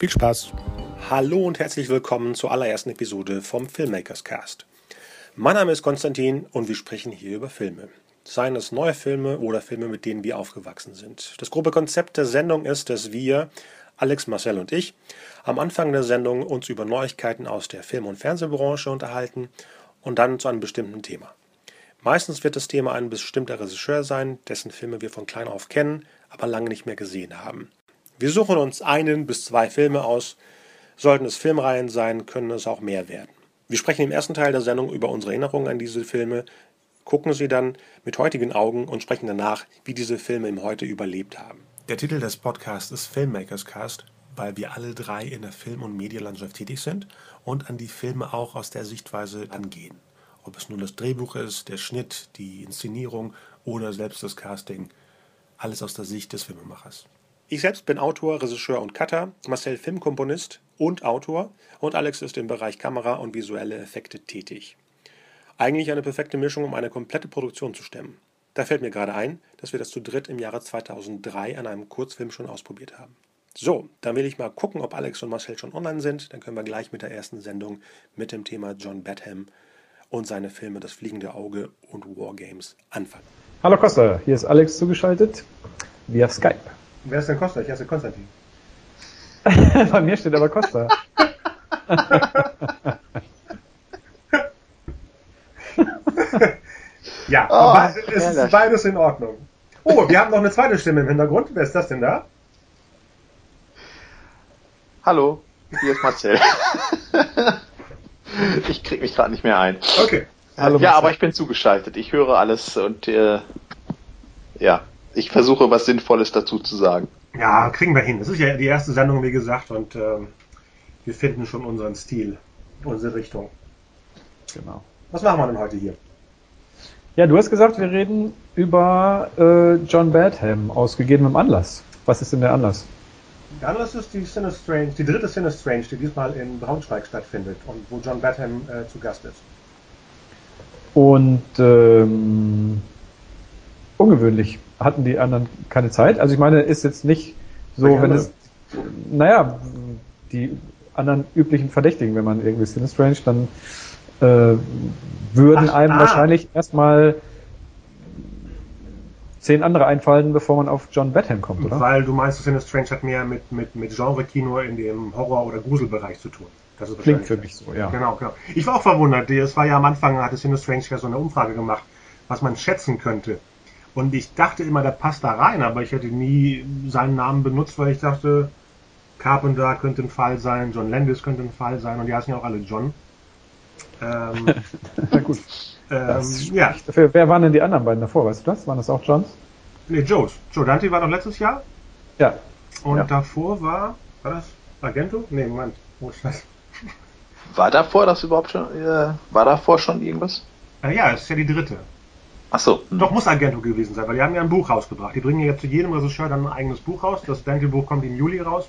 Viel Spaß! Hallo und herzlich willkommen zur allerersten Episode vom Filmmakers Cast. Mein Name ist Konstantin und wir sprechen hier über Filme. Seien es neue Filme oder Filme, mit denen wir aufgewachsen sind. Das grobe Konzept der Sendung ist, dass wir, Alex, Marcel und ich, am Anfang der Sendung uns über Neuigkeiten aus der Film- und Fernsehbranche unterhalten und dann zu einem bestimmten Thema. Meistens wird das Thema ein bestimmter Regisseur sein, dessen Filme wir von klein auf kennen, aber lange nicht mehr gesehen haben. Wir suchen uns einen bis zwei Filme aus. Sollten es Filmreihen sein, können es auch mehr werden. Wir sprechen im ersten Teil der Sendung über unsere Erinnerungen an diese Filme, gucken sie dann mit heutigen Augen und sprechen danach, wie diese Filme im Heute überlebt haben. Der Titel des Podcasts ist Filmmakers Cast, weil wir alle drei in der Film- und Medienlandschaft tätig sind und an die Filme auch aus der Sichtweise angehen. Ob es nun das Drehbuch ist, der Schnitt, die Inszenierung oder selbst das Casting. Alles aus der Sicht des Filmemachers. Ich selbst bin Autor, Regisseur und Cutter, Marcel Filmkomponist und Autor und Alex ist im Bereich Kamera und visuelle Effekte tätig. Eigentlich eine perfekte Mischung, um eine komplette Produktion zu stemmen. Da fällt mir gerade ein, dass wir das zu dritt im Jahre 2003 an einem Kurzfilm schon ausprobiert haben. So, dann will ich mal gucken, ob Alex und Marcel schon online sind. Dann können wir gleich mit der ersten Sendung mit dem Thema John Badham und seine Filme Das fliegende Auge und Wargames anfangen. Hallo Costa, hier ist Alex zugeschaltet via Skype. Wer ist denn Costa? Ich heiße Konstantin. Bei mir steht aber Costa. ja, oh, es ist beides in Ordnung. Oh, wir haben noch eine zweite Stimme im Hintergrund. Wer ist das denn da? Hallo, hier ist Marcel. ich krieg mich gerade nicht mehr ein. Okay. Hallo, ja, aber ich bin zugeschaltet. Ich höre alles und äh, ja ich versuche was Sinnvolles dazu zu sagen. Ja, kriegen wir hin. Das ist ja die erste Sendung, wie gesagt, und ähm, wir finden schon unseren Stil, unsere Richtung. Genau. Was machen wir denn heute hier? Ja, du hast gesagt, wir reden über äh, John Badham aus gegebenem Anlass. Was ist denn der Anlass? Der Anlass ist die Sinistrange, die dritte Sinistrange, die diesmal in Braunschweig stattfindet und wo John Badham äh, zu Gast ist. Und ähm, ungewöhnlich hatten die anderen keine Zeit. Also ich meine, ist jetzt nicht so, wenn es, naja, die anderen üblichen Verdächtigen, wenn man irgendwie Sinistrange, dann äh, würden Ach, einem ah. wahrscheinlich erstmal zehn andere einfallen, bevor man auf John Badham kommt, oder? Weil du meinst, Sinistrange hat mehr mit, mit, mit Genre-Kino in dem Horror- oder Gruselbereich zu tun. Das Klingt für mich so, ja. Genau, genau. Ich war auch verwundert. Es war ja am Anfang, hatte Sinistrange ja so eine Umfrage gemacht, was man schätzen könnte. Und ich dachte immer, der passt da rein, aber ich hätte nie seinen Namen benutzt, weil ich dachte, Carpenter könnte ein Fall sein, John Landis könnte ein Fall sein und die heißen ja auch alle John. Ähm, Na gut. Ähm, ja. Dafür, wer waren denn die anderen beiden davor? Weißt du das? Waren das auch Johns? Nee, Joes. Joe Dante war doch letztes Jahr. Ja. Und ja. davor war, war das Argento? Nee, Moment. Oh, Scheiße. War davor das überhaupt schon, äh, war davor schon irgendwas? Äh, ja, es ist ja die dritte. Ach so. Hm. Doch muss Argento gewesen sein, weil die haben ja ein Buch rausgebracht. Die bringen ja zu jedem Regisseur dann ein eigenes Buch raus. Das Dante-Buch kommt im Juli raus.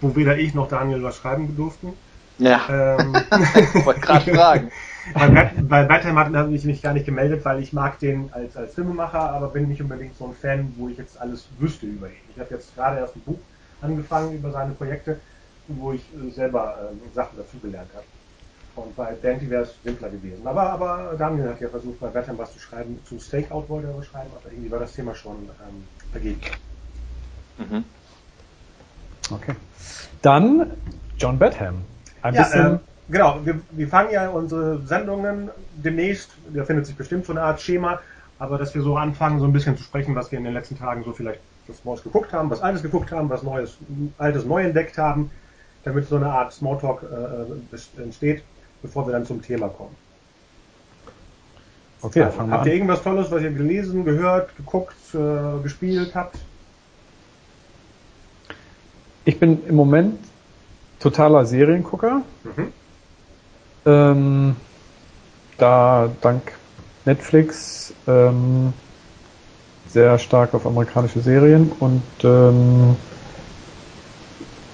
Wo weder ich noch Daniel was schreiben durften. Ja. Ähm, ich wollte gerade fragen. bei Batham hat ich mich gar nicht gemeldet, weil ich mag den als, als Filmemacher, aber bin nicht unbedingt so ein Fan, wo ich jetzt alles wüsste über ihn. Ich habe jetzt gerade erst ein Buch angefangen über seine Projekte, wo ich selber äh, Sachen dazugelernt habe. Und bei Dante wäre es simpler gewesen. Aber, aber Daniel hat ja versucht, bei Batham was zu schreiben. Zu Stakeout wollte er was schreiben, aber irgendwie war das Thema schon ähm, dagegen. Mhm. Okay. Dann John Batham. Ein ja, bisschen. Äh, genau, wir, wir fangen ja unsere Sendungen demnächst, da findet sich bestimmt so eine Art Schema, aber dass wir so anfangen, so ein bisschen zu sprechen, was wir in den letzten Tagen so vielleicht was Neues geguckt haben, was Altes geguckt haben, was Neues, Altes neu entdeckt haben, damit so eine Art Smalltalk äh, äh entsteht bevor wir dann zum Thema kommen. Okay, also, habt ihr irgendwas Tolles, was ihr gelesen, gehört, geguckt, äh, gespielt habt? Ich bin im Moment totaler Seriengucker. Mhm. Ähm, da dank Netflix ähm, sehr stark auf amerikanische Serien und ähm,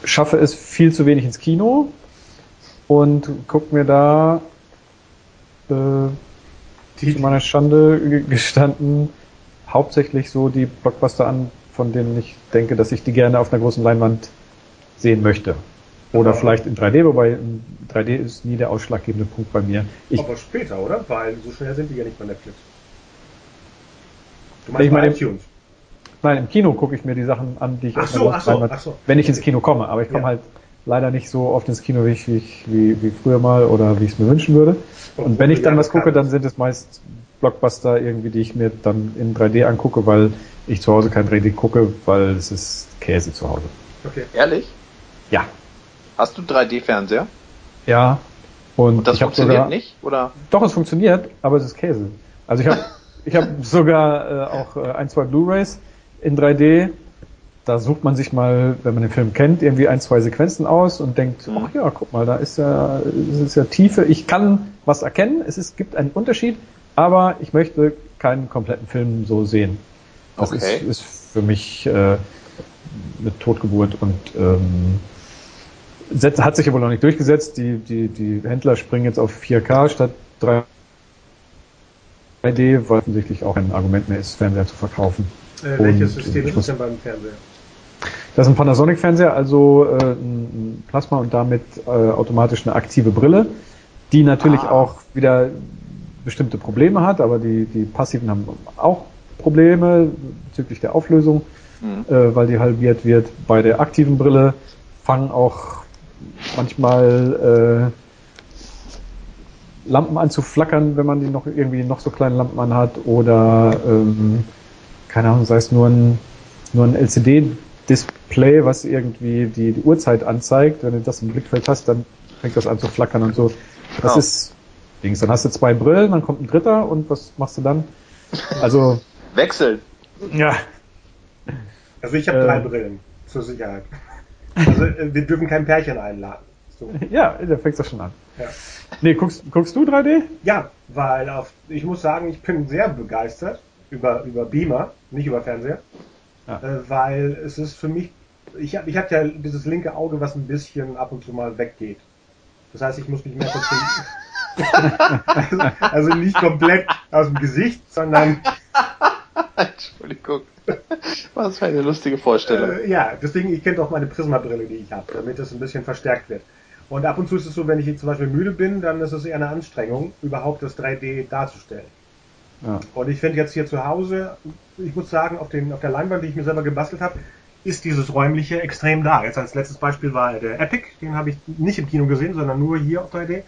schaffe es viel zu wenig ins Kino und gucke mir da äh, die, zu meiner Schande gestanden hauptsächlich so die Blockbuster an, von denen ich denke, dass ich die gerne auf einer großen Leinwand sehen möchte. Oder ja. vielleicht in 3D, wobei 3D ist nie der ausschlaggebende Punkt bei mir. Ich, Aber später, oder? Weil so schnell sind die ja nicht bei Netflix. Du meinst ich meine, iTunes? Nein, im Kino gucke ich mir die Sachen an, die ich ach so, ach so, ach so. wenn ich ins Kino komme. Aber ich komme ja. halt leider nicht so oft ins Kino, wie, ich, wie, wie, früher mal oder wie ich es mir wünschen würde. Und wenn ich dann was gucke, dann sind es meist Blockbuster irgendwie, die ich mir dann in 3D angucke, weil ich zu Hause kein 3D gucke, weil es ist Käse zu Hause. Okay. Ehrlich? Ja. Hast du 3D-Fernseher? Ja. Und, Und das funktioniert sogar, nicht, oder? Doch, es funktioniert, aber es ist Käse. Also ich habe ich hab sogar äh, auch äh, ein, zwei Blu-rays in 3D. Da sucht man sich mal, wenn man den Film kennt, irgendwie ein, zwei Sequenzen aus und denkt, mhm. ach ja, guck mal, da ist ja, ist ja Tiefe. Ich kann was erkennen. Es ist, gibt einen Unterschied aber ich möchte keinen kompletten Film so sehen. Das okay. ist, ist für mich äh, eine Totgeburt und ähm, hat sich aber noch nicht durchgesetzt. Die, die, die Händler springen jetzt auf 4K statt 3D, weil offensichtlich auch ein Argument mehr ist, Fernseher zu verkaufen. Äh, welches System ist es denn beim Fernseher? Das ist ein Panasonic-Fernseher, also äh, ein Plasma und damit äh, automatisch eine aktive Brille, die natürlich ah. auch wieder bestimmte Probleme hat, aber die, die passiven haben auch Probleme bezüglich der Auflösung, mhm. äh, weil die halbiert wird. Bei der aktiven Brille fangen auch manchmal äh, Lampen an zu flackern, wenn man die noch irgendwie noch so kleine Lampen anhat oder ähm, keine Ahnung, sei es nur ein, nur ein LCD-Display, was irgendwie die, die Uhrzeit anzeigt. Wenn du das im Blickfeld hast, dann fängt das an zu flackern und so. Das oh. ist Dings. Dann hast du zwei Brillen, dann kommt ein dritter und was machst du dann? Also. Wechseln. Ja. Also ich habe äh, drei Brillen zur Sicherheit. Also äh, wir dürfen kein Pärchen einladen. So. Ja, da fängst du schon an. Ja. Nee, guckst, guckst du 3D? Ja, weil auf, ich muss sagen, ich bin sehr begeistert über, über Beamer, nicht über Fernseher. Ja. Äh, weil es ist für mich, ich habe ich hab ja dieses linke Auge, was ein bisschen ab und zu mal weggeht. Das heißt, ich muss mich mehr dazu, also, also nicht komplett aus dem Gesicht, sondern. Entschuldigung. Was für eine lustige Vorstellung. Äh, ja, deswegen, ich kenne auch meine Prismabrille, die ich habe, damit es ein bisschen verstärkt wird. Und ab und zu ist es so, wenn ich zum Beispiel müde bin, dann ist es eher eine Anstrengung, überhaupt das 3D darzustellen. Ja. Und ich finde jetzt hier zu Hause, ich muss sagen, auf, den, auf der Leinwand, die ich mir selber gebastelt habe, ist dieses räumliche extrem da. Jetzt als letztes Beispiel war der Epic, den habe ich nicht im Kino gesehen, sondern nur hier auf 3D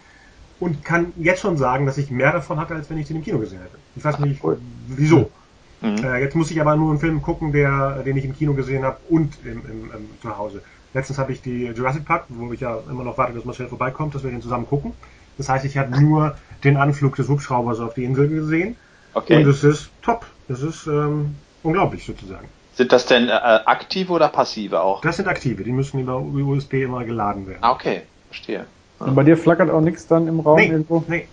und kann jetzt schon sagen, dass ich mehr davon hatte, als wenn ich den im Kino gesehen hätte. Ich weiß nicht, cool. wieso. Mhm. Äh, jetzt muss ich aber nur einen Film gucken, der, den ich im Kino gesehen habe und im, im, im zu Hause. Letztens habe ich die Jurassic Park, wo ich ja immer noch warte, dass Marcel vorbeikommt, dass wir den zusammen gucken. Das heißt, ich habe nur den Anflug des Hubschraubers auf die Insel gesehen. Okay. Und es ist top. Es ist ähm, unglaublich sozusagen. Sind das denn äh, aktive oder passive auch? Das sind aktive, die müssen über USB immer geladen werden. Ah, okay, verstehe. Und bei dir flackert auch nichts dann im Raum nee, irgendwo? Nee.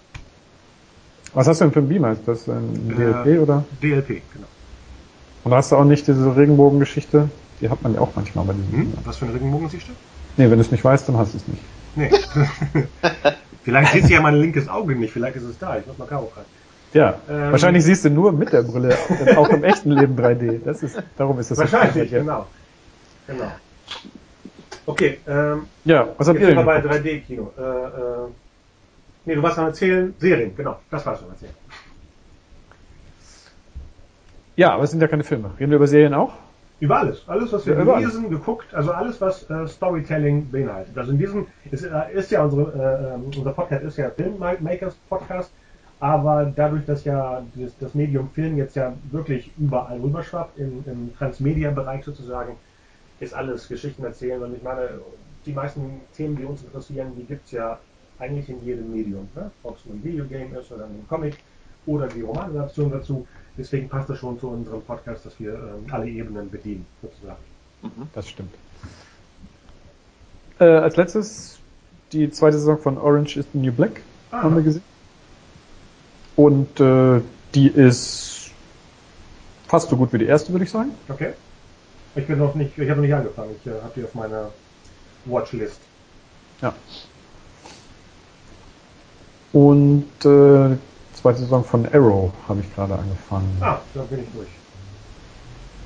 Was hast du denn für ein Beamer? Ist das ein DLP äh, oder? DLP, genau. Und hast du auch nicht diese Regenbogengeschichte? Die hat man ja auch manchmal bei diesem. Hm? Was für eine Regenbogengeschichte? Nee, wenn du es nicht weißt, dann hast du es nicht. Nee. vielleicht siehst du ja mein linkes Auge nicht, vielleicht ist es da. Ich mach mal Karo rein. Ja, ähm, wahrscheinlich siehst du nur mit der Brille auch im echten Leben 3D. Das ist, darum ist das Wahrscheinlich, so genau. Genau. Okay, ähm, ja, was habt ihr denn? bei 3D-Kino. Äh, äh, nee, du warst am erzählen, Serien, genau, das du am erzählen. Ja, aber es sind ja keine Filme. Reden wir über Serien auch? Über alles. Alles, was wir ja, gelesen, geguckt, also alles, was äh, Storytelling beinhaltet. Also in diesem, ist, äh, ist ja unsere, äh, ähm, unser Podcast ist ja Filmmakers Podcast, aber dadurch, dass ja das, das Medium Film jetzt ja wirklich überall rüberschwappt, im, im Transmedia-Bereich sozusagen, ist alles Geschichten erzählen. Und ich meine, die meisten Themen, die uns interessieren, die gibt es ja eigentlich in jedem Medium. Ne? Ob es ein Videogame ist oder ein Comic oder die Romanadaption dazu. Deswegen passt das schon zu unserem Podcast, dass wir ähm, alle Ebenen bedienen, sozusagen. Mhm. Das stimmt. Äh, als letztes die zweite Saison von Orange is the New Black Ah. haben wir gesehen. Und äh, die ist fast so gut wie die erste, würde ich sagen. Okay. Ich bin noch nicht, ich habe noch nicht angefangen. Ich äh, habe die auf meiner Watchlist. Ja. Und äh, zweite Saison von Arrow habe ich gerade angefangen. Ah, da bin ich durch.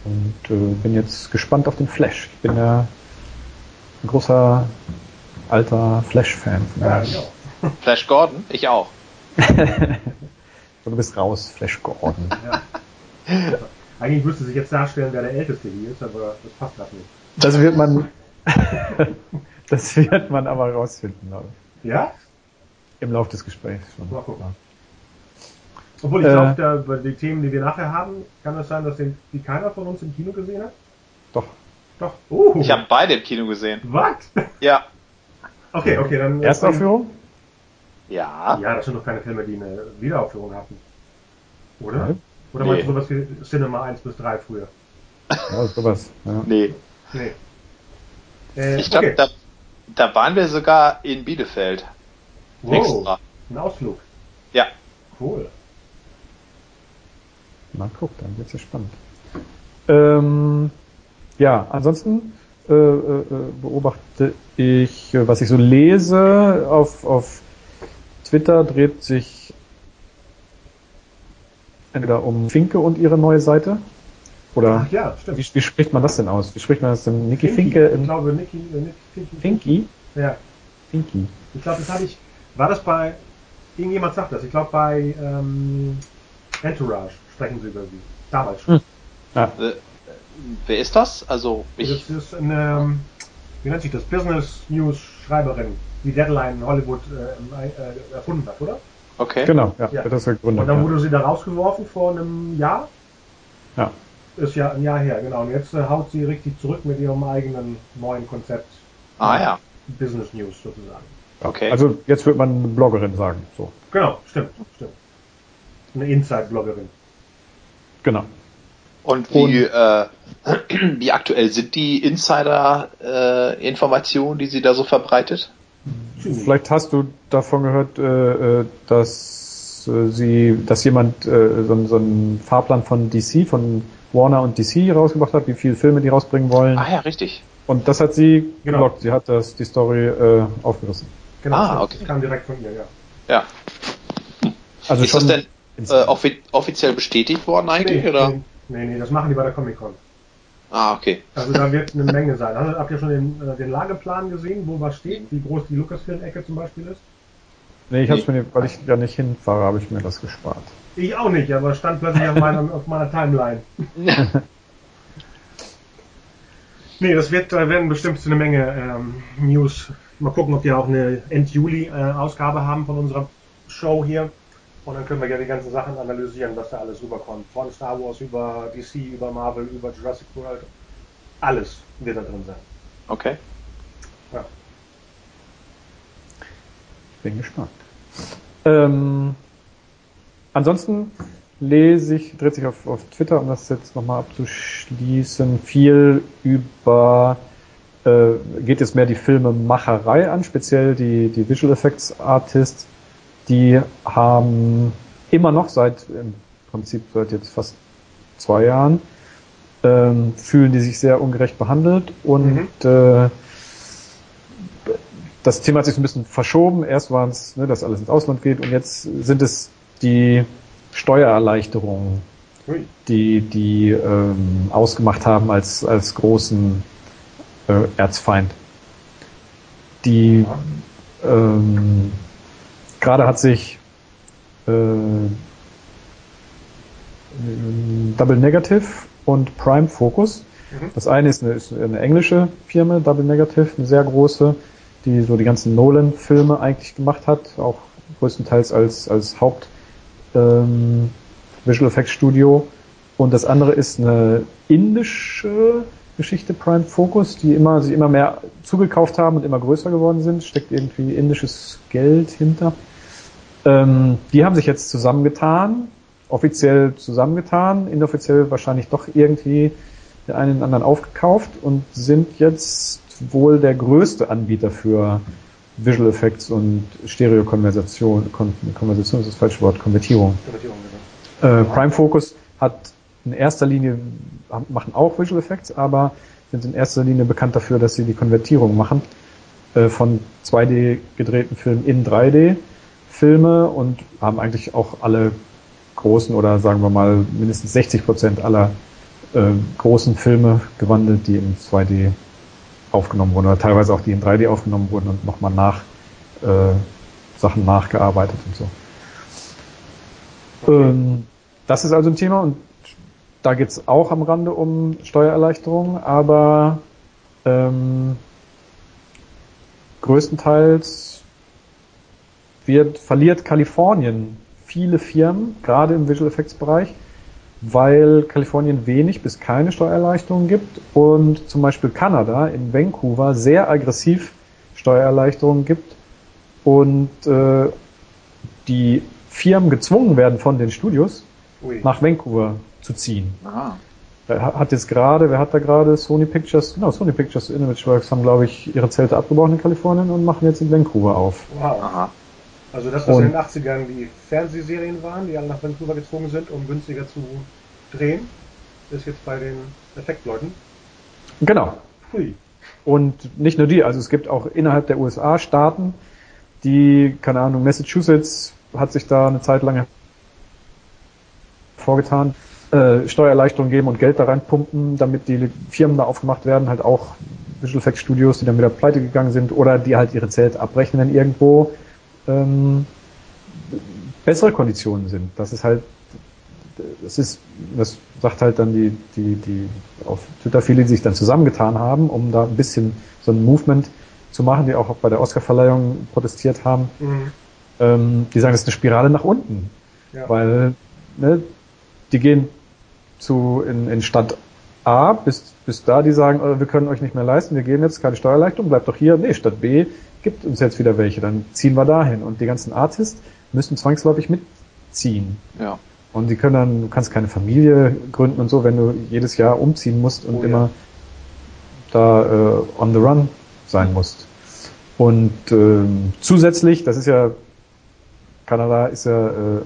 Und äh, bin jetzt gespannt auf den Flash. Ich bin ja ein großer alter Flash-Fan. Ja, ich auch. Flash Gordon? Ich auch. Du bist raus, Flash Gordon. Ja. Eigentlich müsste sich jetzt darstellen, wer der Älteste hier ist, aber das passt gerade nicht. Das wird man, das wird man aber rausfinden, glaube ich. Ja? Im Laufe des Gesprächs schon. Mal gucken. Obwohl ich Äh. glaube, da, bei den Themen, die wir nachher haben, kann es sein, dass den, die keiner von uns im Kino gesehen hat? Doch. Doch. Uh, Ich habe beide im Kino gesehen. Was? Ja. Okay, okay, dann. Erstaufführung? Ja. Ja, das sind doch keine Filme, die eine Wiederaufführung hatten. Oder? Nein. Oder Nee. meinst du sowas wie Cinema 1 bis 3 früher? Ja, sowas. Ja. Nee. Nee. Äh, Ich glaube, okay. da, da waren wir sogar in Bielefeld. wow, Extra. ein Ausflug. Ja. Cool. Na guck, dann wird's ja spannend. Ähm, ja, ansonsten äh, äh, beobachte ich, äh, was ich so lese auf, auf Twitter dreht sich entweder um Finke und ihre neue Seite. Oder Ach ja, stimmt. wie, wie spricht man das denn aus? Wie spricht man das denn? Niki. Finke Ich im glaube, Niki, äh. Finky? Ja. Finky. Ich glaube, das habe ich. War das bei. Irgendjemand sagt das. Ich glaube, bei ähm, Entourage sprechen sie über sie. Damals schon. Hm. Ja. Äh, wer ist das? Also, ich. Das ist eine. ähm, Wie nennt sich das? Business News Schreiberin, die Deadline in Hollywood äh, äh, erfunden hat, oder? Okay. Genau, ja, Ja. das ist gegründet. Und dann Ja. wurde sie da rausgeworfen vor einem Jahr. ja. Ist ja ein Jahr her, genau. Und jetzt äh, haut sie richtig zurück mit ihrem eigenen neuen Konzept. Ah ja. Business News sozusagen. Okay. Also jetzt wird man eine Bloggerin sagen. So, Genau, stimmt, stimmt. Eine Inside-Bloggerin. genau. Und wie, äh, wie aktuell sind die Insider-Informationen, die sie da so verbreitet? Vielleicht hast du davon gehört, äh, äh, dass äh, sie, dass jemand äh, so, so einen Fahrplan von DC, von Warner und DC rausgebracht hat, wie viele Filme die rausbringen wollen. Ah ja, richtig. Und das hat sie Genau. geblockt. Sie hat das die Story äh, aufgerissen. Genau, Ah, okay. Das kam direkt von ihr, ja. Ja. Also ist das denn äh, offi offiziell bestätigt worden eigentlich? nee, oder? Nee, nee, nee, das machen die bei der Comic-Con. Ah, okay. Also da wird eine Menge sein. Also, habt ihr schon den, äh, den Lageplan gesehen, wo was steht? Wie groß die Lucasfilm-Ecke zum Beispiel ist? nee, ich hab's mir, weil ich ja nicht hinfahre, habe ich mir das gespart. Ich auch nicht, aber es stand plötzlich auf meiner, auf meiner Timeline. Nee, das wird, da werden bestimmt eine Menge ähm, News. Mal gucken, ob die auch eine End-Juli-Ausgabe haben von unserer Show hier. Und dann können wir ja die ganzen Sachen analysieren, was da alles rüberkommt. Von Star Wars über DC, über Marvel, über Jurassic World. Alles wird da drin sein. Okay. Ja. Bin gespannt. Ähm, ansonsten lese ich, dreht sich auf, auf Twitter, um das jetzt nochmal abzuschließen, viel über, äh, geht jetzt mehr die Filmemacherei an, speziell die, die Visual Effects Artists, die haben immer noch seit, im Prinzip seit jetzt fast zwei Jahren, ähm, fühlen die sich sehr ungerecht behandelt und äh, das Thema hat sich ein bisschen verschoben. Erst waren es, ne, dass alles ins Ausland geht und jetzt sind es die Steuererleichterungen, die die ähm, ausgemacht haben als als großen äh, Erzfeind. Die ähm, gerade hat sich äh, Double Negative und Prime Focus. Mhm. Das eine ist eine, ist eine englische Firma, Double Negative, eine sehr große, die so die ganzen Nolan-Filme eigentlich gemacht hat, auch größtenteils als, als Haupt ähm, Visual Effects Studio. Und das andere ist eine indische Geschichte, Prime Focus, die immer, sich immer mehr zugekauft haben und immer größer geworden sind. Steckt irgendwie indisches Geld hinter. Ähm, die haben sich jetzt zusammengetan, offiziell zusammengetan, inoffiziell wahrscheinlich doch irgendwie der einen den anderen aufgekauft und sind jetzt wohl der größte Anbieter für Visual Effects und Stereokonversation, Kon Konversation ist das falsche Wort, Konvertierung. Konvertierung genau. äh, Prime Focus hat in erster Linie, machen auch Visual Effects, aber sind in erster Linie bekannt dafür, dass sie die Konvertierung machen äh, von 2D gedrehten Filmen in 3D Filme und haben eigentlich auch alle großen oder sagen wir mal mindestens 60 Prozent aller äh, großen Filme gewandelt, die in 2D aufgenommen wurden oder teilweise auch die in 3D aufgenommen wurden und nochmal nach äh, Sachen nachgearbeitet und so. Okay. Ähm, das ist also ein Thema und da geht es auch am Rande um Steuererleichterungen, aber ähm, größtenteils wird, verliert Kalifornien viele Firmen, gerade im Visual Effects Bereich, weil Kalifornien wenig bis keine Steuererleichterungen gibt und zum Beispiel Kanada in Vancouver sehr aggressiv Steuererleichterungen gibt und äh, die Firmen gezwungen werden von den Studios Ui. nach Vancouver zu ziehen. Aha. Hat jetzt gerade, wer hat da gerade Sony Pictures, genau, Sony Pictures Imageworks haben, glaube ich, ihre Zelte abgebrochen in Kalifornien und machen jetzt in Vancouver auf. Wow. Aha. Also das, was und in den 80ern die Fernsehserien waren, die alle nach Vancouver gezogen sind, um günstiger zu drehen, ist jetzt bei den Effektleuten. Genau. Hui. Und nicht nur die, also es gibt auch innerhalb der USA Staaten, die, keine Ahnung, Massachusetts hat sich da eine Zeit lang vorgetan, äh, Steuererleichterungen geben und Geld da reinpumpen, damit die Firmen da aufgemacht werden, halt auch Visual Effects Studios, die dann wieder pleite gegangen sind oder die halt ihre Zelte abbrechen, wenn irgendwo ähm, bessere Konditionen sind. Das ist halt, das ist, das sagt halt dann die, die, die auf Twitter viele, die sich dann zusammengetan haben, um da ein bisschen so ein Movement zu machen, die auch bei der Oscarverleihung protestiert haben. Mhm. Ähm, die sagen, das ist eine Spirale nach unten. Ja. Weil ne, die gehen zu in, in Stadt A, bis, bis da die sagen, oh, wir können euch nicht mehr leisten, wir geben jetzt keine Steuerleistung, bleibt doch hier. Nee, Stadt B gibt uns jetzt wieder welche, dann ziehen wir dahin. Und die ganzen Artists müssen zwangsläufig mitziehen. Ja. Und die können dann, du kannst keine Familie gründen und so, wenn du jedes Jahr umziehen musst und oh, immer ja. da äh, on the run sein musst. Und ähm, zusätzlich, das ist ja, Kanada ist ja äh, äh,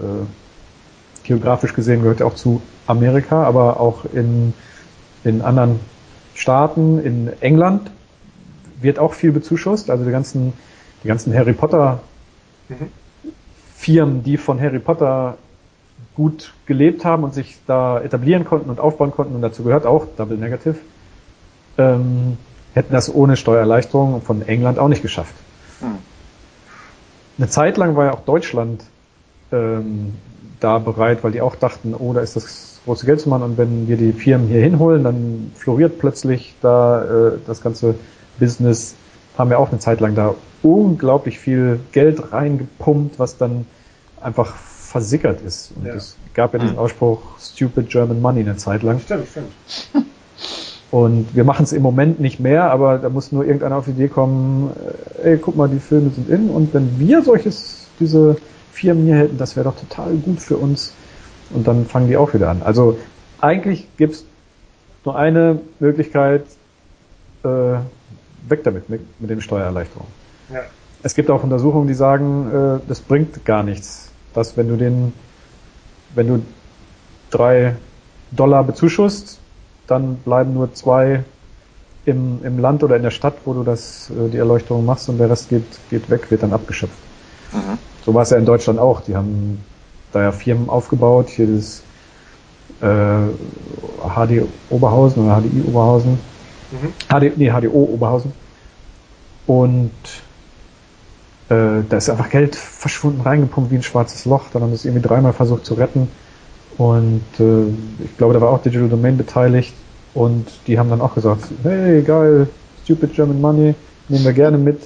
geografisch gesehen gehört ja auch zu Amerika, aber auch in, in anderen Staaten, in England wird auch viel bezuschusst. Also die ganzen, die ganzen Harry Potter mhm. Firmen, die von Harry Potter gut gelebt haben und sich da etablieren konnten und aufbauen konnten, und dazu gehört auch Double Negative, ähm, hätten das ohne Steuererleichterung von England auch nicht geschafft. Mhm. Eine Zeit lang war ja auch Deutschland ähm, da bereit, weil die auch dachten, oh, da ist das große Geld zu machen und wenn wir die Firmen hier hinholen, dann floriert plötzlich da äh, das ganze Business haben wir auch eine Zeit lang da unglaublich viel Geld reingepumpt, was dann einfach versickert ist. Und ja. es gab ja diesen Ausspruch Stupid German Money eine Zeit lang. Stimmt, stimmt. Und wir machen es im Moment nicht mehr, aber da muss nur irgendeiner auf die Idee kommen, äh, ey, guck mal, die Filme sind in und wenn wir solches, diese Firmen hier hätten, das wäre doch total gut für uns. Und dann fangen die auch wieder an. Also eigentlich gibt es nur eine Möglichkeit, äh, weg damit, mit, mit den Steuererleichterungen. Ja. Es gibt auch Untersuchungen, die sagen, äh, das bringt gar nichts, dass wenn du den, wenn du drei Dollar bezuschusst, dann bleiben nur zwei im, im Land oder in der Stadt, wo du das, äh, die Erleuchtung machst und der Rest geht, geht weg, wird dann abgeschöpft. Mhm. So war es ja in Deutschland auch. Die haben da ja Firmen aufgebaut, hier das äh, HD Oberhausen oder HDI Oberhausen Mhm. HD, nee, HDO Oberhausen. Und äh, da ist einfach Geld verschwunden, reingepumpt wie ein schwarzes Loch. Dann haben sie es irgendwie dreimal versucht zu retten. Und äh, ich glaube, da war auch Digital Domain beteiligt. Und die haben dann auch gesagt, hey, geil, stupid German Money, nehmen wir gerne mit.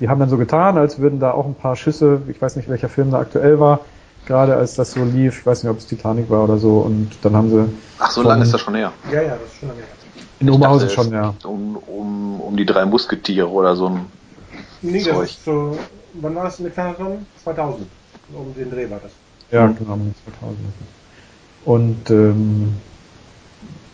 Die haben dann so getan, als würden da auch ein paar Schüsse, ich weiß nicht, welcher Film da aktuell war, gerade als das so lief, ich weiß nicht, ob es Titanic war oder so, und dann haben sie. Ach, so lange ist das schon her. Ja, ja, das ist schon lange her. In ich Oberhausen dachte, schon, ja. Um, um, um die drei Musketiere oder so ein Nee, Zeug. das ist so, wann war das in der Fernsehung? 2000. Um den Dreh war das. Ja, genau, 2000. Und ähm,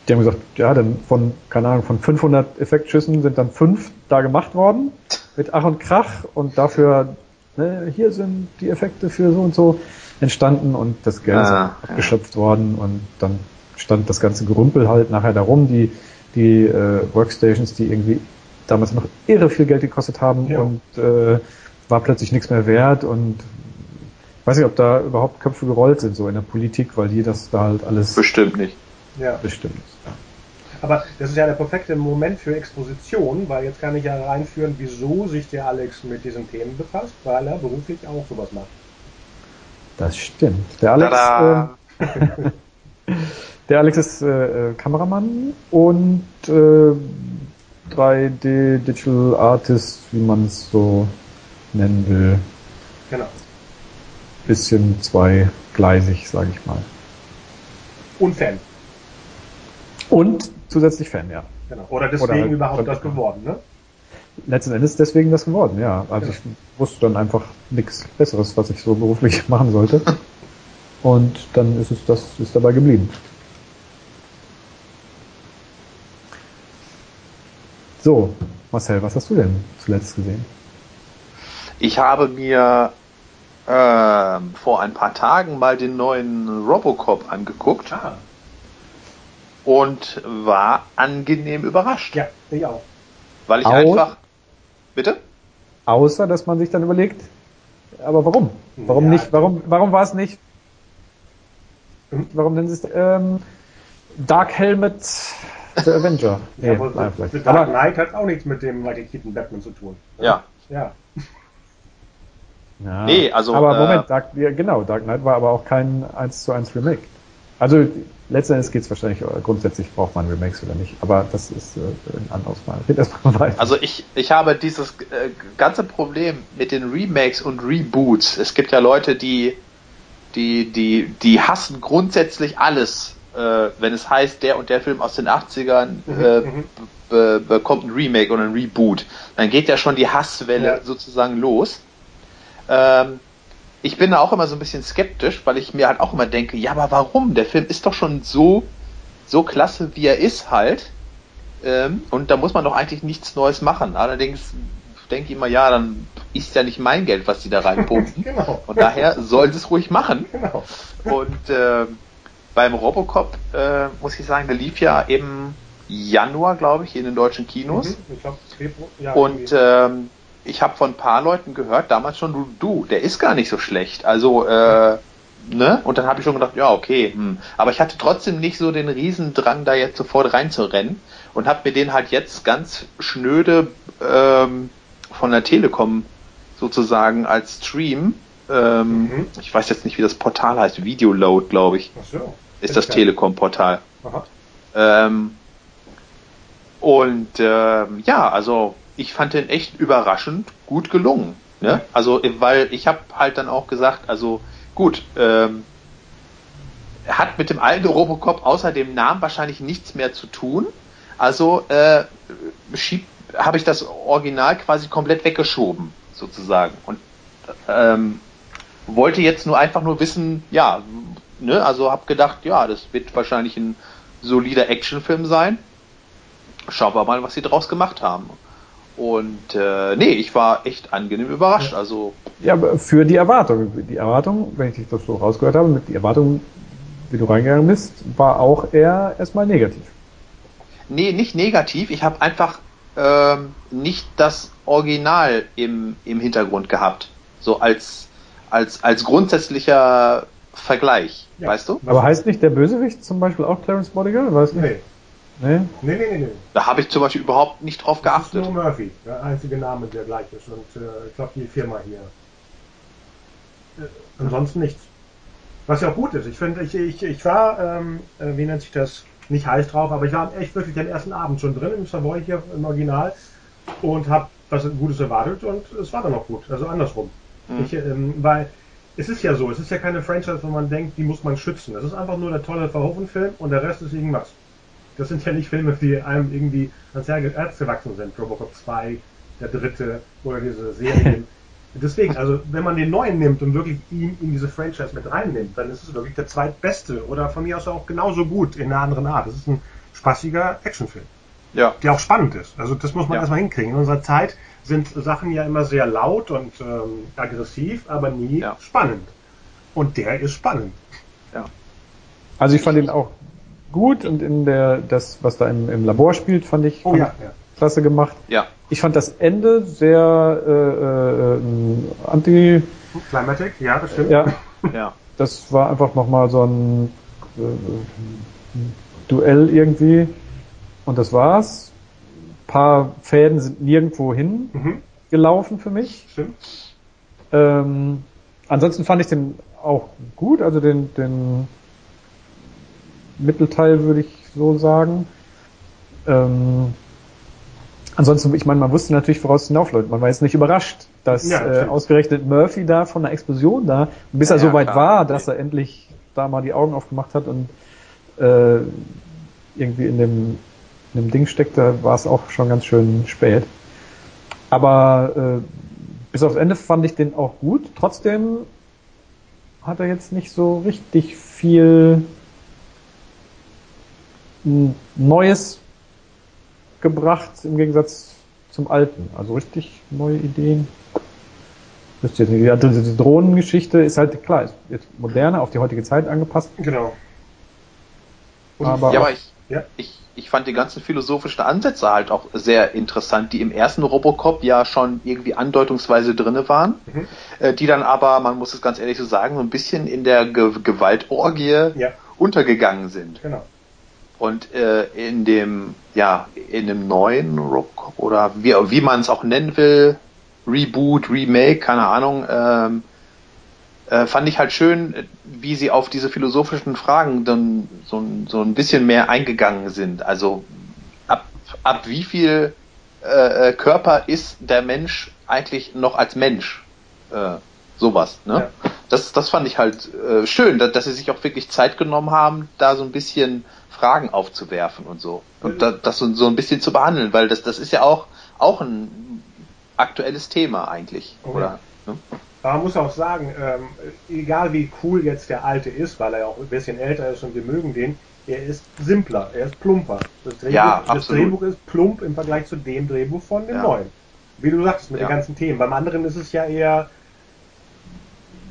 Die haben gesagt, ja, dann von, keine Ahnung, von 500 Effektschüssen sind dann fünf da gemacht worden mit Ach und Krach und dafür, ne, hier sind die Effekte für so und so entstanden und das Geld ah, ist abgeschöpft ja. worden und dann stand das ganze Gerümpel halt nachher darum, die, die äh, Workstations, die irgendwie damals noch irre viel Geld gekostet haben ja. und äh, war plötzlich nichts mehr wert und ich weiß nicht, ob da überhaupt Köpfe gerollt sind, so in der Politik, weil die das da halt alles. Bestimmt nicht. Ja. Bestimmt. Ja. Aber das ist ja der perfekte Moment für Exposition, weil jetzt kann ich ja reinführen, wieso sich der Alex mit diesen Themen befasst, weil er beruflich auch sowas macht. Das stimmt. Der Alex, äh, der Alex ist äh, Kameramann und äh, 3D Digital Artist, wie man es so nennen will. Genau. Bisschen zweigleisig, sage ich mal. Und Fan. Und zusätzlich Fan, ja. Genau. Oder deswegen Oder halt überhaupt das geworden, ne? Letzten Endes deswegen das geworden, ja. Also genau. ich wusste dann einfach nichts Besseres, was ich so beruflich machen sollte. Und dann ist es das ist dabei geblieben. So, Marcel, was hast du denn zuletzt gesehen? Ich habe mir äh, vor ein paar Tagen mal den neuen Robocop angeguckt. Ah. Und war angenehm überrascht. Ja, ich auch. Weil ich Au einfach. Bitte? Außer, dass man sich dann überlegt, aber warum? Warum ja, nicht? Warum, warum war es nicht? Warum denn ist ähm, Dark Helmet The Avenger? Nee, ja, aber nein, vielleicht. The Dark Knight hat auch nichts mit dem Michael Keaton Batman zu tun. Ja. Ja. Ja, nee, also. Aber Moment, äh, Dark, ja, genau, Dark Knight war aber auch kein 1 zu 1 Remake. Also letztendlich geht es wahrscheinlich äh, grundsätzlich braucht man Remakes oder nicht, aber das ist äh, ein anderes Mal. Also ich, ich habe dieses äh, ganze Problem mit den Remakes und Reboots. Es gibt ja Leute, die die die die hassen grundsätzlich alles, äh, wenn es heißt, der und der Film aus den 80ern mhm, äh, mhm. bekommt ein Remake oder ein Reboot. Dann geht ja schon die Hasswelle ja. sozusagen los. Ähm, ich bin da auch immer so ein bisschen skeptisch, weil ich mir halt auch immer denke, ja, aber warum? Der Film ist doch schon so, so klasse, wie er ist halt. Ähm, und da muss man doch eigentlich nichts Neues machen. Allerdings denke ich immer, ja, dann ist ja nicht mein Geld, was die da reinpumpen. genau. Und daher sollen sie es ruhig machen. Genau. Und äh, beim Robocop äh, muss ich sagen, der lief ja im Januar, glaube ich, in den deutschen Kinos. Mhm, ich glaub, Februar, ja, und ähm, ich habe von ein paar Leuten gehört, damals schon, du, du, der ist gar nicht so schlecht. Also, äh, ne? Und dann habe ich schon gedacht, ja, okay. Hm. Aber ich hatte trotzdem nicht so den Riesendrang, da jetzt sofort reinzurennen und habe mir den halt jetzt ganz schnöde ähm, von der Telekom sozusagen als Stream, ähm, mhm. ich weiß jetzt nicht, wie das Portal heißt, Videoload, glaube ich, Ach so. ist das Telekom-Portal. Ähm, und ähm, ja, also ich fand den echt überraschend gut gelungen. Ne? Also, weil ich habe halt dann auch gesagt, also gut, ähm, hat mit dem alten Robocop außer dem Namen wahrscheinlich nichts mehr zu tun. Also äh, habe ich das Original quasi komplett weggeschoben, sozusagen. Und ähm, wollte jetzt nur einfach nur wissen, ja, ne, also habe gedacht, ja, das wird wahrscheinlich ein solider Actionfilm sein. Schauen wir mal, was sie draus gemacht haben. Und äh, nee, ich war echt angenehm überrascht. Also ja, aber für die Erwartung. Die Erwartung, wenn ich das so rausgehört habe, mit die Erwartung, wie du reingegangen bist, war auch eher erstmal negativ. Nee, nicht negativ. Ich habe einfach ähm, nicht das Original im, im Hintergrund gehabt. So als, als, als grundsätzlicher Vergleich, ja. weißt du? Aber heißt nicht der Bösewicht zum Beispiel auch Clarence Bodiger? Weißt du? Nee. Nee? Nee, nee, nee. nee. Da habe ich zum Beispiel überhaupt nicht drauf das geachtet. Ist nur Murphy, der einzige Name, der gleich ist. Und äh, ich glaube, die Firma hier. Äh, ansonsten nichts. Was ja auch gut ist. Ich finde, ich, ich, ich war, ähm, äh, wie nennt sich das, nicht heiß drauf, aber ich war echt wirklich den ersten Abend schon drin im Savoy hier im Original und habe was Gutes erwartet und es war dann auch gut. Also andersrum. Mhm. Ich, ähm, weil es ist ja so, es ist ja keine Franchise, wo man denkt, die muss man schützen. Es ist einfach nur der tolle Verhoeven-Film und der Rest ist irgendwas. Das sind ja nicht Filme, die einem irgendwie ans Herz gewachsen sind. Robocop 2, der dritte oder diese Serien. Deswegen, also wenn man den neuen nimmt und wirklich ihn in diese Franchise mit reinnimmt, dann ist es wirklich der zweitbeste oder von mir aus auch genauso gut in einer anderen Art. Das ist ein spaßiger Actionfilm. Ja. Der auch spannend ist. Also das muss man ja. erstmal hinkriegen. In unserer Zeit sind Sachen ja immer sehr laut und ähm, aggressiv, aber nie ja. spannend. Und der ist spannend. Ja. Also ich fand ihn auch gut und in der das, was da im, im Labor spielt, fand ich, oh, fand ja, ja. klasse gemacht. Ja. Ich fand das Ende sehr äh, äh, anti. Climatic, ja, das stimmt. Ja. ja. Das war einfach nochmal so ein äh, Duell irgendwie. Und das war's. Ein paar Fäden sind nirgendwo hin mhm. gelaufen für mich. Stimmt. Ähm, ansonsten fand ich den auch gut, also den, den Mittelteil würde ich so sagen. Ähm, ansonsten, ich meine, man wusste natürlich, woraus es hinaufläuft. Man war jetzt nicht überrascht, dass ja, äh, ausgerechnet Murphy da von der Explosion da, bis ja, er so weit klar. war, dass er endlich da mal die Augen aufgemacht hat und äh, irgendwie in dem, in dem Ding steckte, war es auch schon ganz schön spät. Aber äh, bis aufs Ende fand ich den auch gut. Trotzdem hat er jetzt nicht so richtig viel Neues gebracht im Gegensatz zum alten. Also richtig neue Ideen. Wisst ihr nicht. Die Drohnengeschichte ist halt klar, ist jetzt moderner, auf die heutige Zeit angepasst. Genau. aber ja, aber ich, ja. ich, ich fand die ganzen philosophischen Ansätze halt auch sehr interessant, die im ersten Robocop ja schon irgendwie andeutungsweise drinne waren, mhm. äh, die dann aber, man muss es ganz ehrlich so sagen, so ein bisschen in der Ge Gewaltorgie ja. untergegangen sind. Genau. Und äh, in dem, ja, in dem neuen Rock oder wie, wie man es auch nennen will, Reboot, Remake, keine Ahnung, ähm, äh, fand ich halt schön, wie sie auf diese philosophischen Fragen dann so, so ein bisschen mehr eingegangen sind. Also ab, ab wie viel äh, äh Körper ist der Mensch eigentlich noch als Mensch? Äh, sowas, ne? Ja. Das, das fand ich halt äh, schön, dass, dass sie sich auch wirklich Zeit genommen haben, da so ein bisschen Fragen aufzuwerfen und so. Und da, das so, so ein bisschen zu behandeln, weil das, das ist ja auch, auch ein aktuelles Thema eigentlich. Oh, oder? Ne? Aber man muss auch sagen, ähm, egal wie cool jetzt der alte ist, weil er ja auch ein bisschen älter ist und wir mögen den, er ist simpler, er ist plumper. Das Drehbuch, ja, das Drehbuch ist plump im Vergleich zu dem Drehbuch von dem ja. neuen. Wie du sagst, mit ja. den ganzen Themen. Beim anderen ist es ja eher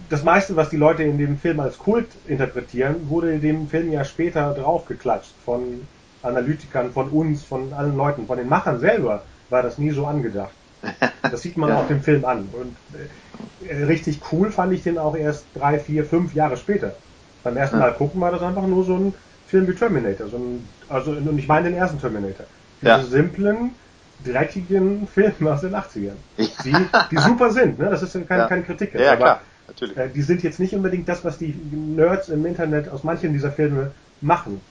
das meiste, was die Leute in dem Film als Kult interpretieren, wurde in dem Film ja später draufgeklatscht von Analytikern, von uns, von allen Leuten, von den Machern selber war das nie so angedacht. Das sieht man ja. auch dem Film an. Und äh, richtig cool fand ich den auch erst drei, vier, fünf Jahre später. Beim ersten Mal gucken war das einfach nur so ein Film wie Terminator. So ein, also, und ich meine den ersten Terminator. Diese ja. simplen, dreckigen Filme aus den 80ern. Die, die super sind, ne? Das ist keine, ja. keine Kritik. Ja, aber klar natürlich. Äh, die sind jetzt nicht unbedingt das, was die Nerds im Internet aus manchen dieser Filme machen.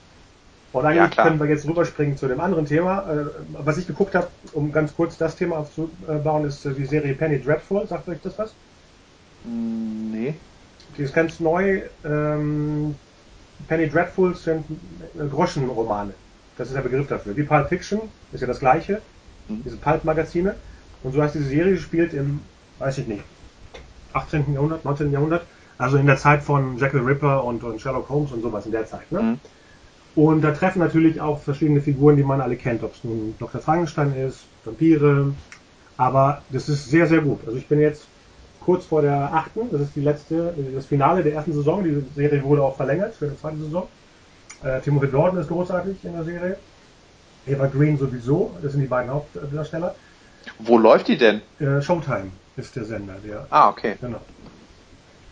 Und eigentlich ja, können wir jetzt rüberspringen zu dem anderen Thema. Äh, was ich geguckt habe, um ganz kurz das Thema aufzubauen, ist äh, die Serie Penny Dreadful. Sagt euch das was? Mm, nee. Die ist ganz neu. Ähm, Penny Dreadful sind Groschenromane. Das ist der Begriff dafür. Wie Pulp Fiction ist ja das gleiche. Mhm. Diese Pulp-Magazine. Und so heißt diese Serie gespielt im, weiß ich nicht, 18. Jahrhundert, 19. Jahrhundert. Also in der Zeit von Jack the Ripper und, und Sherlock Holmes und sowas in der Zeit. Ne? Mhm. Und da treffen natürlich auch verschiedene Figuren, die man alle kennt, ob es nun Dr. Frankenstein ist, Vampire. Aber das ist sehr, sehr gut. Also ich bin jetzt kurz vor der achten, das ist die letzte, das Finale der ersten Saison. Die Serie wurde auch verlängert für die zweite Saison. Äh, Timothy Jordan ist großartig in der Serie. Eva Green sowieso, das sind die beiden Hauptdarsteller. Wo läuft die denn? Äh, Showtime ist der Sender, der. Ah, okay. Genau.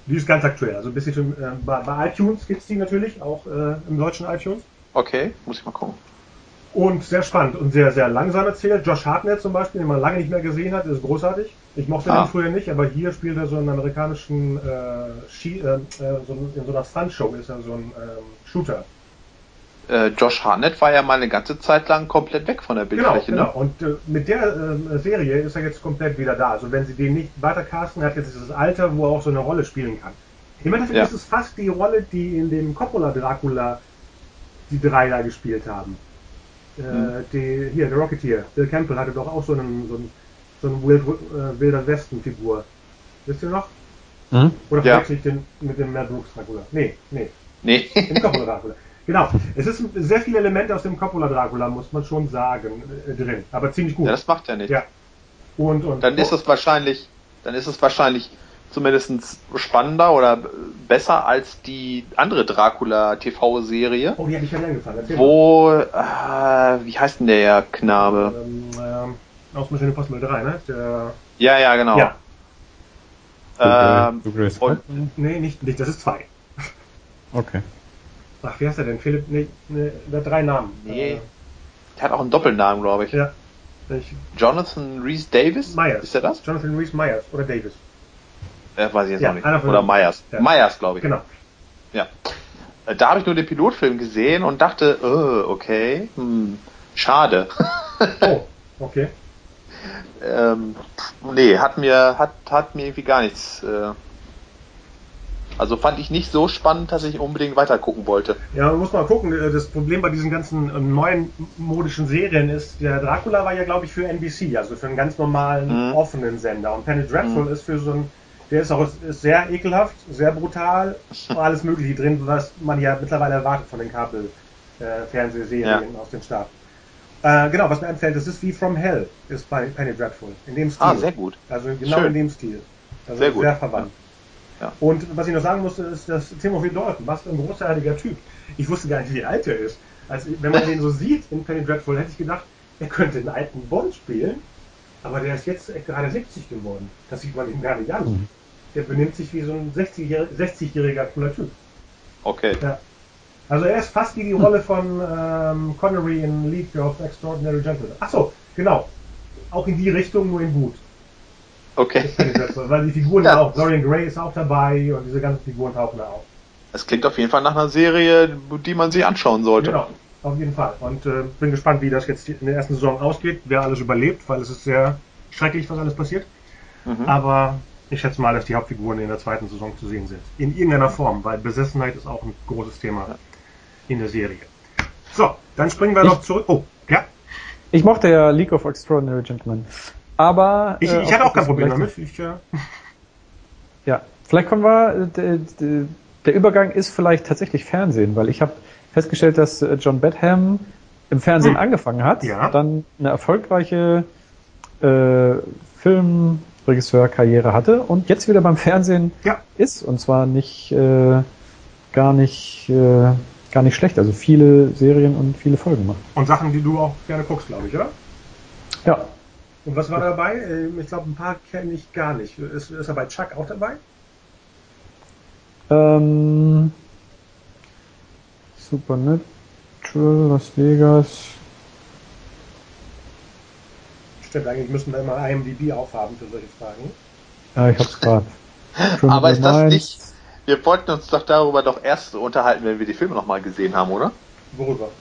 Die ist ganz aktuell. Also ein bisschen äh, bei, bei, iTunes gibt es die natürlich, auch äh, im deutschen iTunes. Okay, muss ich mal gucken. Und sehr spannend und sehr, sehr langsam erzählt. Josh Hartnett zum Beispiel, den man lange nicht mehr gesehen hat, ist großartig. Ich mochte ah. ihn früher nicht, aber hier spielt er so einen amerikanischen äh, Ski, äh, äh so in so einer Stunt-Show ist er so ein ähm, Shooter äh, Josh Harnett war ja mal eine ganze Zeit lang komplett weg von der Bildfläche. Genau, genau. Und äh, mit der äh, Serie ist er jetzt komplett wieder da. Also wenn sie den nicht weiter casten, hat jetzt dieses Alter, wo er auch so eine Rolle spielen kann. Im Endeffekt ja. ist es fast die Rolle, die in dem Coppola Dracula die drei da gespielt haben. Äh, hm. die, hier, der Rocketeer, Bill Campbell hatte doch auch so einen, so einen, so einen Wild, äh, Wilder Westen-Figur. Wisst ihr noch? Hm? Oder Ja. verwechsel ich den mit dem Mel Brooks Dracula? Nee, nee. Nee. Dem Coppola Dracula. Genau. Es ist sehr viele Elemente aus dem Coppola Dracula, muss man schon sagen, äh, drin. Aber ziemlich gut. Ja, das macht ja nichts. Ja. Und, und. Dann ist es wahrscheinlich, dann ist es wahrscheinlich zumindest spannender oder besser als die andere Dracula TV-Serie, Oh, die habe ich schon angefangen. Erzähl wo, äh, wie heißt denn der Knabe? Ähm, ähm, aus Mission Impossible 3, ne? Der, Ja, ja, genau. Ja. Ähm, Du Grace und- nee, nicht, nicht, das ist zwei. Okay. Ach, wie heißt er denn? Philipp, nee, nee der hat drei Namen. Nee. der hat auch einen Doppelnamen, glaube ich. Äh, ja. Ich, Jonathan Rhys Davis? Myers. Ist der das? Jonathan Rhys Myers oder Davis. Äh, weiß ich jetzt Ja, noch nicht. Oder Myers. Ja. Myers, glaube ich. Genau. Ja. Äh, Da habe ich nur den Pilotfilm gesehen und dachte, äh, okay, hm, schade. Oh, okay. ähm, nee, hat mir, hat, hat mir irgendwie gar nichts. Äh, also fand ich nicht so spannend, dass ich unbedingt weiter gucken wollte. Ja, man muss mal gucken. äh, Das Problem bei diesen ganzen ähm, neuen modischen Serien ist, der Dracula war ja, glaube ich, für NBC, also für einen ganz normalen, Mhm. offenen Sender. Und Penny Dreadful Mhm. ist für so ein, der ist auch ist sehr ekelhaft, sehr brutal, alles Mögliche drin, was man ja mittlerweile erwartet von den Kabel-Fernsehserien aus den Staaten. Äh, genau, was mir einfällt, das ist wie From Hell, ist bei Penny Dreadful. In dem Stil. Ah, sehr gut. Also genau Schön. in dem Stil. Also Sehr gut. Sehr verwandt. Ja. Und was ich noch sagen musste, ist, dass Timothy Dalton, was für ein großartiger Typ. Ich wusste gar nicht, wie alt er ist. Also, wenn man den so sieht in Penny Dreadful, hätte ich gedacht, er könnte einen alten Bond spielen. Aber der ist jetzt gerade 70 geworden. Das sieht man ihm gar nicht an. Mhm. Der benimmt sich wie so ein 60-jähriger 60-jähriger cooler Typ. Okay. Ja. Also er ist fast wie die Rolle von ähm, Connery in League of Extraordinary Gentlemen. Achso, genau. Auch in die Richtung, nur in gut. Okay. Weil die Figuren Ja. da auch, Dorian Gray ist auch dabei und diese ganzen Figuren tauchen da auf. Es klingt auf jeden Fall nach einer Serie, die man sich anschauen sollte. Genau, auf jeden Fall. Und äh, bin gespannt, wie das jetzt in der ersten Saison ausgeht, wer alles überlebt, weil es ist sehr schrecklich, was alles passiert. Mhm. Aber ich schätze mal, dass die Hauptfiguren in der zweiten Saison zu sehen sind. In irgendeiner Form, weil Besessenheit ist auch ein großes Thema in der Serie. So, dann springen wir Ich- noch zurück. Oh, ja, Ich mochte ja League of Extraordinary Gentlemen. Aber. ich, äh, ich hatte auch kein Problem damit. Ich, äh, Ja, vielleicht kommen wir. Der Übergang ist vielleicht tatsächlich Fernsehen, weil ich habe festgestellt, dass äh, John Badham im Fernsehen Hm. angefangen hat, Ja. dann eine erfolgreiche äh, Filmregisseur-Karriere hatte und jetzt wieder beim Fernsehen ja, ist und zwar nicht äh, gar nicht äh, gar nicht schlecht, also viele Serien und viele Folgen macht. und Sachen, die du auch gerne guckst, glaube ich, oder? Ja, Und was war dabei? Ähm, Ich glaube, ein paar kenne ich gar nicht. Ist, ist er bei Chuck auch dabei? ähm, Supernatural, Las Vegas. Stimmt, eigentlich müssen wir immer IMDb aufhaben für solche Fragen. Ja, ich hab's gerade. Aber ist das nicht. Wir wollten uns doch darüber doch erst unterhalten, wenn wir die Filme nochmal gesehen haben, oder? Worüber?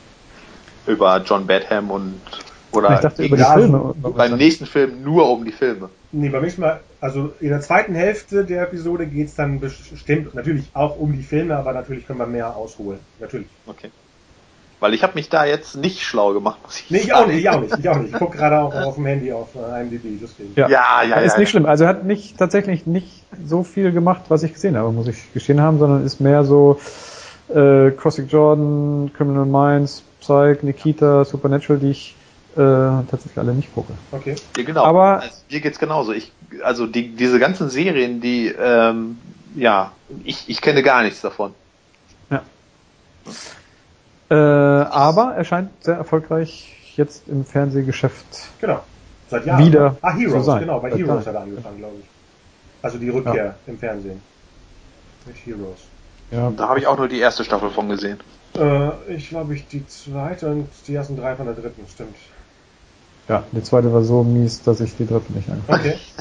Über John Badham und. Oder Ich dachte über die Ja, Filme. beim nächsten Film nur um die Filme. Nee, beim nächsten Mal, also in der zweiten Hälfte der Episode geht es dann bestimmt natürlich auch um die Filme, aber natürlich können wir mehr ausholen. Natürlich. Okay. Weil ich habe mich da jetzt nicht schlau gemacht, muss ich Nee, ich sagen. auch nicht, ich auch nicht. Ich auch nicht. Ich gucke gerade auch auf dem Handy auf äh, IMDb, deswegen. Ja, Ja, ja, ist ja. nicht schlimm. Also er hat nicht tatsächlich nicht so viel gemacht, was ich gesehen habe, muss ich gestehen haben, sondern ist mehr so äh, Cossack Jordan, Criminal Minds, Psych, Nikita, Supernatural, die ich tatsächlich alle nicht gucke. Okay. Ja, genau. Aber- also, mir geht's genauso. Ich, also die, diese ganzen Serien, die, ähm, ja, ich, ich kenne gar nichts davon. Äh, aber er scheint sehr erfolgreich jetzt im Fernsehgeschäft. Genau. Seit Jahren. Wieder Ah, Heroes, zu sein. genau. Bei Seit Heroes Jahren. hat er angefangen, glaube ich. Also die Rückkehr im Fernsehen. Mit Heroes. Ja, Da habe ich auch nur die erste Staffel von gesehen. Äh, ich glaube, ich die zweite und die ersten drei von der dritten, stimmt. Ja, die zweite war so mies, dass ich die dritte nicht angeguckt Okay.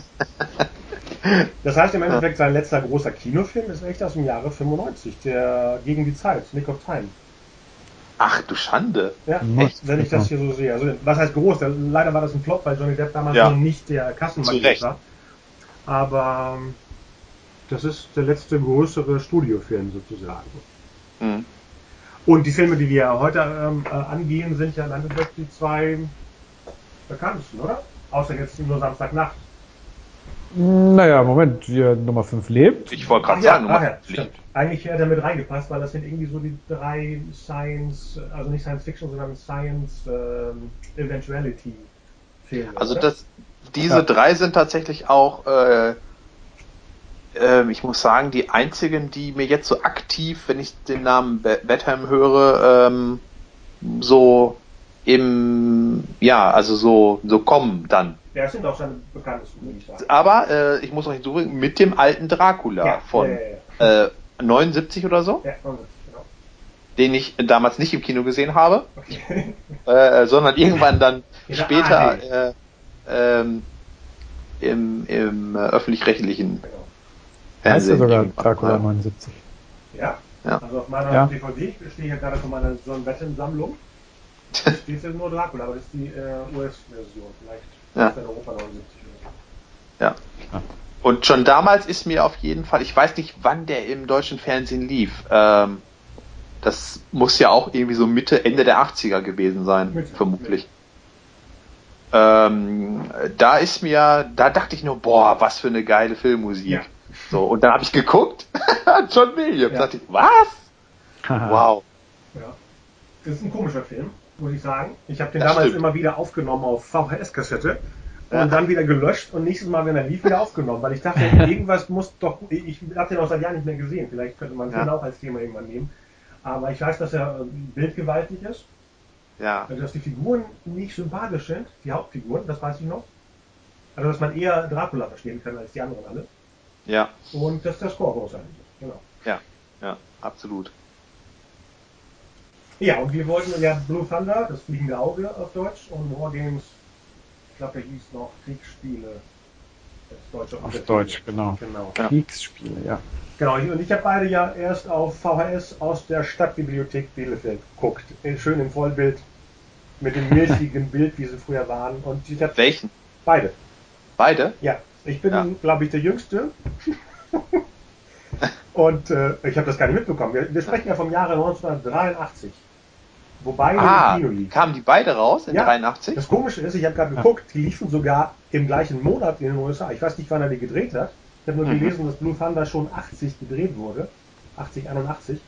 Das heißt im Endeffekt, sein letzter großer Kinofilm ist echt aus dem Jahre 95, der Gegen die Zeit, Nick of Time. Ach du Schande. Ja, Mhm. echt, wenn ich das hier so sehe. Also, was heißt groß? Der, leider war das ein Flop, weil Johnny Depp damals Ja. noch nicht der Kassenmagnet war. Aber ähm, das ist der letzte größere Studiofilm sozusagen. Hm. Und die Filme, die wir heute ähm, äh, angehen, sind ja im Endeffekt die zwei bekanntesten, oder? Außer jetzt nur Samstagnacht. Naja, Moment, wie Nummer 5 lebt. Ich wollte gerade ja, sagen, Nummer ach ja, 5 lebt. Eigentlich hätte er mit reingepasst, weil das sind irgendwie so die drei Science, also nicht Science Fiction, sondern Science ähm, Eventuality Filme. Also oder? das, diese Ja. drei sind tatsächlich auch, äh, ähm, ich muss sagen, die einzigen, die mir jetzt so aktiv, wenn ich den Namen Be- Betham höre, ähm, so im, ja, also so, so kommen dann. Ja, das sind auch ich sagen. Aber äh, ich muss noch hinzufügen, mit dem alten Dracula von ja, ja, Äh, 79 oder so, ja. ja 79, genau. den ich damals nicht im Kino gesehen habe, Okay. äh, sondern irgendwann dann später ARD. äh, ähm, im, im äh, öffentlich-rechtlichen genau. Heißt ja sogar irgendwann Dracula mal. 79. Ja? Ja. Also auf meiner Ja. DVD stehe ich ja gerade von meiner John Batten-Sammlung. Da steht ja nur Dracula, aber das ist die äh, US-Version. Vielleicht Ja. ist in Europa 79 oder so. Ja. Und schon damals ist mir auf jeden Fall, ich weiß nicht, wann der im deutschen Fernsehen lief. Ähm, das muss ja auch irgendwie so Mitte, Ende der 80er gewesen sein, Mitte, vermutlich. Ähm, da ist mir, da dachte ich nur, boah, was für eine geile Filmmusik. Ja. So, und dann habe ich geguckt, John Williams, Ja. dachte ich, was? Wow. Ja. Das ist ein komischer Film, muss ich sagen. Ich habe den Das damals stimmt. immer wieder aufgenommen auf VHS-Kassette und dann wieder gelöscht und nächstes Mal, wenn er lief, wieder aufgenommen, weil ich dachte, irgendwas muss doch. Ich habe den auch seit Jahren nicht mehr gesehen. Vielleicht könnte man den Ja. auch als Thema irgendwann nehmen. Aber ich weiß, dass er äh, bildgewaltig ist, Ja. also dass die Figuren nicht sympathisch sind, die Hauptfiguren, das weiß ich noch. Also dass man eher Dracula verstehen kann als die anderen alle. Ja. Und dass der Score großartig ist. Genau. Ja. Ja. Absolut. Ja, und wir wollten ja Blue Thunder, das fliegende Auge auf Deutsch, und Wargames, ich glaube, der hieß noch Kriegsspiele. Das deutsche Auf Untertitel. Deutsch, genau. Genau. Ja. Kriegsspiele, ja. genau. Und ich habe beide ja erst auf VHS aus der Stadtbibliothek Bielefeld geguckt. In- Schön im Vollbild, mit dem milchigen Bild, wie sie früher waren. Und ich habe Welchen? beide. Beide? Ja, ich bin, Ja. glaube ich, der Jüngste. Und äh, ich habe das gar nicht mitbekommen. Wir, wir sprechen ja vom Jahre 1983. Wobei Ah, im Kino lief. kamen die beide raus in Ja. 83? Das Komische ist, ich habe gerade geguckt, die liefen sogar im gleichen Monat in den USA. Ich weiß nicht, wann er die gedreht hat. Ich habe nur Mhm. gelesen, dass Blue Thunder schon 80 gedreht wurde. 80, 81.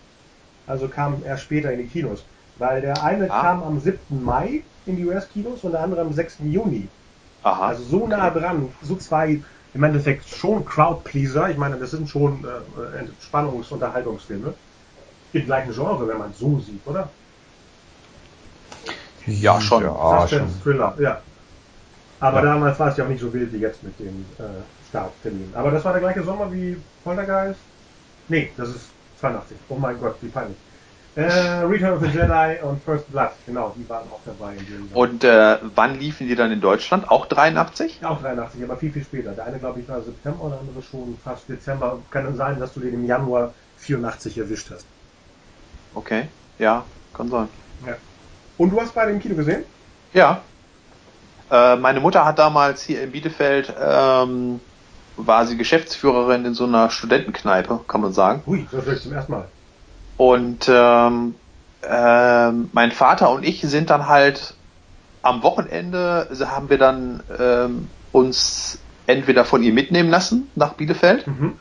Also kam er später in die Kinos. Weil der eine Ah. kam am 7. Mai in die US-Kinos und der andere am 6. Juni. Aha. Also so nah dran, so zwei im Endeffekt schon Crowdpleaser. Ich meine, das sind schon äh, Entspannungs- und Unterhaltungsfilme. Im gleichen Genre, wenn man es so sieht, oder? Ja, schon. Ja, schon. Thriller, ja. Aber Ja. damals war es ja auch nicht so wild wie jetzt mit dem äh, Starttermin. Aber das war der gleiche Sommer wie Poltergeist? Nee, das ist 82. Oh mein Gott, wie peinlich. Äh, Return of the Jedi und First Blood, genau, die waren auch dabei in dem Jahr. Und äh, wann liefen die dann in Deutschland? Auch 83? Auch 83, aber viel, viel später. Der eine, glaube ich, war September, der andere schon fast Dezember. Kann dann sein, dass du den im Januar 84 erwischt hast. Okay, ja, kann sein. Und du hast beide im Kino gesehen? Ja. Äh, meine Mutter hat damals hier in Bielefeld, ähm, war sie Geschäftsführerin in so einer Studentenkneipe, kann man sagen. Hui, das höre ich zum ersten Mal. Und ähm, ähm, mein Vater und ich sind dann halt am Wochenende haben wir dann ähm, uns entweder von ihr mitnehmen lassen nach Bielefeld Mhm.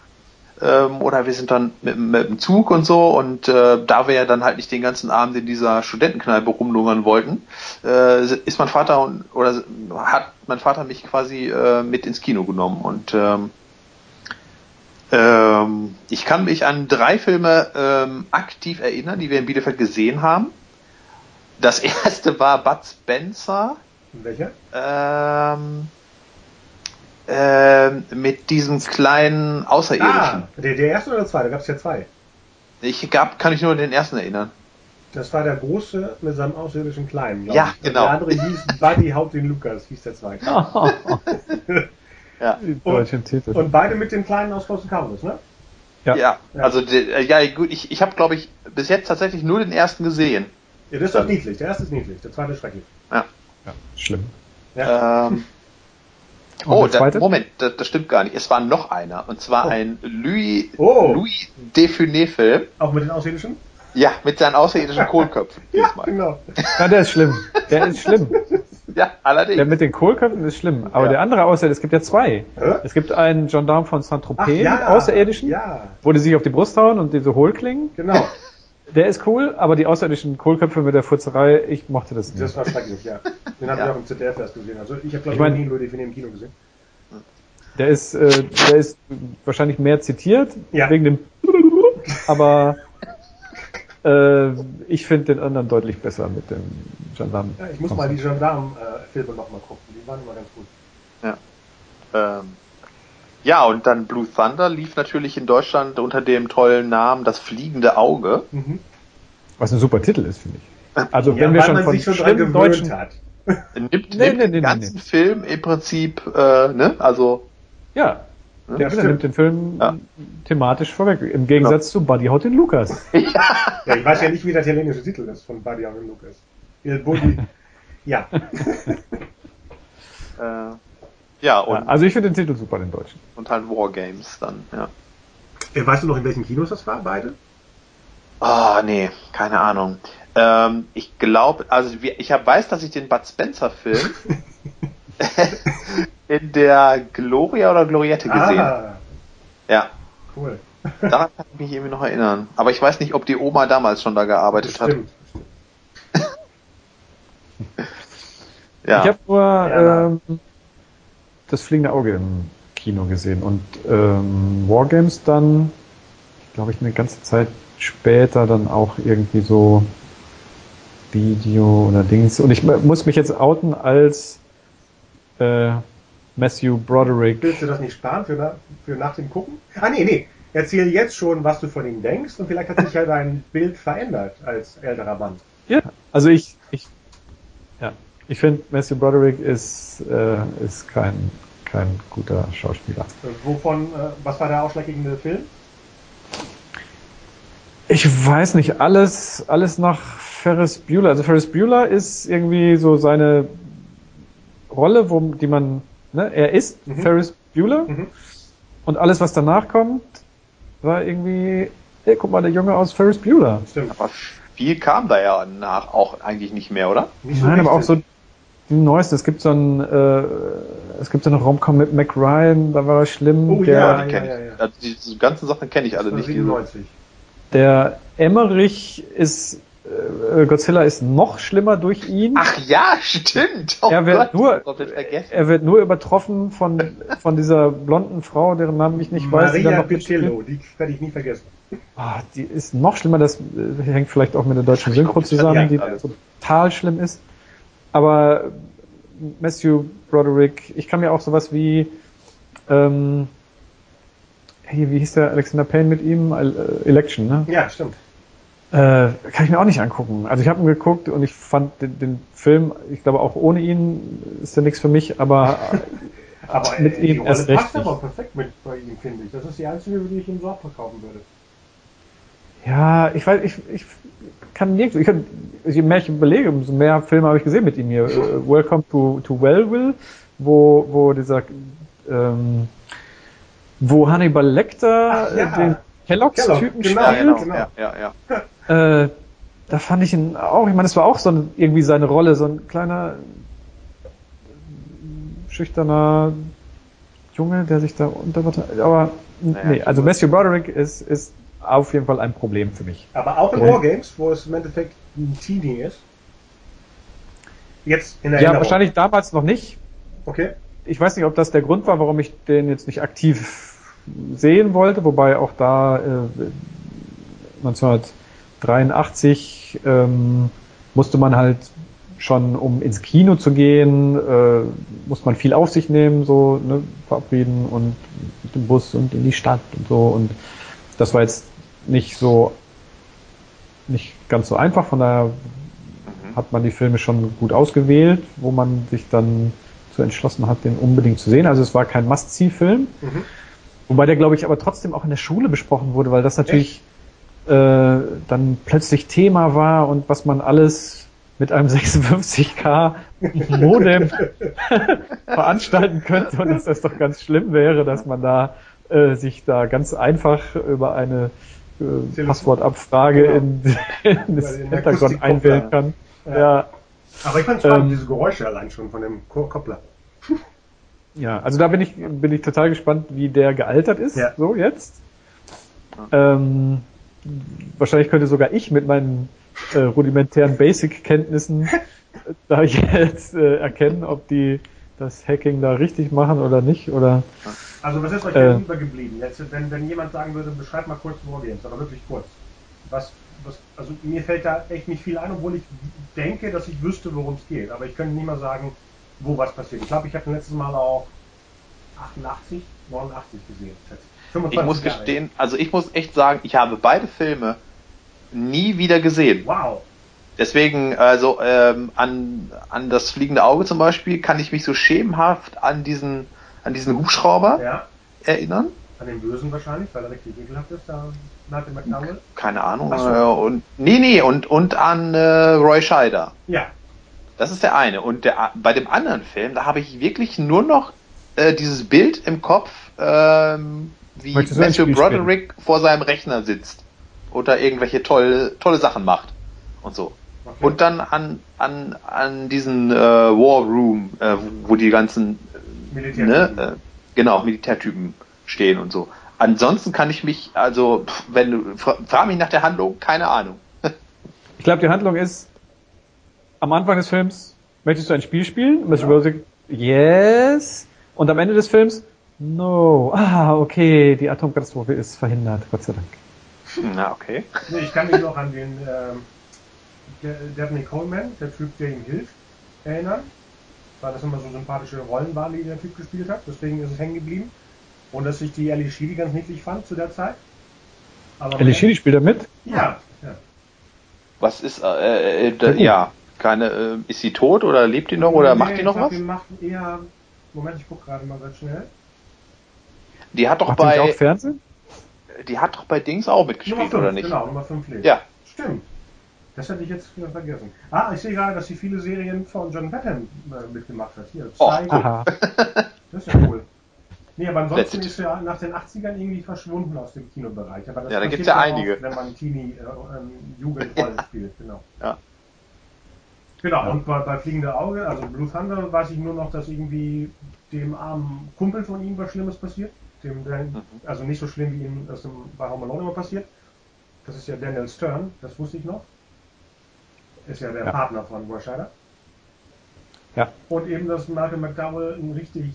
Ähm, oder wir sind dann mit, mit dem Zug und so und äh, da wir ja dann halt nicht den ganzen Abend in dieser Studentenkneipe rumlungern wollten, äh, ist mein Vater und oder hat mein Vater mich quasi äh, mit ins Kino genommen und ähm, ähm, ich kann mich an drei Filme ähm, aktiv erinnern, die wir in Bielefeld gesehen haben. Das erste war Bud Spencer welcher? ähm, ähm, mit diesem kleinen Außerirdischen. Ah, der, der erste oder der zweite? Da gab es ja zwei. Ich gab, kann ich nur an den ersten erinnern. Das war der große mit seinem außerirdischen Kleinen. Ja, ich. genau. Der andere hieß Buddy Haut den Lukas, hieß der zweite. Ja. Die deutschen Titel. Und beide mit dem Kleinen aus Close Encounters, ne? Ja. Ja, Ja. also de- äh, ja gut, ich, ich habe glaube ich bis jetzt tatsächlich nur den ersten gesehen. Ja, das ist doch niedlich. Der erste ist niedlich, der zweite ist schrecklich. ja, schlimm. Ja. Ähm, Und oh, da, Moment, das, das stimmt gar nicht. Es war noch einer und zwar Oh. ein Louis Oh. Louis Defuné Film. Auch mit den Außerirdischen? Ja, mit seinen außerirdischen Kohlköpfen Ja, diesmal. genau. Na, der ist schlimm. Der ist schlimm. Ja, allerdings. Der mit den Kohlköpfen ist schlimm. Aber Ja. der andere Außerirdische, es gibt ja zwei. Hä? Es gibt einen Gendarm von Saint-Tropez ja. Außerirdischen, Ja, wo die sich auf die Brust hauen und diese Hohlklingen. genau. Der ist cool, aber die außerirdischen Kohlköpfe mit der Furzerei, ich mochte das nicht. Das war schrecklich, ja. Den habe Ja. ich auch im ZDF erst gesehen. Also ich habe glaube Ich ich mein- nie Define im Kino gesehen. Der ist, äh, der ist wahrscheinlich mehr zitiert, Ja. wegen dem aber äh, ich finde den anderen deutlich besser mit dem Gendarm. Ja, ich muss mal die Gendarm-Filme nochmal gucken. Die waren immer ganz gut. Ähm, ja, und dann Blue Thunder lief natürlich in Deutschland unter dem tollen Namen Das fliegende Auge. Mhm. Was ein super Titel ist, finde ich. Also Ja, wenn wir schon man von sich schon deutschen hat. Nimmt, Nee, nimmt nee, nee, den nee, ganzen nee. Film im Prinzip, äh, ne? Also, Ja, ne? der stimmt. nimmt den Film Ja. thematisch vorweg. Im Gegensatz zu Buddy Hot den Lukas. Ja, ich weiß ja nicht, wie der italienische Titel ist von Buddy und Lucas. Il Buddy. Ja. äh, ja, und, Ja, also ich finde den Titel super, den deutschen. und halt Wargames dann, ja. Äh, Weißt du noch, in welchen Kinos das war, beide? Ah, nee, keine Ahnung. Ähm, ich glaube, also ich hab, weiß, dass ich den Bud Spencer Film in der Gloria oder Gloriette gesehen. Ah, Ja, cool. daran kann ich mich irgendwie noch erinnern. Aber ich weiß nicht, ob die Oma damals schon da gearbeitet hat. Stimmt. Ja. Ich habe nur Ja. ähm, das fliegende Auge im Kino gesehen und ähm, Wargames dann, glaube ich, eine ganze Zeit später dann auch irgendwie so Video oder Dings. Und ich muss mich jetzt outen als äh, Matthew Broderick. Willst du das nicht sparen für, na, für nach dem Gucken? Ah, nee, nee. Erzähl jetzt schon, was du von ihm denkst und vielleicht hat sich ja dein Bild verändert als älterer Mann. Ja, also ich, ich, ich finde Matthew Broderick ist, äh, ist kein, kein guter Schauspieler. Wovon, äh, was war der ausschlaggebende Film? Ich weiß nicht, alles, alles nach Ferris Bueller. Also Ferris Bueller ist irgendwie so seine Rolle, wo, die man, ne, er ist Mhm. Ferris Bueller Mhm. und alles, was danach kommt, war irgendwie, ey, guck mal, der Junge aus Ferris Bueller. Stimmt. Aber viel kam da ja nach auch eigentlich nicht mehr, oder? Nicht Nein, aber auch richtig. so die neuesten. Es gibt so ein, äh, es gibt so eine Romcom mit Mac Ryan, da war er schlimm. Oh, der, ja, die kenn ja, ich. ja. Also diese ganzen Sachen kenne ich alle nicht. Diese, 97. der Emmerich ist, äh, Godzilla ist noch schlimmer durch ihn. Ach ja, stimmt. Oh Er wird Gott, nur-. Er wird nur übertroffen von, von dieser blonden Frau, deren Namen ich nicht weiß. Maria. Piccillo, die werde ich nie vergessen. Ah, die ist noch schlimmer, das äh, hängt vielleicht auch mit der deutschen ich Synchro zusammen, die alles. total schlimm ist. Aber Matthew Broderick, ich kann mir auch sowas wie, ähm, hey, wie hieß der Alexander Payne mit ihm? Äh, Election, ne? Ja, stimmt. Äh, kann ich mir auch nicht angucken. Also ich habe ihn geguckt und ich fand den, den Film, ich glaube auch ohne ihn ist der nichts für mich, aber Aber Mit äh, ihm erst recht passt aber perfekt mit bei ihm, finde ich. Das ist die einzige, die ich ihm so verkaufen würde. Ja, ich weiß, ich, ich kann nirgends, ich kann, je mehr ich überlege, umso mehr Filme habe ich gesehen mit ihm hier. Äh, Welcome to, to Wellville, wo, wo dieser, ähm, wo Hannibal Lecter Ach, ja. äh, den Kelloggs-Typen Kellogg, genau, Ja, genau. spielt. genau. Ja, ja, ja. Äh, da fand ich ihn auch, ich meine, es war auch so ein, irgendwie seine Rolle, so ein kleiner, schüchterner Junge, der sich da unter, aber, Naja, nee, also Matthew Broderick ist, ist auf jeden Fall ein Problem für mich. Aber auch in Ja. Wargames, wo es im Endeffekt ein Teenie ist. Jetzt in Ja, Erinnerung. wahrscheinlich damals noch nicht. Okay. Ich weiß nicht, ob das der Grund war, warum ich den jetzt nicht aktiv sehen wollte, wobei auch da äh, 1983 ähm, musste man halt schon, um ins Kino zu gehen, äh, muss man viel auf sich nehmen, so ne, verabreden und mit dem Bus und in die Stadt und so. Und das war jetzt nicht so nicht ganz so einfach, von daher hat man die Filme schon gut ausgewählt, wo man sich dann so entschlossen hat, den unbedingt zu sehen. Also es war kein Must-See-Film. Mhm. Wobei der, glaube ich, aber trotzdem auch in der Schule besprochen wurde, weil das natürlich äh, dann plötzlich Thema war und was man alles mit einem 56k Modem veranstalten könnte und dass das doch ganz schlimm wäre, dass man da äh, sich da ganz einfach über eine äh, Passwortabfrage genau. in, in das Hintergrund einwählen kann. Ja. ja. Aber ich fand spannend, ähm, diese Geräusche allein schon von dem Koppler. Ja, also da bin ich, bin ich total gespannt, wie der gealtert ist, ja. so jetzt. Ähm, wahrscheinlich könnte sogar ich mit meinen äh, rudimentären Basic-Kenntnissen da jetzt äh, erkennen, ob die das Hacking da richtig machen oder nicht, oder. Also was ist euch äh, lieber geblieben? Jetzt, wenn, wenn jemand sagen würde, beschreib mal kurz Wargames, aber wirklich kurz. Was, was, also mir fällt da echt nicht viel ein, obwohl ich denke, dass ich wüsste, worum es geht. Aber ich könnte nicht mal sagen, wo was passiert. Ich glaube, ich habe letztes Mal auch 88, 89 gesehen. Ich muss Jahre. gestehen, also ich muss echt sagen, ich habe beide Filme nie wieder gesehen. Wow. Deswegen, also ähm, an, an das fliegende Auge zum Beispiel, kann ich mich so schemenhaft an diesen, an diesen Hubschrauber ja. erinnern. An den Bösen wahrscheinlich, weil er richtig ekelhaft ist, da Martin McDowell. Keine Ahnung. So. Äh, und, nee, nee, und, und an äh, Roy Scheider. Ja. Das ist der eine. Und der, bei dem anderen Film, da habe ich wirklich nur noch äh, dieses Bild im Kopf, ähm, wie Matthew Broderick vor seinem Rechner sitzt oder irgendwelche tolle, tolle Sachen macht und so. Okay. Und dann an, an, an diesen äh, War Room, äh, wo die ganzen äh, ne, äh, genau, Militärtypen stehen und so. Ansonsten kann ich mich, also, wenn du, frag mich nach der Handlung, keine Ahnung. ich glaube, die Handlung ist, am Anfang des Films möchtest du ein Spiel spielen? Mr. Ja. yes. Und am Ende des Films, no. Ah, okay, die Atomkatastrophe ist verhindert, Gott sei Dank. Na, okay. Ich kann mich noch an den ähm, Daphne Coleman, der Typ, der ihm hilft, erinnern. Weil das immer so sympathische Rollen waren, die der Typ gespielt hat. Deswegen ist es hängen geblieben. Und dass ich die Ellie Sheedy ganz niedlich fand zu der Zeit. Aber Ellie Sheedy spielt da mit? Ja. ja. Was ist, äh, äh, äh ja, keine, äh, ist sie tot oder lebt die noch oder nee, macht die noch glaub, was? Die macht eher Moment, ich gucke gerade mal ganz schnell. Die hat doch Macht bei. auch Fernsehen? Die hat doch bei Dings auch mitgespielt, fünf, oder nicht? Genau, Nummer 5 lebt. Ja. Stimmt. Das hätte ich jetzt vergessen. Ah, ich sehe gerade, dass sie viele Serien von John Batten äh, mitgemacht hat. Hier, oh, aha. Das ist ja cool. Nee, aber ansonsten Let's ist ja nach den 80ern irgendwie verschwunden aus dem Kinobereich. Aber ja, da gibt es ja einige. Auch, wenn man Teenie, äh, ähm, Jugendrollen spielt, genau. Ja. Genau, und bei, bei Fliegende Auge, also Blue Thunder, weiß ich nur noch, dass irgendwie dem armen Kumpel von ihm was Schlimmes passiert. Dem, mhm. Also nicht so schlimm, wie ihm das bei Home Alone immer passiert. Das ist ja Daniel Stern, das wusste ich noch. Ist ja der ja. Partner von Warsheider. Ja. Und eben, dass Malcolm McDowell ein richtig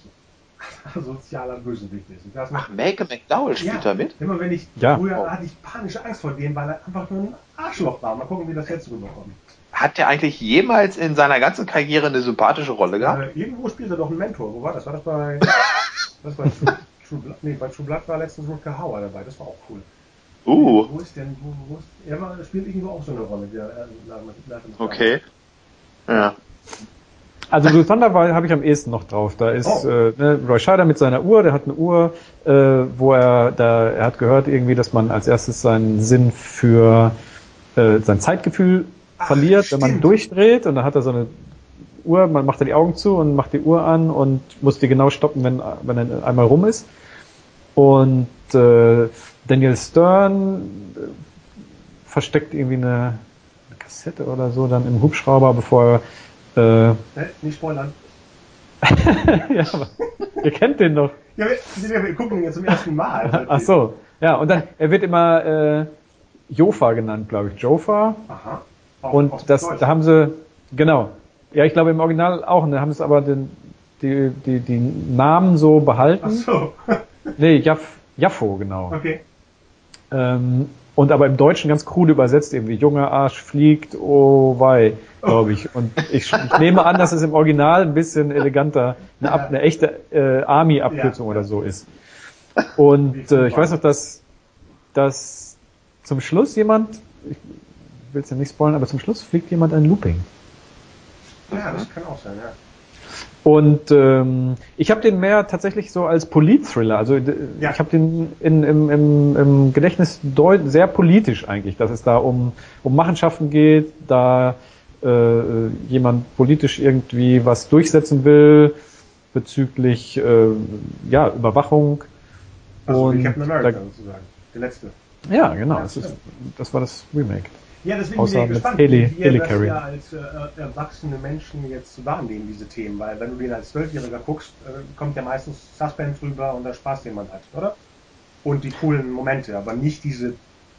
sozialer Bösewicht ist. Das Ach, Malcolm McDowell spielt ja, da mit? Immer wenn ich, ja. früher oh. hatte ich panische Angst vor dem, weil er einfach nur ein Arschloch war. Mal gucken, wie das jetzt rüberkommt. Hat der eigentlich jemals in seiner ganzen Karriere eine sympathische Rolle gehabt? Äh, irgendwo spielt er doch einen Mentor. Wo war das? War das bei. das war True, Blood? Nee, bei True Blood war letztens Rutger Hauer dabei. Das war auch cool. Uh. Wo ist denn. Wo, wo ist, er war, spielt irgendwo auch so eine Rolle. Der, nach okay. Ja. Also Blue Thunder habe ich am ehesten noch drauf. Da ist oh. äh, ne, Roy Scheider mit seiner Uhr, der hat eine Uhr, äh, wo er da er hat gehört irgendwie, dass man als erstes seinen Sinn für äh, sein Zeitgefühl verliert, Ach, wenn man durchdreht und dann hat er so eine Uhr, man macht da die Augen zu und macht die Uhr an und muss die genau stoppen, wenn, wenn er einmal rum ist. Und äh, Daniel Stern äh, versteckt irgendwie eine, eine, Kassette oder so dann im Hubschrauber, bevor er. Äh, hey, nicht spoilern. ja, aber ihr kennt den doch. Ja, wir, wir gucken ihn jetzt zum ersten Mal. Ach so, ja, und dann, er wird immer äh, Jofa genannt, glaube ich. Jofa. Aha. Und das, da haben sie, genau. Ja, ich glaube im Original auch, da haben sie aber den, die, die, die Namen so behalten. Ach so. nee, Jaff, Jaffo, genau. Okay. Ähm, und aber im Deutschen ganz cool übersetzt, irgendwie junger Arsch fliegt, oh wei, glaube ich. Und ich, ich, nehme an, dass es im Original ein bisschen eleganter, eine, Ab, eine echte äh, Army-Abkürzung ja. oder so ist. Und äh, ich weiß noch, dass, dass zum Schluss jemand, ich, will es ja nicht spoilern, aber zum Schluss fliegt jemand ein Looping. Ja, das kann auch sein, ja. Und ähm, ich habe den mehr tatsächlich so als Polit-Thriller. Also ja. ich habe den in, im, im, im Gedächtnis sehr politisch eigentlich, dass es da um, um Machenschaften geht, da äh, jemand politisch irgendwie was durchsetzen will bezüglich äh, ja, Überwachung. Also und Captain America da, sozusagen, der letzte. Ja, genau. Das, ist, das war das Remake. Ja, deswegen Außer bin ich gespannt, Heli- wie ihr das ja als äh, erwachsene Menschen jetzt wahrnehmen, diese Themen. Weil wenn du den als Zwölfjähriger guckst, äh, kommt ja meistens Suspense rüber und der Spaß, den man hat, oder? Und die coolen Momente, aber nicht diese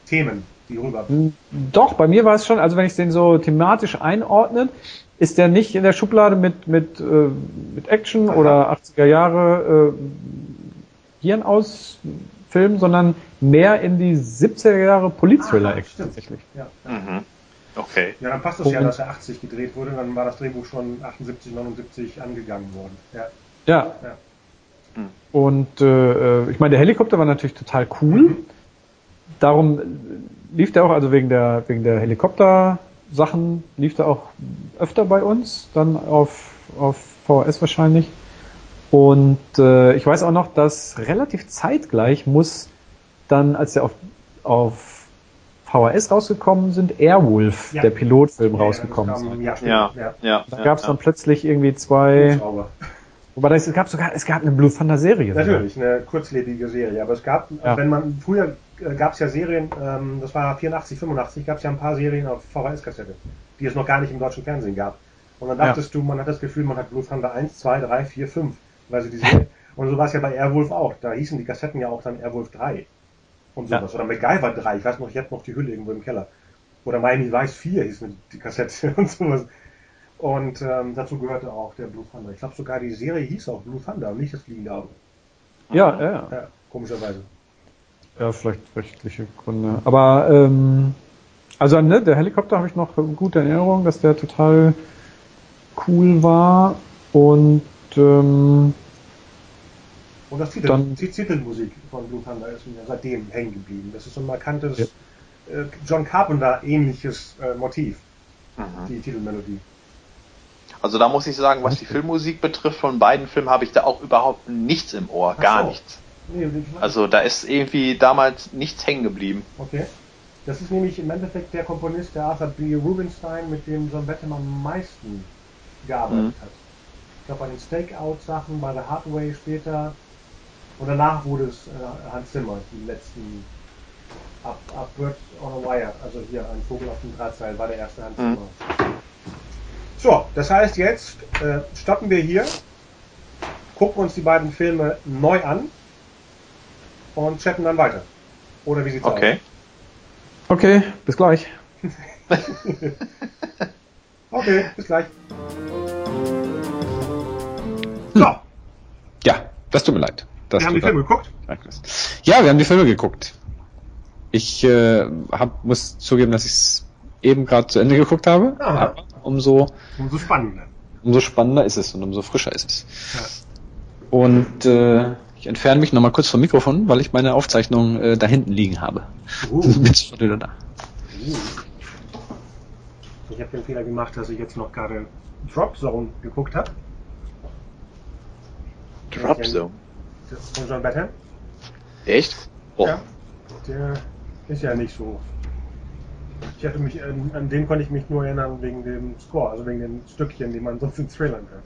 Themen, die rüber. Doch, bei mir war es schon, also wenn ich den so thematisch einordne, ist der nicht in der Schublade mit, mit, äh, mit Action Aha. oder 80er Jahre äh, Hirn aus Film, sondern mehr in die 70er Jahre Polit-Thriller-Action stimmt. tatsächlich. Ja. Mhm. Okay. ja, dann passt das ja, dass er 80 gedreht wurde, dann war das Drehbuch schon 78, 79 angegangen worden. Ja. Ja. Ja. Hm. Und äh, ich meine, der Helikopter war natürlich total cool. Darum lief der auch, also wegen der, wegen der Helikopter-Sachen, lief der auch öfter bei uns, dann auf, auf VHS wahrscheinlich. Und äh, ich weiß auch noch, dass relativ zeitgleich muss dann, als der auf, auf VHS rausgekommen sind, Airwolf, Ja. der Pilotfilm, Ja, rausgekommen kam-. Ja. Ja, ja. ja. Da ja, gab es ja. dann plötzlich irgendwie zwei, wobei das, es gab sogar, es gab eine Blue Thunder Serie. sogar. Natürlich, eine kurzlebige Serie. Aber es gab, Ja. wenn man, früher gab es ja Serien, ähm, das war 84, 85, gab es ja ein paar Serien auf VHS-Kassette, die es noch gar nicht im deutschen Fernsehen gab. Und dann Ja. dachtest du, man hat das Gefühl, man hat Blue Thunder 1, 2, 3, 4, 5, weil sie die Serie. Und so war es ja bei Airwolf auch. Da hießen die Kassetten ja auch dann Airwolf 3 und sowas. Oder MacGyver 3, ich weiß noch, ich habe noch die Hülle irgendwo im Keller. Oder Miami Vice 4 hieß die Kassette und sowas. Und ähm, dazu gehörte auch der Blue Thunder. Ich glaube sogar die Serie hieß auch Blue Thunder und nicht das Fliegende Auge. Ja, ja, ja. Ja, komischerweise. Ja, vielleicht rechtliche Gründe. Aber ähm, also ne, der Helikopter habe ich noch gute Erinnerung, dass der total cool war und ähm, Und das Titel, Dann- die Titelmusik von Blue Thunder ist mir seitdem hängen geblieben. Das ist so ein markantes Ja. äh, John Carpenter ähnliches äh, Motiv, Mhm. die Titelmelodie. Also da muss ich sagen, was die Filmmusik betrifft, von beiden Filmen habe ich da auch überhaupt nichts im Ohr. Ach Gar so. nichts. Nee, Also da ist irgendwie damals nichts hängen geblieben. okay. Das ist nämlich im Endeffekt der Komponist, der Arthur B. Rubinstein, mit dem John Batten am meisten gearbeitet Mhm. hat. Ich glaube bei den Stakeout-Sachen, bei der Hardway später. Und danach wurde es äh, Hans Zimmer, die letzten Up, Up Bird on a Wire, also hier ein Vogel auf dem Drahtseil, war der erste Hans Mhm. Zimmer. So, das heißt jetzt äh, stoppen wir hier, gucken uns die beiden Filme neu an und chatten dann weiter. Oder wie sieht's Okay. okay, bis gleich. aus? Okay, bis gleich. So, Ja, das tut mir leid. Das wir haben die Filme geguckt. Ja, wir haben die Filme geguckt. Ich äh, hab, muss zugeben, dass ich es eben gerade zu Ende geguckt habe. Aha. Aber umso, Umso spannender. umso spannender ist es und umso frischer ist es. Und äh, ich entferne mich nochmal kurz vom Mikrofon, weil ich meine Aufzeichnung äh, da hinten liegen habe. Uh. Bin schon wieder da. Ich habe den Fehler gemacht, dass ich jetzt noch gerade Drop Zone geguckt habe. Drop Zone. Von John Batten. Echt? Oh. Ja. Der ist ja nicht so. Ich hatte mich, an, an den konnte ich mich nur erinnern wegen dem Score, also wegen den Stückchen, die man sonst in Thrillern hört.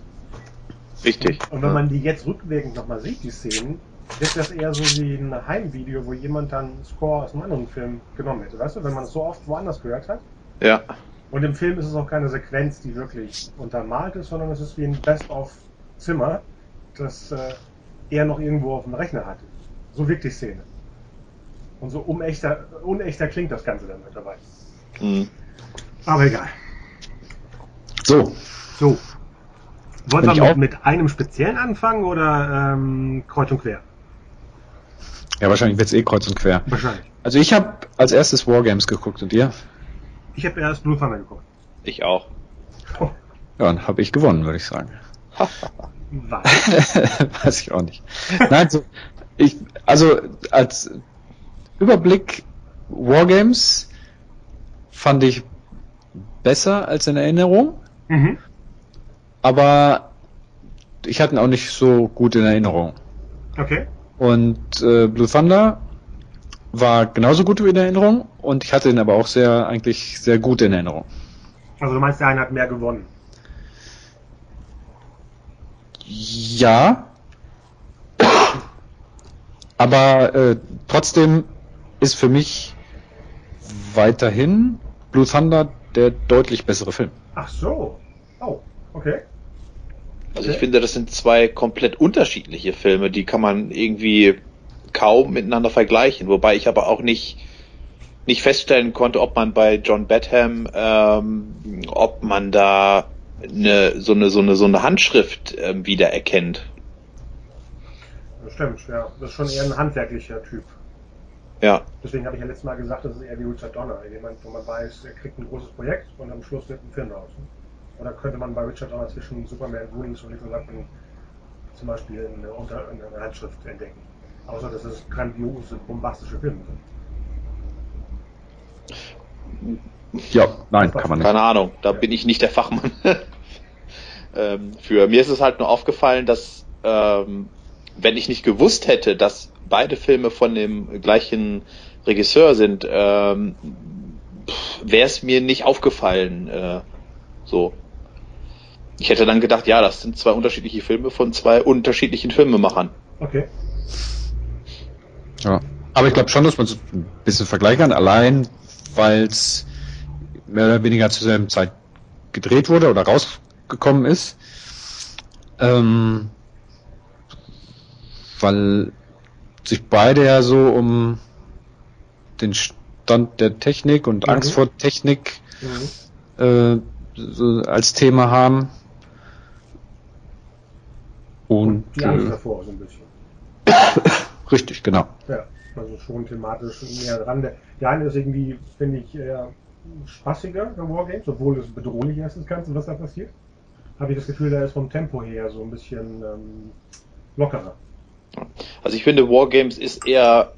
Richtig. Und wenn man die jetzt rückwirkend nochmal sieht, die Szenen, ist das eher so wie ein Heimvideo, wo jemand dann Score aus einem anderen Film genommen hätte. Weißt du, wenn man es so oft woanders gehört hat. Ja. Und im Film ist es auch keine Sequenz, die wirklich untermalt ist, sondern es ist wie ein Best-of-Zimmer, das äh, er noch irgendwo auf dem Rechner hatte. So wirkt die Szene. Und so unechter, unechter klingt das Ganze dann mit dabei. Hm. Aber egal. So, So. Wollen Bin wir mit, auch? mit einem speziellen anfangen oder ähm, kreuz und quer? ja, wahrscheinlich wird's eh kreuz und quer. Wahrscheinlich. Also ich habe als erstes Wargames geguckt und ihr? Ich habe erst Blue Thunder geguckt. Ich auch. Ja, dann habe ich gewonnen, würde ich sagen. Was? Weiß ich auch nicht. Nein, so, ich, also als Überblick Wargames fand ich besser als in Erinnerung, mhm. aber ich hatte ihn auch nicht so gut in Erinnerung. Okay. Und äh, Blue Thunder war genauso gut wie in Erinnerung und ich hatte ihn aber auch sehr, eigentlich sehr gut in Erinnerung. Also du meinst, der eine hat mehr gewonnen. Ja. Aber äh, trotzdem ist für mich weiterhin Blue Thunder der deutlich bessere Film. Ach so. Oh, okay. Also ich finde, das sind zwei komplett unterschiedliche Filme, die kann man irgendwie kaum miteinander vergleichen, wobei ich aber auch nicht nicht feststellen konnte, ob man bei John Badham, ähm, ob man da eine, so eine so eine so eine Handschrift ähm, wiedererkennt. Das stimmt, ja. Das ist schon eher ein handwerklicher Typ. Ja. Deswegen habe ich ja letztes Mal gesagt, das ist eher wie Richard Donner. Jemand, wo man weiß, er kriegt ein großes Projekt und am Schluss wird ein Film raus. Oder könnte man bei Richard Donner zwischen Superman, Goonies und Little Weapon zum Beispiel eine, Unter eine Handschrift entdecken. Außer dass es grandiose, bombastische Filme sind. Ja, nein, kann man nicht. Keine Ahnung, da bin ich nicht der Fachmann. ähm, für mir ist es halt nur aufgefallen, dass ähm, wenn ich nicht gewusst hätte, dass beide Filme von dem gleichen Regisseur sind, ähm, wäre es mir nicht aufgefallen. Äh, so. Ich hätte dann gedacht, ja, das sind zwei unterschiedliche Filme von zwei unterschiedlichen Filmemachern. Okay. Ja. Aber ich glaube schon, dass man es ein bisschen vergleichen kann, allein weil es mehr oder weniger zur selben Zeit gedreht wurde oder rausgekommen ist. Ähm, weil sich beide ja so um den Stand der Technik und mhm. Angst vor Technik mhm. äh, so als Thema haben. Und, und die Angst äh, davor so ein bisschen. Richtig, genau. Ja, also schon thematisch näher dran. Der, der eine ist irgendwie, finde ich, eher spaßiger, der Wargames, obwohl es bedrohlich ist, das Ganze, was da passiert. Habe ich das Gefühl, der ist vom Tempo her so ein bisschen ähm, lockerer. Also ich finde, Wargames ist eher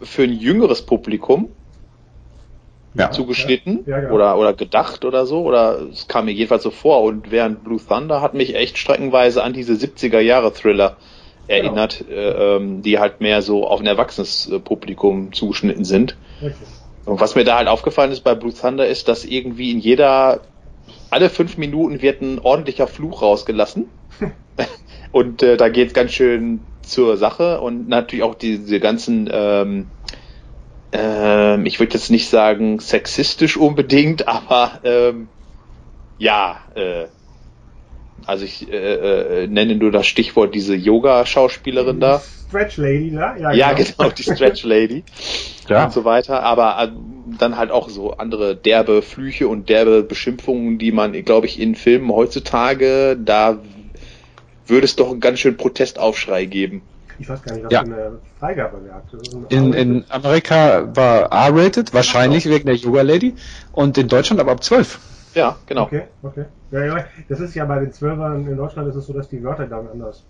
für ein jüngeres Publikum ja, zugeschnitten ja, ja, genau. oder, oder gedacht oder so, oder es kam mir jedenfalls so vor. Und während Blue Thunder hat mich echt streckenweise an diese 70er Jahre Thriller erinnert, genau. äh, ähm, die halt mehr so auf ein erwachsenes äh, Publikum zugeschnitten sind. Richtig. Und was mir da halt aufgefallen ist bei Blue Thunder ist, dass irgendwie in jeder, alle fünf Minuten wird ein ordentlicher Fluch rausgelassen. und äh, da geht's ganz schön zur Sache und natürlich auch diese ganzen, ähm, ähm, ich würde jetzt nicht sagen sexistisch unbedingt, aber ähm, ja, äh, also ich äh, äh, nenne nur das Stichwort diese Yoga-Schauspielerin da. Stretch Lady da? Ja, ja genau. genau, die Stretch Lady ja. und so weiter. Aber äh, dann halt auch so andere derbe Flüche und derbe Beschimpfungen, die man, glaube ich, in Filmen heutzutage, da würde es doch einen ganz schönen Protestaufschrei geben. Ich weiß gar nicht, was ja. für eine Freigabe der hat. In, in Amerika war R-rated, wahrscheinlich wegen der Yoga Lady, und in Deutschland aber ab 12. Ja, genau. Okay, okay. Ja, ja, das ist ja bei den Zwölfern in Deutschland ist es so, dass die Wörter dann anders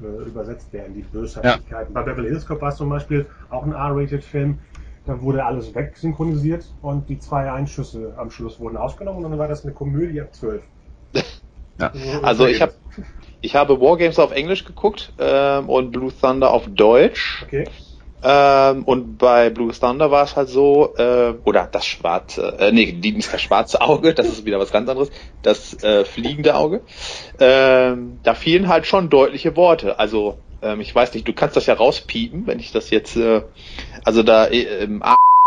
äh, übersetzt werden, die Bösartigkeiten. Ja. Bei Beverly Hills Cop war es zum Beispiel auch ein R-Rated-Film. Da wurde alles wegsynchronisiert und die zwei Einschüsse am Schluss wurden ausgenommen und dann war das eine Komödie ab 12. Ja. Also ich habe ich habe Wargames auf Englisch geguckt ähm, und Blue Thunder auf Deutsch. Okay. Ähm, und bei Blue Thunder war es halt so, äh, oder das schwarze, äh, nee, nicht das schwarze Auge, das ist wieder was ganz anderes, das äh, fliegende Auge. Ähm, da fielen halt schon deutliche Worte. Also, ähm, ich weiß nicht, du kannst das ja rauspiepen, wenn ich das jetzt, äh, also da äh, ähm,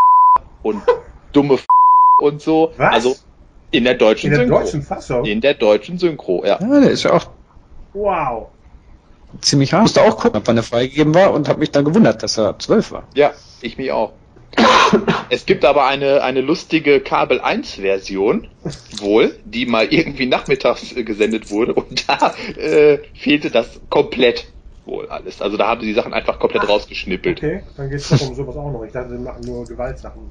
und dumme und so. Was? Also in der deutschen in der Synchro. Deutschen Fassung? In der deutschen Synchro, ja. Ja, der ist ja auch Wow. Ziemlich hart. Musste auch gucken, wann er freigegeben war und habe mich dann gewundert, dass er zwölf war. Ja, ich mich auch. es gibt aber eine, eine lustige Kabel 1 Version, wohl, die mal irgendwie nachmittags äh, gesendet wurde und da äh, fehlte das komplett wohl alles. Also da haben sie die Sachen einfach komplett Ach, rausgeschnippelt. Okay, dann geht es doch um sowas auch noch. Ich dachte, sie machen nur Gewaltsachen,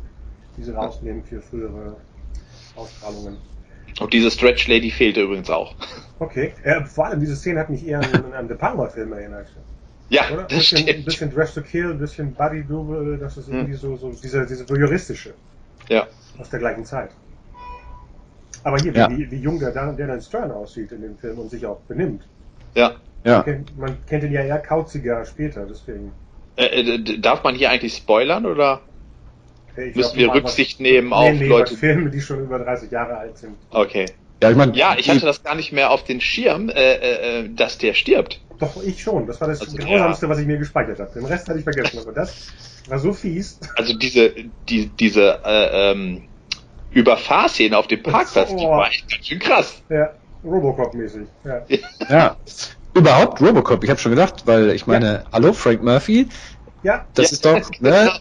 die sie rausnehmen für frühere Ausstrahlungen. Und diese Stretch Lady fehlte übrigens auch. Okay. Äh, vor allem diese Szene hat mich eher an, an The Palmer-Film erinnert. Ja, Oder? das bisschen, stimmt. Ein bisschen Dress to Kill, ein bisschen Buddy Double, das ist irgendwie hm. so, so diese, diese juristische. Ja. Aus der gleichen Zeit. Aber hier, ja. wie, wie jung der, der dann Stern aussieht in dem Film und sich auch benimmt. Ja. ja. Man, kennt, man kennt ihn ja eher kauziger später, deswegen. Äh, äh, darf man hier eigentlich spoilern oder? Ich Müssen wir Rücksicht was, nehmen nee, auf nee, Leute. Filme, die schon über 30 Jahre alt sind. Okay. Ja, ich, mein, ja, ich hatte das gar nicht mehr auf den Schirm, äh, äh, dass der stirbt. Doch, ich schon. Das war das Also, Grausamste, was ich mir gespeichert habe. Den Rest hatte ich vergessen. Aber das war so fies. Also diese, die, diese äh, ähm, Überfahrszene auf dem Parkplatz, die war echt ganz schön krass. Ja, Robocop-mäßig. Ja. Ja. Überhaupt Robocop, ich habe schon gedacht, weil ich meine, hallo Frank Murphy, ja, das Ja. ist doch, ne?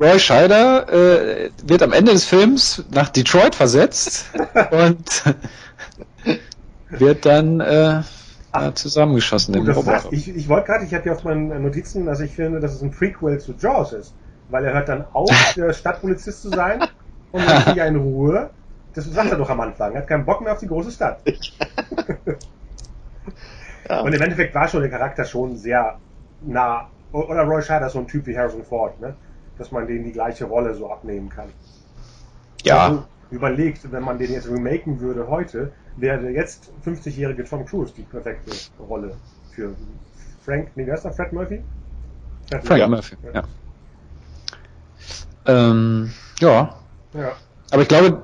Roy Scheider äh, wird am Ende des Films nach Detroit versetzt und wird dann äh, da zusammengeschossen im. Roboter. Ich, ich wollte gerade, ich habe hier auf meinen Notizen, dass ich finde, dass es ein Prequel zu Jaws ist. Weil er hört dann auf, der Stadtpolizist zu sein und ist er in Ruhe. Das sagt er doch am Anfang. Er hat keinen Bock mehr auf die große Stadt. Ja. Und im Endeffekt war schon der Charakter schon sehr nah. Oder Roy Scheider ist so ein Typ wie Harrison Ford, ne? Dass man denen die gleiche Rolle so abnehmen kann. Ja, Also, überlegt, wenn man den jetzt remaken würde heute, wäre jetzt 50-jährige Tom Cruise die perfekte Rolle für Frank, nee, wer ist? Fred Murphy? Fred Frank Ja. Murphy, ja. Ähm, ja, Ja. aber ich glaube,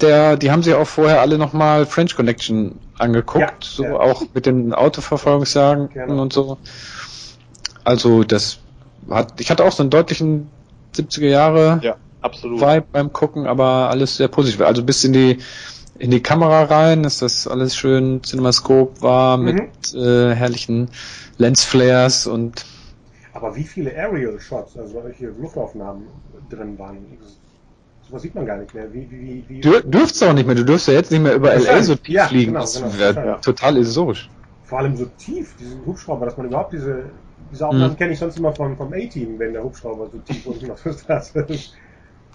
der, die haben sich auch vorher alle nochmal French Connection angeguckt, Ja, so ja. auch mit den Autoverfolgungsjagen Genau. und so. Also das hat, ich hatte auch so einen deutlichen 70er Jahre ja, absolut. Vibe beim Gucken, aber alles sehr positiv. Also bis in die in die Kamera rein, dass das alles schön Cinemascope war Mhm. mit äh, herrlichen Lensflares und Aber wie viele Aerial Shots, also solche Luftaufnahmen drin waren, das, sowas sieht man gar nicht mehr. Wie, wie, wie, Dür dürftest du auch nicht mehr, du dürfst ja jetzt nicht mehr über LA so tief Ja, fliegen. genau, das genau, wäre total illusorisch. vor allem so tief, diesen Hubschrauber, dass man überhaupt diese, diese Aufnahmen Mhm. kenne ich sonst immer vom, vom A-Team, wenn der Hubschrauber so tief unten auf der Straße ist.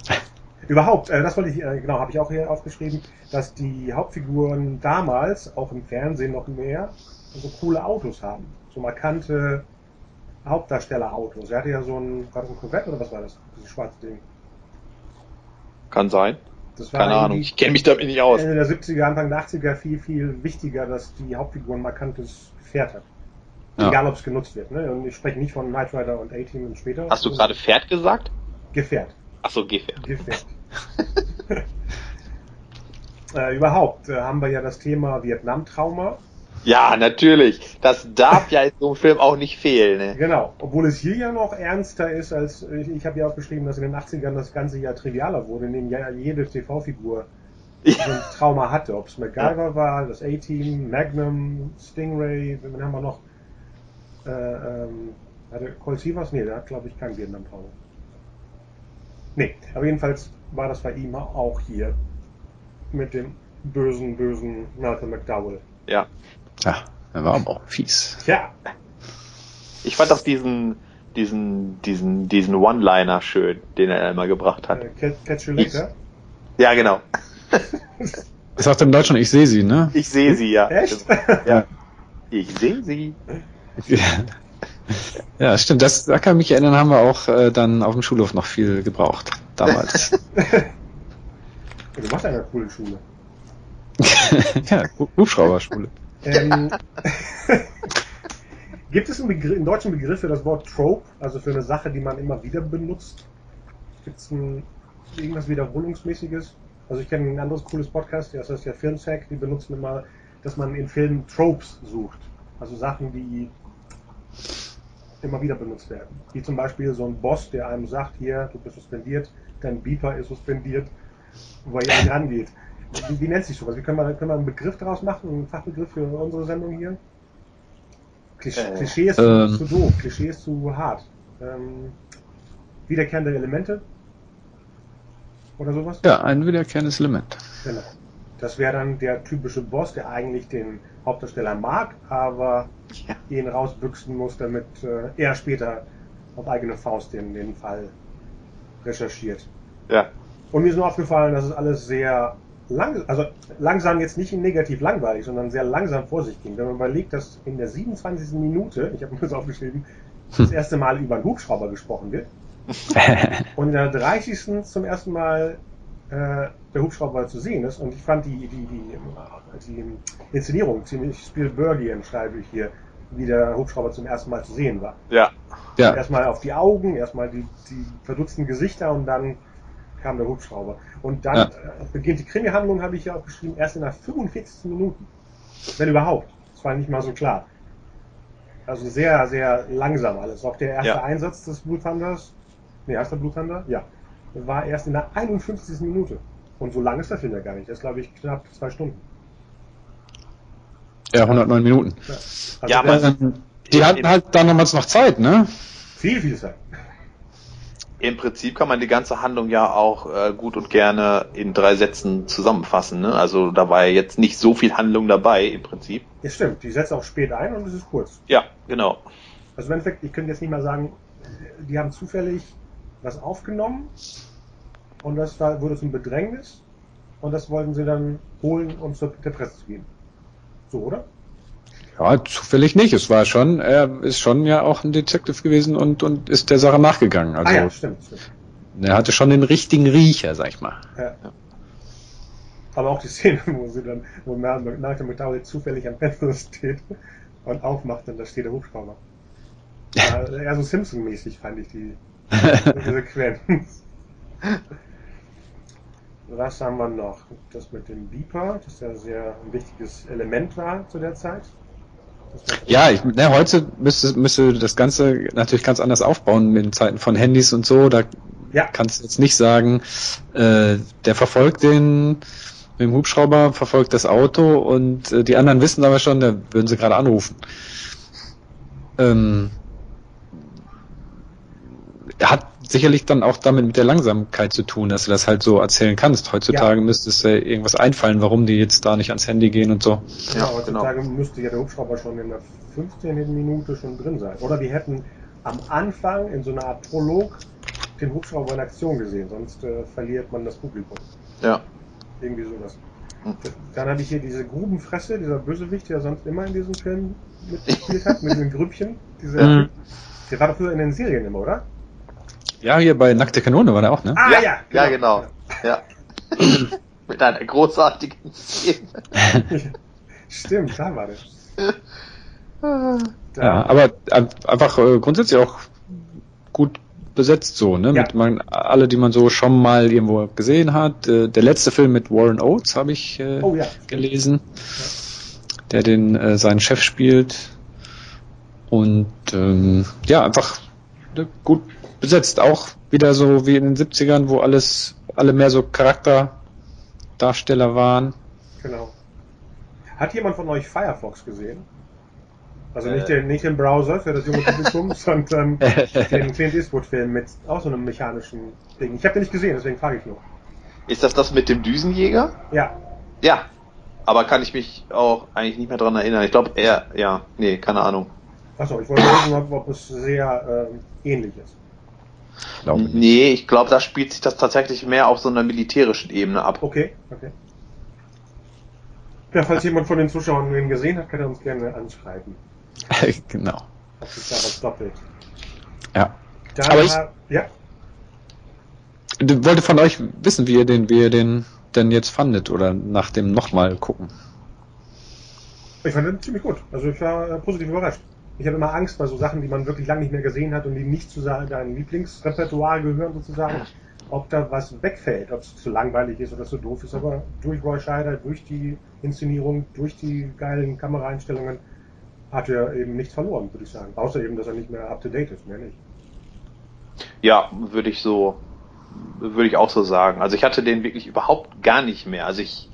Überhaupt, äh, das wollte ich, äh, genau, habe ich auch hier aufgeschrieben, dass die Hauptfiguren damals, auch im Fernsehen noch mehr, so coole Autos haben. So markante Hauptdarstellerautos. Er hatte ja so ein, war das ein Corvette oder was war das? Dieses schwarze Ding. Kann sein. Das war Keine Ahnung. Ich kenne mich damit nicht aus. Ende der 70er, Anfang der 80er viel, viel wichtiger, dass die Hauptfigur ein markantes Pferd hat. Ja. Egal, ob es genutzt wird. Ne? Und ich spreche nicht von Knight Rider und A-Team und später. Hast du gerade Pferd gesagt? Gefährt. Achso, Gehpferd. Gefährt. äh, überhaupt äh, haben wir ja das Thema Vietnam-Trauma. Ja, natürlich. Das darf ja in so einem Film auch nicht fehlen. Ne? Genau. Obwohl es hier ja noch ernster ist, als ich, ich habe ja aufgeschrieben, dass in den 80ern das ganze Jahr trivialer wurde, in dem ja jede TV-Figur so ein Trauma hatte. Ob es MacGyver war, das A-Team, Magnum, Stingray, wen haben wir noch? Äh, ähm, hatte Colt Sievers? Nee, der hat glaube ich kein Vietnam-Trauma. Nee, aber jedenfalls war das bei ihm auch hier mit dem bösen, bösen Malcolm McDowell. Ja. Ja, er war aber auch fies. Tja, Ich fand auch diesen, diesen, diesen, diesen One-Liner schön, den er immer gebracht hat. äh, Catch- You Later. Ja, genau. Das sagt er im Deutschen, ich sehe sie, ne? Ich sehe sie, ja. Echt? Ja. Ich sehe sie. Ja, stimmt. Das, da kann ich mich erinnern, haben wir auch äh, dann auf dem Schulhof noch viel gebraucht. Damals. Du warst in einer coolen Schule. ja, Hu- Hubschrauberschule. Ähm, gibt es einen, Begriff, einen deutschen Begriff für das Wort Trope, also für eine Sache, die man immer wieder benutzt? Gibt es ein, irgendwas Wiederholungsmäßiges? Also ich kenne ein anderes cooles Podcast, das heißt ja Filmsack, die benutzen immer, dass man in Filmen Tropes sucht. Also Sachen, die immer wieder benutzt werden. Wie zum Beispiel so ein Boss, der einem sagt, hier, du bist suspendiert, dein Beeper ist suspendiert, wo er nicht rangeht. Wie, wie nennt sich sowas? Wie können wir, können wir einen Begriff daraus machen, einen Fachbegriff für unsere Sendung hier? Klischee, Äh, Klischee ist ähm. zu doof, Klischee ist zu hart. Ähm, wiederkehrende Elemente? Oder sowas? Ja, ein wiederkehrendes Element. Genau. Das wäre dann der typische Boss, der eigentlich den Hauptdarsteller mag, aber Ja. ihn rausbüchsen muss, damit äh, er später auf eigene Faust den, den Fall recherchiert. Ja. Und mir ist nur aufgefallen, dass es alles sehr lang, also langsam jetzt nicht negativ langweilig, sondern sehr langsam vor sich ging. Wenn man überlegt, dass in der 27. Minute, ich habe mir das aufgeschrieben, das erste Mal über einen Hubschrauber gesprochen wird und in der 30. zum ersten Mal der Hubschrauber zu sehen ist. Und ich fand die, die, die, die Inszenierung ziemlich Spielbergian, schreibe ich hier, wie der Hubschrauber zum ersten Mal zu sehen war. Ja. Ja, Erstmal auf die Augen, erstmal die, die verdutzten Gesichter und dann kam der Hubschrauber. Und dann Ja. äh, beginnt die Krimi-Handlung, habe ich ja aufgeschrieben, erst in der 45. Minuten. Wenn überhaupt. Das war nicht mal so klar. Also sehr, sehr langsam alles. Auch der erste ja. Einsatz des Blue Thunders, nee, erster Blue Thunder, ja, war erst in der 51. Minute. Und so lang ist der Film ja gar nicht. Das ist, glaube ich, knapp zwei Stunden. Ja, 109 Minuten. Ja, also ja aber die hatten halt dann damals noch Zeit, ne? Viel, viel Zeit. Im Prinzip kann man die ganze Handlung ja auch äh, gut und gerne in drei Sätzen zusammenfassen. Ne? Also da war ja jetzt nicht so viel Handlung dabei im Prinzip. Ja, stimmt. Die setzt auch spät ein und es ist kurz. Ja, genau. Also im Endeffekt, ich könnte jetzt nicht mal sagen, die haben zufällig was aufgenommen und das war, wurde zum Bedrängnis und das wollten sie dann holen, um zur der Presse zu geben. So, oder? Ja, zufällig nicht. Es war schon, er ist schon ja auch ein Detective gewesen und, und ist der Sache nachgegangen. Also, ah ja, stimmt, stimmt. Er hatte schon den richtigen Riecher, sag ich mal. Ja. Aber auch die Szene, wo sie dann, wo Malcolm McDowell zufällig am Fenster steht und aufmacht und da steht der Hubschrauber. Ja, eher so Simpson-mäßig fand ich die Sequenz. Was haben wir noch? Das mit dem Beeper, das ja sehr ein wichtiges Element war zu der Zeit. Ja, ich, ne, heute müsste, müsste das Ganze natürlich ganz anders aufbauen in Zeiten von Handys und so. Da ja. kannst du jetzt nicht sagen, äh, der verfolgt den mit dem Hubschrauber, verfolgt das Auto und äh, die anderen wissen aber schon, da würden sie gerade anrufen. Ähm, hat sicherlich dann auch damit mit der Langsamkeit zu tun, dass du das halt so erzählen kannst. Heutzutage ja. müsste es ja irgendwas einfallen, warum die jetzt da nicht ans Handy gehen und so. Ja, genau. heutzutage genau. müsste ja der Hubschrauber schon in der 15. Minute schon drin sein. Oder wir hätten am Anfang in so einer Art Prolog den Hubschrauber in Aktion gesehen, sonst äh, verliert man das Publikum. Ja. Irgendwie sowas. Hm. Dann habe ich hier diese Grubenfresse, dieser Bösewicht, der sonst immer in diesem Film mitgespielt hat, mit den Grüppchen. Dieser, mhm. Der war doch früher in den Serien immer, oder? Ja, hier bei Nackte Kanone war der auch, ne? Ah, ja, ja, genau. Ja, genau. Ja. Mit einer großartigen Szene. Stimmt, da war der. Ja, aber einfach äh, grundsätzlich auch gut besetzt so, ne? Ja. Mit man, alle, die man so schon mal irgendwo gesehen hat. Äh, der letzte Film mit Warren Oates habe ich äh, oh, ja. gelesen, ja. der den äh, seinen Chef spielt. Und ähm, ja, einfach ne, gut besetzt. Auch wieder so wie in den 70ern, wo alles, alle mehr so Charakterdarsteller waren. Genau. Hat jemand von euch Firefox gesehen? Also nicht, äh. den, nicht den Browser für das junge Publikum, sondern den Clint Eastwood-Film mit auch so einem mechanischen Ding. Ich habe den nicht gesehen, deswegen frage ich nur. Ist das das mit dem Düsenjäger? Ja. Ja. Aber kann ich mich auch eigentlich nicht mehr dran erinnern. Ich glaube, er, ja, nee, keine Ahnung. Achso, ich wollte wissen, ob, ob es sehr äh, ähnlich ist. Glaube ich. Nee, ich glaube, da spielt sich das tatsächlich mehr auf so einer militärischen Ebene ab. Okay, okay. Ja, falls jemand von den Zuschauern ihn gesehen hat, kann er uns gerne anschreiben. genau. Das ist da was doppelt. Ja. Da Aber ich ja. wollte von euch wissen, wie ihr den, wie ihr den denn jetzt fandet oder nach dem nochmal gucken. Ich fand den ziemlich gut. Also ich war äh, positiv überrascht. Ich habe immer Angst bei so Sachen, die man wirklich lange nicht mehr gesehen hat und die nicht zu deinem Lieblingsrepertoire gehören sozusagen, ob da was wegfällt, ob es zu langweilig ist oder zu doof ist. Aber durch Roy Scheider, durch die Inszenierung, durch die geilen Kameraeinstellungen hat er eben nichts verloren, würde ich sagen. Außer eben, dass er nicht mehr up to date ist, mehr nicht. Ja, würde ich so, würde ich auch so sagen. Also ich hatte den wirklich überhaupt gar nicht mehr. Also ich,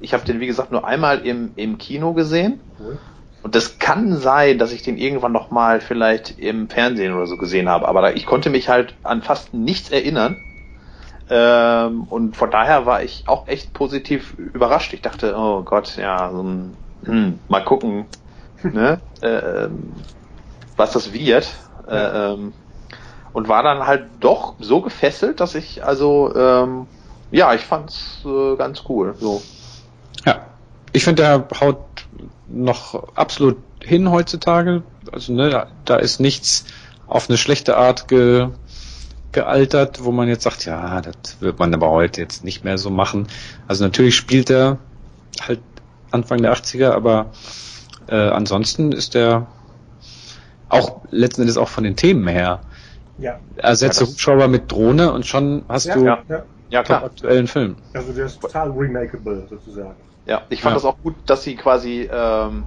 ich habe den wie gesagt nur einmal im, im Kino gesehen. Cool. Und das kann sein, dass ich den irgendwann noch mal vielleicht im Fernsehen oder so gesehen habe, aber ich konnte mich halt an fast nichts erinnern. Ähm, und von daher war ich auch echt positiv überrascht. Ich dachte, oh Gott, ja, so ein, hm, mal gucken, ne, äh, was das wird. Äh, ähm, und war dann halt doch so gefesselt, dass ich also ähm, ja, ich fand's äh, ganz cool. So. Ja, ich finde, der haut noch absolut hin heutzutage. Also ne, da, da ist nichts auf eine schlechte Art ge, gealtert, wo man jetzt sagt, ja, das wird man aber heute jetzt nicht mehr so machen. Also natürlich spielt er halt Anfang der 80er, aber äh, ansonsten ist er auch letzten Endes auch von den Themen her. Ja. Ersetze ja, Hubschrauber mit Drohne und schon hast ja, du ja, ja. ja klar. aktuellen Film. Also der ist total remakeable sozusagen. Ja, ich fand ja. das auch gut, dass sie quasi ähm,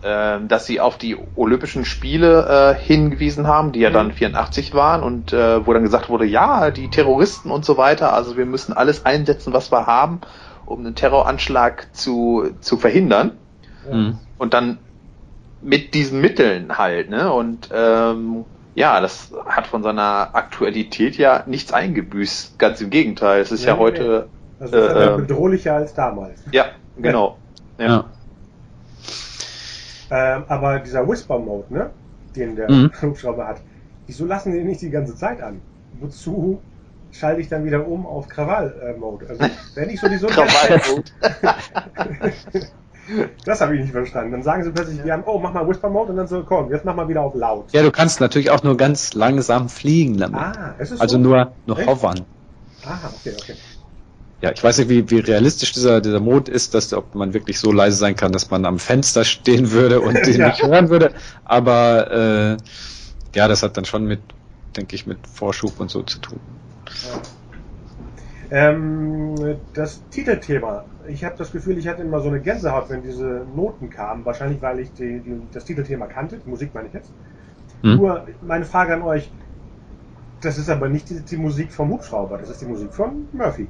äh, dass sie auf die Olympischen Spiele äh, hingewiesen haben, die ja dann 84 waren und äh, wo dann gesagt wurde, ja, die Terroristen und so weiter, also wir müssen alles einsetzen, was wir haben, um einen Terroranschlag zu, zu verhindern. Mhm. Und dann mit diesen Mitteln halt, ne? Und ähm, ja, das hat von seiner Aktualität ja nichts eingebüßt. Ganz im Gegenteil. Es ist Nee, ja nee, heute. Das ist Äh, ja ähm, bedrohlicher als damals. Ja, genau. Ja. Ja. Ähm, aber dieser Whisper-Mode, ne? Den der Mhm. Hubschrauber hat, wieso lassen die nicht die ganze Zeit an? Wozu schalte ich dann wieder um auf Krawall-Mode? Also, wenn ich sowieso. Krawallmode. Das habe ich nicht verstanden. Dann sagen sie plötzlich, wir haben, oh, mach mal Whisper-Mode und dann so, komm, jetzt mach mal wieder auf laut. ja, du kannst natürlich auch nur ganz langsam fliegen damit. Ah, es ist also so? nur, nur Echt? hovern. Ah, okay, okay. Ja, ich weiß nicht, wie, wie realistisch dieser, dieser Mode ist, dass ob man wirklich so leise sein kann, dass man am Fenster stehen würde und den Ja. nicht hören würde. Aber äh, ja, das hat dann schon mit, denke ich, mit Vorschub und so zu tun. Ähm, das Titelthema. Ich habe das Gefühl, ich hatte immer so eine Gänsehaut, wenn diese Noten kamen. Wahrscheinlich, weil ich die, die, das Titelthema kannte. Die Musik meine ich jetzt. Hm? Nur meine Frage an euch. Das ist aber nicht die, die Musik vom Hubschrauber. Das ist die Musik von Murphy.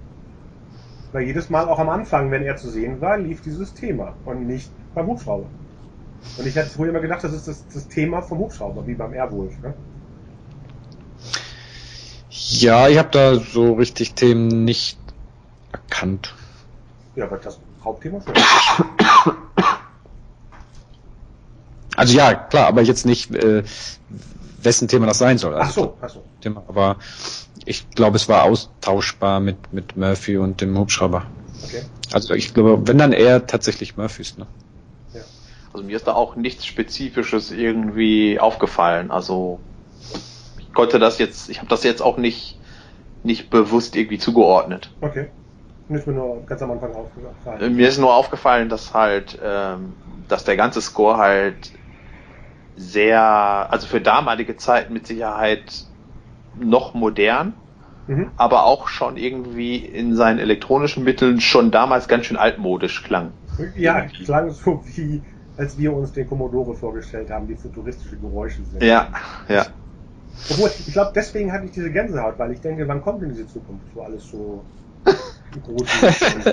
Weil jedes Mal, auch am Anfang, wenn er zu sehen war, lief dieses Thema und nicht beim Hubschrauber. Und ich hätte früher immer gedacht, das ist das, das Thema vom Hubschrauber, wie beim Airwolf. Ne? Ja, ich habe da so richtig Themen nicht erkannt. Ja, aber das Hauptthema schon. Also ja, klar, aber jetzt nicht, äh, wessen Thema das sein soll. Ach Also so, ach so. Thema, aber ich glaube, es war austauschbar mit, mit Murphy und dem Hubschrauber. Okay. Also ich glaube, wenn dann eher tatsächlich Murphys, ne? Also mir ist da auch nichts Spezifisches irgendwie aufgefallen. Also ich konnte das jetzt, ich habe das jetzt auch nicht, nicht bewusst irgendwie zugeordnet. Okay. Nicht mir nur ganz am Anfang Äh, aufgefallen. Mir ist nur aufgefallen, dass halt, ähm, dass der ganze Score halt sehr, also für damalige Zeiten mit Sicherheit noch modern, Mhm. aber auch schon irgendwie in seinen elektronischen Mitteln schon damals ganz schön altmodisch klang. Ja, Irgendwie. klang so wie, als wir uns den Commodore vorgestellt haben, die futuristische Geräusche sind. Ja, ja. Obwohl, ich glaube, deswegen hatte ich diese Gänsehaut, weil ich denke, wann kommt denn diese Zukunft, wo alles so gut ist und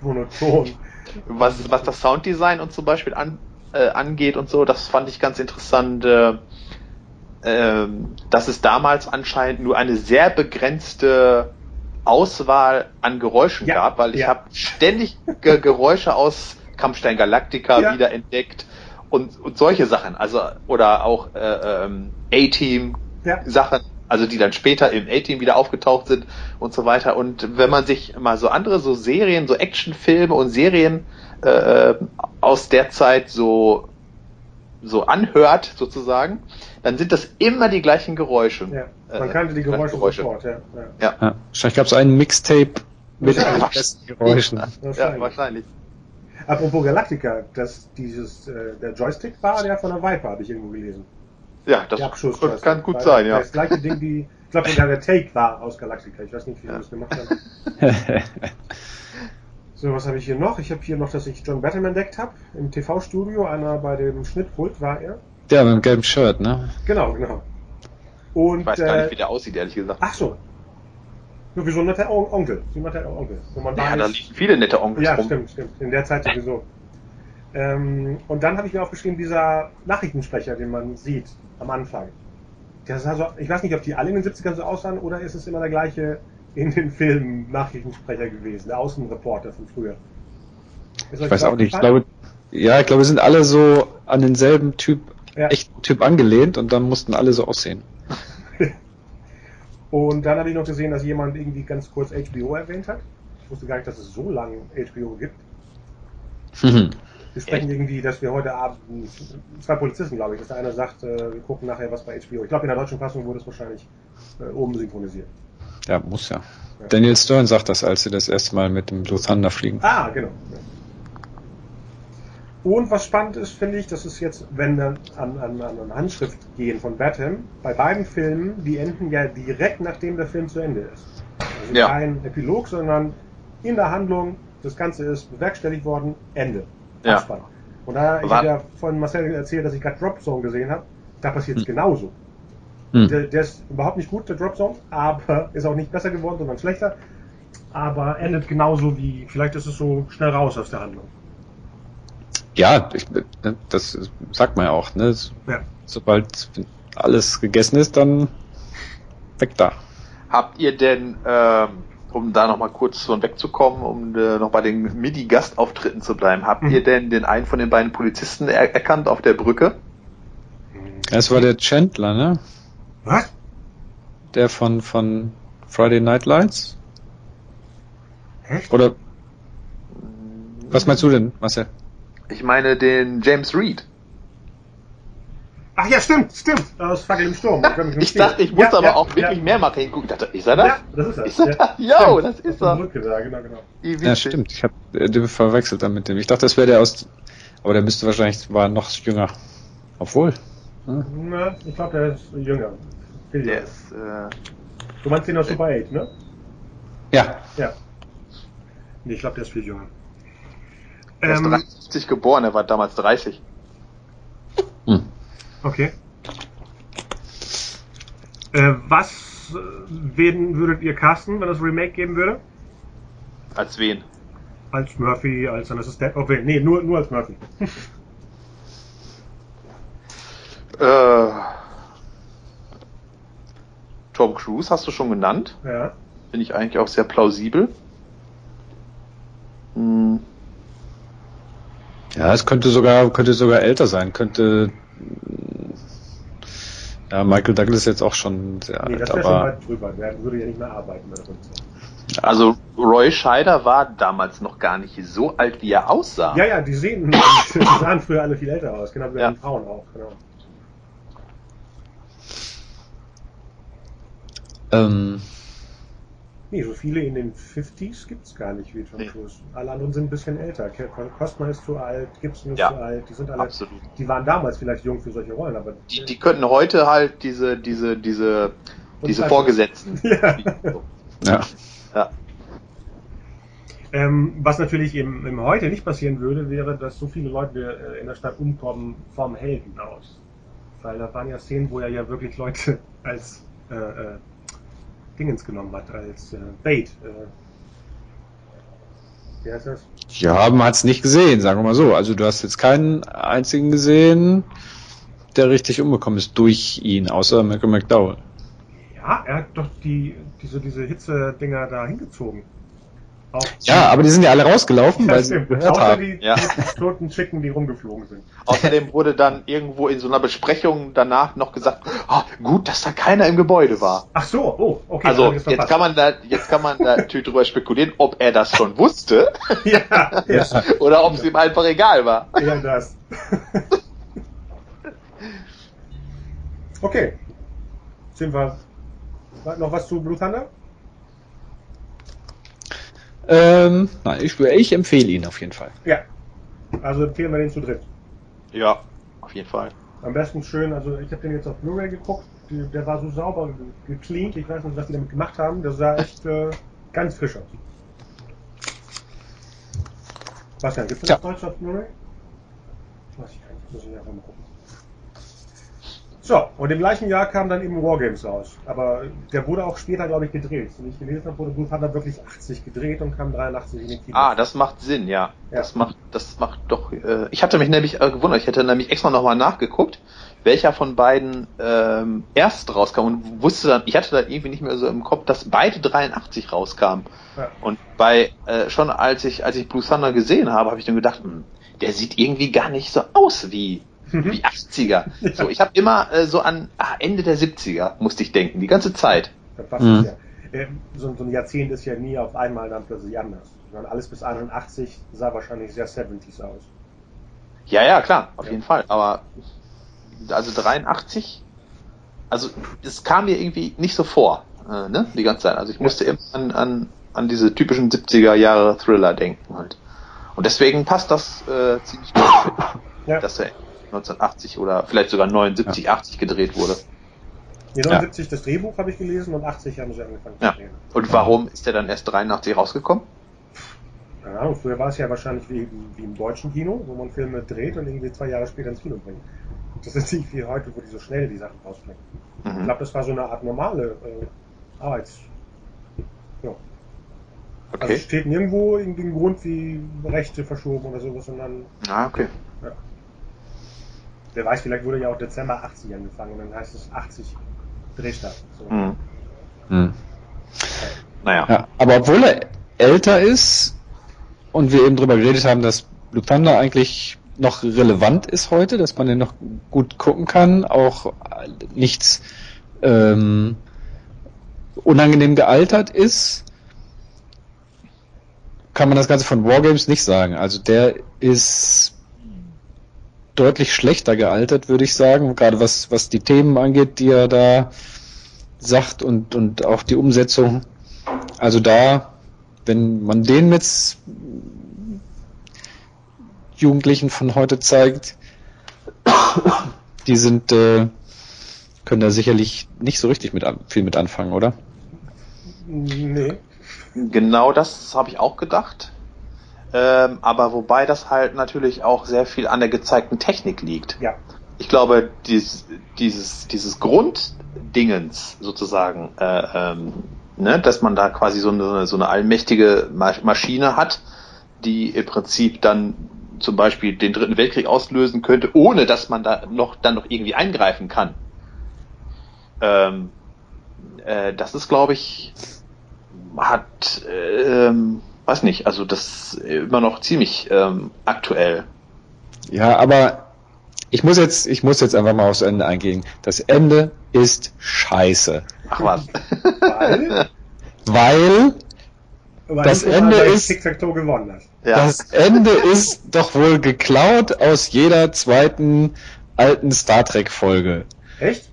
monoton. was, was das Sounddesign und zum Beispiel an, äh, angeht und so, das fand ich ganz interessant, äh, dass es damals anscheinend nur eine sehr begrenzte Auswahl an Geräuschen Ja, gab, weil ich ja. habe ständig Ge Geräusche aus Kampfstein Galactica Ja. wiederentdeckt und, und solche Sachen, also oder auch äh, ähm, A-Team. Sachen, also die dann später im A-Team wieder aufgetaucht sind und so weiter. Und wenn man sich mal so andere so Serien, so Actionfilme und Serien äh, aus der Zeit so so anhört sozusagen, dann sind das immer die gleichen Geräusche. Ja, man Äh, kannte die Geräusche, Geräusche. sofort, ja. ja. Ja. Wahrscheinlich gab es einen Mixtape mit den besten Geräuschen. ja, Wahrscheinlich. Apropos Galactica, dass dieses, äh, der Joystick war der von der Viper, habe ich irgendwo gelesen. Ja, das kann, kann gut sein, ja. Das gleiche Ding wie, ich glaube, der Take war aus Galactica. Ich weiß nicht, wie die Ja. das gemacht haben. So, was habe ich hier noch? Ich habe hier noch, dass ich John Batten entdeckt habe. Im TV-Studio, einer bei dem Schnittpult war er. Der mit dem gelben Shirt, ne? Genau, genau. Und, Ich weiß gar äh, nicht, wie der aussieht, ehrlich gesagt. ach so. Nur wie so ein netter On- Onkel. So ein netter Onkel. Wo man ja, da liegen viele nette Onkels Ja, rum. stimmt, stimmt. In der Zeit sowieso. Ähm, und dann habe ich mir aufgeschrieben, dieser Nachrichtensprecher, den man sieht am Anfang. Der sah so, ich weiß nicht, ob die alle in den 70ern so aussahen oder ist es immer der gleiche in den Filmen Nachrichtensprecher gewesen, der Außenreporter von früher. Ist Ich weiß auch nicht. Ich glaube, ja, ich glaube, wir sind alle so an denselben Typ, Ja. echten Typ angelehnt und dann mussten alle so aussehen. Und dann habe ich noch gesehen, dass jemand irgendwie ganz kurz HBO erwähnt hat. Ich wusste gar nicht, dass es so lange HBO gibt. Mhm. Wir sprechen irgendwie, dass wir heute Abend, zwei Polizisten, glaube ich, dass der eine sagt, äh, wir gucken nachher was bei HBO. Ich glaube, in der deutschen Fassung wurde es wahrscheinlich äh, oben synchronisiert. Ja, muss ja. Ja. Daniel Stern sagt das, als sie das erste Mal mit dem Blue Thunder fliegen. Ah, genau. Und was spannend ist, finde ich, das ist jetzt, wenn wir an, an, an an Handschrift gehen von Batham, bei beiden Filmen, die enden ja direkt nachdem der Film zu Ende ist. Also Ja. kein Epilog, sondern in der Handlung, das Ganze ist bewerkstelligt worden, Ende. Ja. Abspann. Und da, ich habe ja von Marcel erzählt, dass ich gerade Drop Zone gesehen habe. Da passiert es hm. genauso. Hm. Der, der, ist überhaupt nicht gut, der Drop Zone, aber ist auch nicht besser geworden, sondern schlechter. Aber endet genauso wie, vielleicht ist es so schnell raus aus der Handlung. Ja, ich, das sagt man ja auch. Ne? Ja. Sobald alles gegessen ist, dann weg da. Habt ihr denn, ähm, um da nochmal kurz von wegzukommen, um äh, noch bei den Midi-Gastauftritten zu bleiben, habt mhm. ihr denn den einen von den beiden Polizisten er erkannt auf der Brücke? Es war der Chandler, ne? Was? Der von, von Friday Night Lights? Echt? Oder was meinst du denn, Marcel? Ich meine den James Reed. Ach ja, stimmt, stimmt. Aus Fackel im Sturm. ich dachte, ich muss ja, aber ja, auch wirklich ja. mehrmals hingucken. Ich dachte, ist er das? Ja, das ist er. Ist er das? Jo, das ist er. Ja, genau, genau. Ja, stimmt. Ich habe äh, den verwechselt dann mit dem. Ich dachte, das wäre der aus. Aber der müsste wahrscheinlich war noch jünger. Obwohl. Hm? Na, ich glaube, der ist jünger. Viel der ist. Äh, du meinst den aus Super 8, ne? Ja. Ja. Nee, ich glaube, der ist viel jünger. Er ist ähm, 53 geboren, er war damals 30. Hm. Okay. Äh, was äh, wen würdet ihr casten, wenn es Remake geben würde? Als wen? Als Murphy, als ein Assistent. Okay, nee, nur, nur als Murphy. äh, Tom Cruise hast du schon genannt. Ja. Finde ich eigentlich auch sehr plausibel. Hm. Ja, es könnte sogar, könnte sogar älter sein, könnte ja, Michael Douglas jetzt auch schon sehr nee, alt, das aber... schon weit drüber. Der würde ja nicht mehr arbeiten. Also Roy Scheider war damals noch gar nicht so alt, wie er aussah. Ja, ja, die sehen, die sahen früher alle viel älter aus, genau wie ja. die Frauen auch. Genau. Ähm, Nee, so viele in den 50s gibt es gar nicht wie Tom nee. Cruise. Alle anderen sind ein bisschen älter. Costner ist zu alt, Gibson ist ja, zu alt. Die sind alle, absolut. die waren damals vielleicht jung für solche Rollen, aber. Die, die könnten heute halt diese, diese, diese, diese Vorgesetzten. ja. ja. ja. Ähm, was natürlich im, im heute nicht passieren würde, wäre, dass so viele Leute äh, in der Stadt umkommen vom Helden aus. Weil da waren ja Szenen, wo er ja wirklich Leute als äh, äh, Dingens genommen hat, als äh, Bait. Äh, wie heißt das? Ja, man hat es nicht gesehen, sagen wir mal so. Also du hast jetzt keinen einzigen gesehen, der richtig umgekommen ist durch ihn, außer Malcolm McDowell. Ja, er hat doch die, diese, diese Hitze-Dinger da hingezogen. Auch ja, aber die sind ja alle rausgelaufen, weil sie gehört Außer haben. die ja. toten Chicken, die rumgeflogen sind. Außerdem wurde dann irgendwo in so einer Besprechung danach noch gesagt, oh, gut, dass da keiner im Gebäude war. Ach so, oh, okay. Also jetzt kann man da, jetzt kann man da natürlich drüber spekulieren, ob er das schon wusste. ja, ja. Oder ob es ihm einfach egal war. Ja, das. okay. Sind wir noch was zu Blue Thunder? Ähm, nein, ich, ich empfehle ihn auf jeden Fall. Ja. Also empfehlen wir den zu dritt. Ja, auf jeden Fall. Am besten schön, also ich habe den jetzt auf Blu-ray geguckt, der war so sauber gecleant, ich weiß nicht, was die damit gemacht haben, der sah echt äh, ganz frisch aus. Was denn, gibt es das ja. Deutsch auf Blu-ray? Weiß ich gar nicht, muss ich einfach mal gucken. So, und im gleichen Jahr kam dann eben Wargames raus. Aber der wurde auch später, glaube ich, gedreht. Wie ich gelesen habe, wurde Blue Thunder wirklich 80 gedreht und kam 83 in den Kino. Ah, das macht Sinn, ja. ja. Das macht, das macht doch. Äh, ich hatte mich nämlich äh, gewundert, ich hätte nämlich extra nochmal nachgeguckt, welcher von beiden ähm, erst rauskam und wusste dann, ich hatte dann irgendwie nicht mehr so im Kopf, dass beide 83 rauskamen. Ja. Und bei äh, schon als ich als ich Blue Thunder gesehen habe, habe ich dann gedacht, hm, der sieht irgendwie gar nicht so aus wie mhm. wie 80er. Ja. So, ich habe immer äh, so an ah, Ende der 70er musste ich denken, die ganze Zeit. Das passt mhm. ja. Äh, so, so, ein Jahrzehnt ist ja nie auf einmal dann plötzlich anders. Sondern alles bis 81 sah wahrscheinlich sehr 70s aus. Ja, ja, klar, auf ja. jeden Fall. Aber also 83, also es kam mir irgendwie nicht so vor, äh, ne, die ganze Zeit. Also ich musste immer an, an, an diese typischen 70er Jahre Thriller denken halt. Und deswegen passt das äh, ziemlich gut, ja. dass er 1980 oder vielleicht sogar 79, ja. 80 gedreht wurde. Nee, 79 ja. das Drehbuch habe ich gelesen und 80 haben sie angefangen ja. zu drehen. Und warum ist der dann erst 83 rausgekommen? keine Ahnung, früher war es ja wahrscheinlich wie, wie im deutschen Kino, wo man Filme dreht und irgendwie zwei Jahre später ins Kino bringt. Das ist nicht wie heute, wo die so schnell die Sachen rausbringen. Mhm. Ich glaube, das war so eine Art normale äh, Arbeits... Ja. Okay. Also steht nirgendwo irgendwie ein Grund wie Rechte verschoben oder sowas, sondern... Ah, okay. Ja. Wer weiß, vielleicht wurde ja auch Dezember 80 angefangen und dann heißt es 80 Drehstart. So. Mhm. Mhm. Naja. Ja, aber obwohl er älter ist und wir eben drüber geredet haben, dass Blue Thunder eigentlich noch relevant ist heute, dass man den noch gut gucken kann, auch nichts ähm, unangenehm gealtert ist, kann man das Ganze von Wargames nicht sagen. Also der ist deutlich schlechter gealtert, würde ich sagen, gerade was, was die Themen angeht, die er da sagt und, und auch die Umsetzung. Also da, wenn man den mit Jugendlichen von heute zeigt, die sind, äh, können da sicherlich nicht so richtig mit, viel mit anfangen, oder? Nee. Genau das habe ich auch gedacht. Ähm, aber wobei das halt natürlich auch sehr viel an der gezeigten Technik liegt. Ja. Ich glaube, dieses, dieses, dieses Grunddingens sozusagen, äh, ähm, ne, dass man da quasi so eine, so eine allmächtige Maschine hat, die im Prinzip dann zum Beispiel den Dritten Weltkrieg auslösen könnte, ohne dass man da noch dann noch irgendwie eingreifen kann. Ähm, äh, das ist, glaube ich, hat, äh, ähm, weiß nicht, also das ist immer noch ziemlich ähm, aktuell. Ja, aber ich muss jetzt, ich muss jetzt einfach mal aufs Ende eingehen. Das Ende ist scheiße. Ach was. Weil? Weil das Ende ist gewonnen hat. Ja. Das Ende ist doch wohl geklaut aus jeder zweiten alten Star Trek Folge. Echt?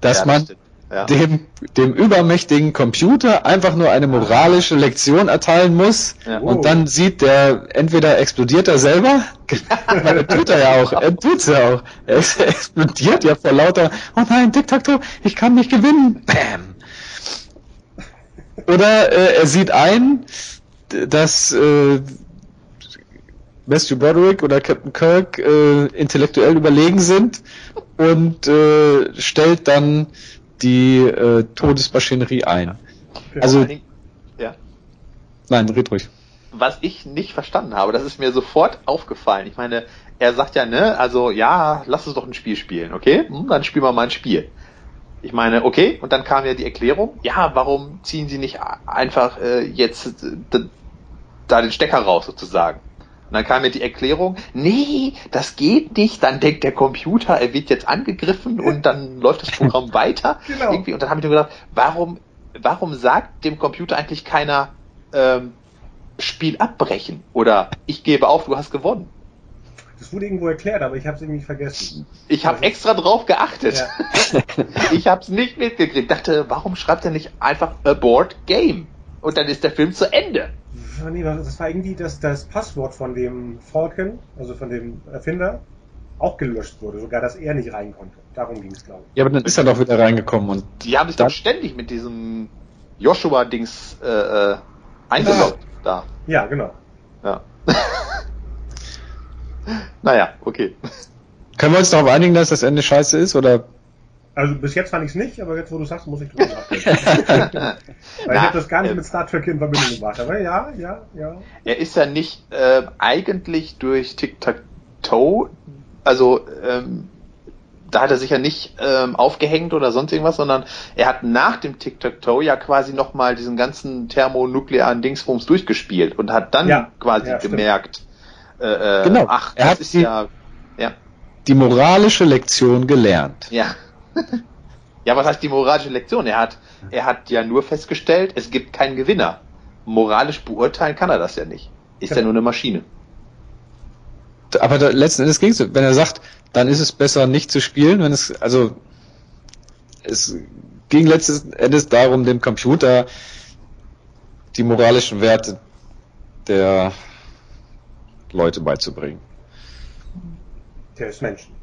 Dass ja, man ja. dem, dem übermächtigen Computer einfach nur eine moralische Lektion erteilen muss ja. und dann sieht der, entweder explodiert er selber, weil tut er ja auch, er tut's ja auch, er explodiert ja vor lauter, oh nein, Tic-Tac-Toe, ich kann nicht gewinnen, bam. Oder äh, er sieht ein, dass äh, Matthew Broderick oder Captain Kirk äh, intellektuell überlegen sind und äh, stellt dann die äh, Todesmaschinerie ein. Also, ja. Nein, red ruhig. Was ich nicht verstanden habe, das ist mir sofort aufgefallen. Ich meine, er sagt ja, ne, also ja, lass uns doch ein Spiel spielen, okay? Hm, dann spielen wir mal ein Spiel. Ich meine, okay, und dann kam ja die Erklärung, ja, warum ziehen sie nicht einfach äh, jetzt äh, da den Stecker raus sozusagen? Und dann kam mir die Erklärung, nee, das geht nicht. Dann denkt der Computer, er wird jetzt angegriffen und dann läuft das Programm weiter. Genau. Irgendwie. Und dann habe ich mir gedacht, warum, warum sagt dem Computer eigentlich keiner ähm, Spiel abbrechen? Oder ich gebe auf, du hast gewonnen. Das wurde irgendwo erklärt, aber ich habe es irgendwie vergessen. Ich habe also, extra drauf geachtet. Ja. ich habe es nicht mitgekriegt. Dachte, warum schreibt er nicht einfach Abort Game? Und dann ist der Film zu Ende nee, das war irgendwie das, das Passwort von dem Falcon, also von dem Erfinder, auch gelöscht wurde, sogar dass er nicht rein konnte. Darum ging es, glaube ich. Ja, aber dann ist er doch wieder reingekommen und. Die haben sich doch ständig mit diesem Joshua-Dings äh, äh, eingeloggt da. Ja, genau. Ja. naja, okay. Können wir uns darauf einigen, dass das Ende scheiße ist, oder also bis jetzt fand ich es nicht, aber jetzt, wo du sagst, muss ich drüber nachdenken. Weil ich habe das gar nicht äh, mit Star Trek in Verbindung gebracht. Aber ja, ja, ja. Er ist ja nicht äh, eigentlich durch Tic-Tac-Toe, also ähm, da hat er sich ja nicht ähm, aufgehängt oder sonst irgendwas, sondern er hat nach dem Tic-Tac-Toe ja quasi nochmal diesen ganzen thermonuklearen Dingsbums durchgespielt und hat dann ja, quasi ja, gemerkt, äh, äh, genau. ach, er hat ist die, ja, ja. die moralische Lektion gelernt. Ja ja, was heißt die moralische Lektion? Er hat, er hat ja nur festgestellt, es gibt keinen Gewinner. Moralisch beurteilen kann er das ja nicht. Ist ja, ja nur eine Maschine. Aber da, letzten Endes ging es, wenn er sagt, dann ist es besser nicht zu spielen, wenn es, also, es ging letzten Endes darum, dem Computer die moralischen Werte der Leute beizubringen. Des Menschen.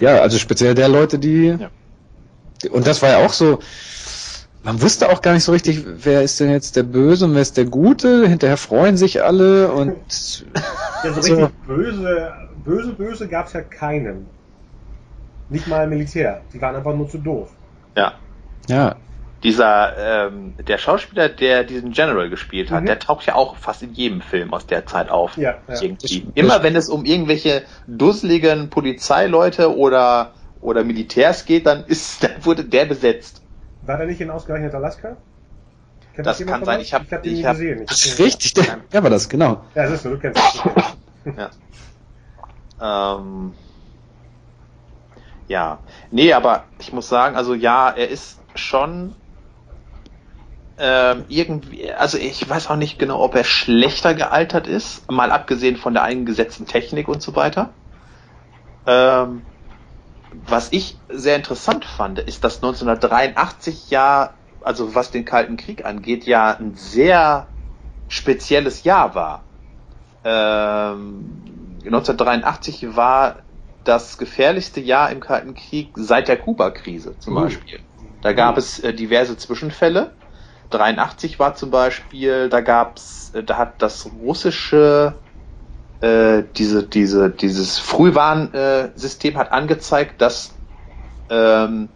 Ja, also speziell der Leute, die. Ja. Und das war ja auch so. man wusste auch gar nicht so richtig, wer ist denn jetzt der Böse und wer ist der Gute. Hinterher freuen sich alle und. ja, so richtig böse, böse, böse gab es ja keinen. Nicht mal Militär. Die waren einfach nur zu doof. Ja. Ja. Dieser, ähm, der Schauspieler, der diesen General gespielt hat, mhm. der taucht ja auch fast in jedem Film aus der Zeit auf. Ja, ja. Immer wenn es um irgendwelche dusseligen Polizeileute oder, oder Militärs geht, dann ist, dann wurde der besetzt. War der nicht in ausgerechnet Alaska? Kennt das, das kann sein. Ich habe ich hab den ich hab, gesehen. Ich Ach, richtig, der, der war das, genau. Ja, das ist so, du kennst das. ja. Ähm, ja. Nee, aber ich muss sagen, also ja, er ist schon ähm, irgendwie, also ich weiß auch nicht genau, ob er schlechter gealtert ist, mal abgesehen von der eingesetzten Technik und so weiter. Ähm, was ich sehr interessant fand, ist, dass 1983 ja, also was den Kalten Krieg angeht, ja ein sehr spezielles Jahr war. Ähm, 1983 war das gefährlichste Jahr im Kalten Krieg seit der Kuba-Krise zum uh. Beispiel. Da gab uh. es äh, diverse Zwischenfälle. 83 war zum Beispiel, da gab's, äh, da hat das russische äh, diese, diese, dieses Frühwarnsystem hat angezeigt, dass ähm,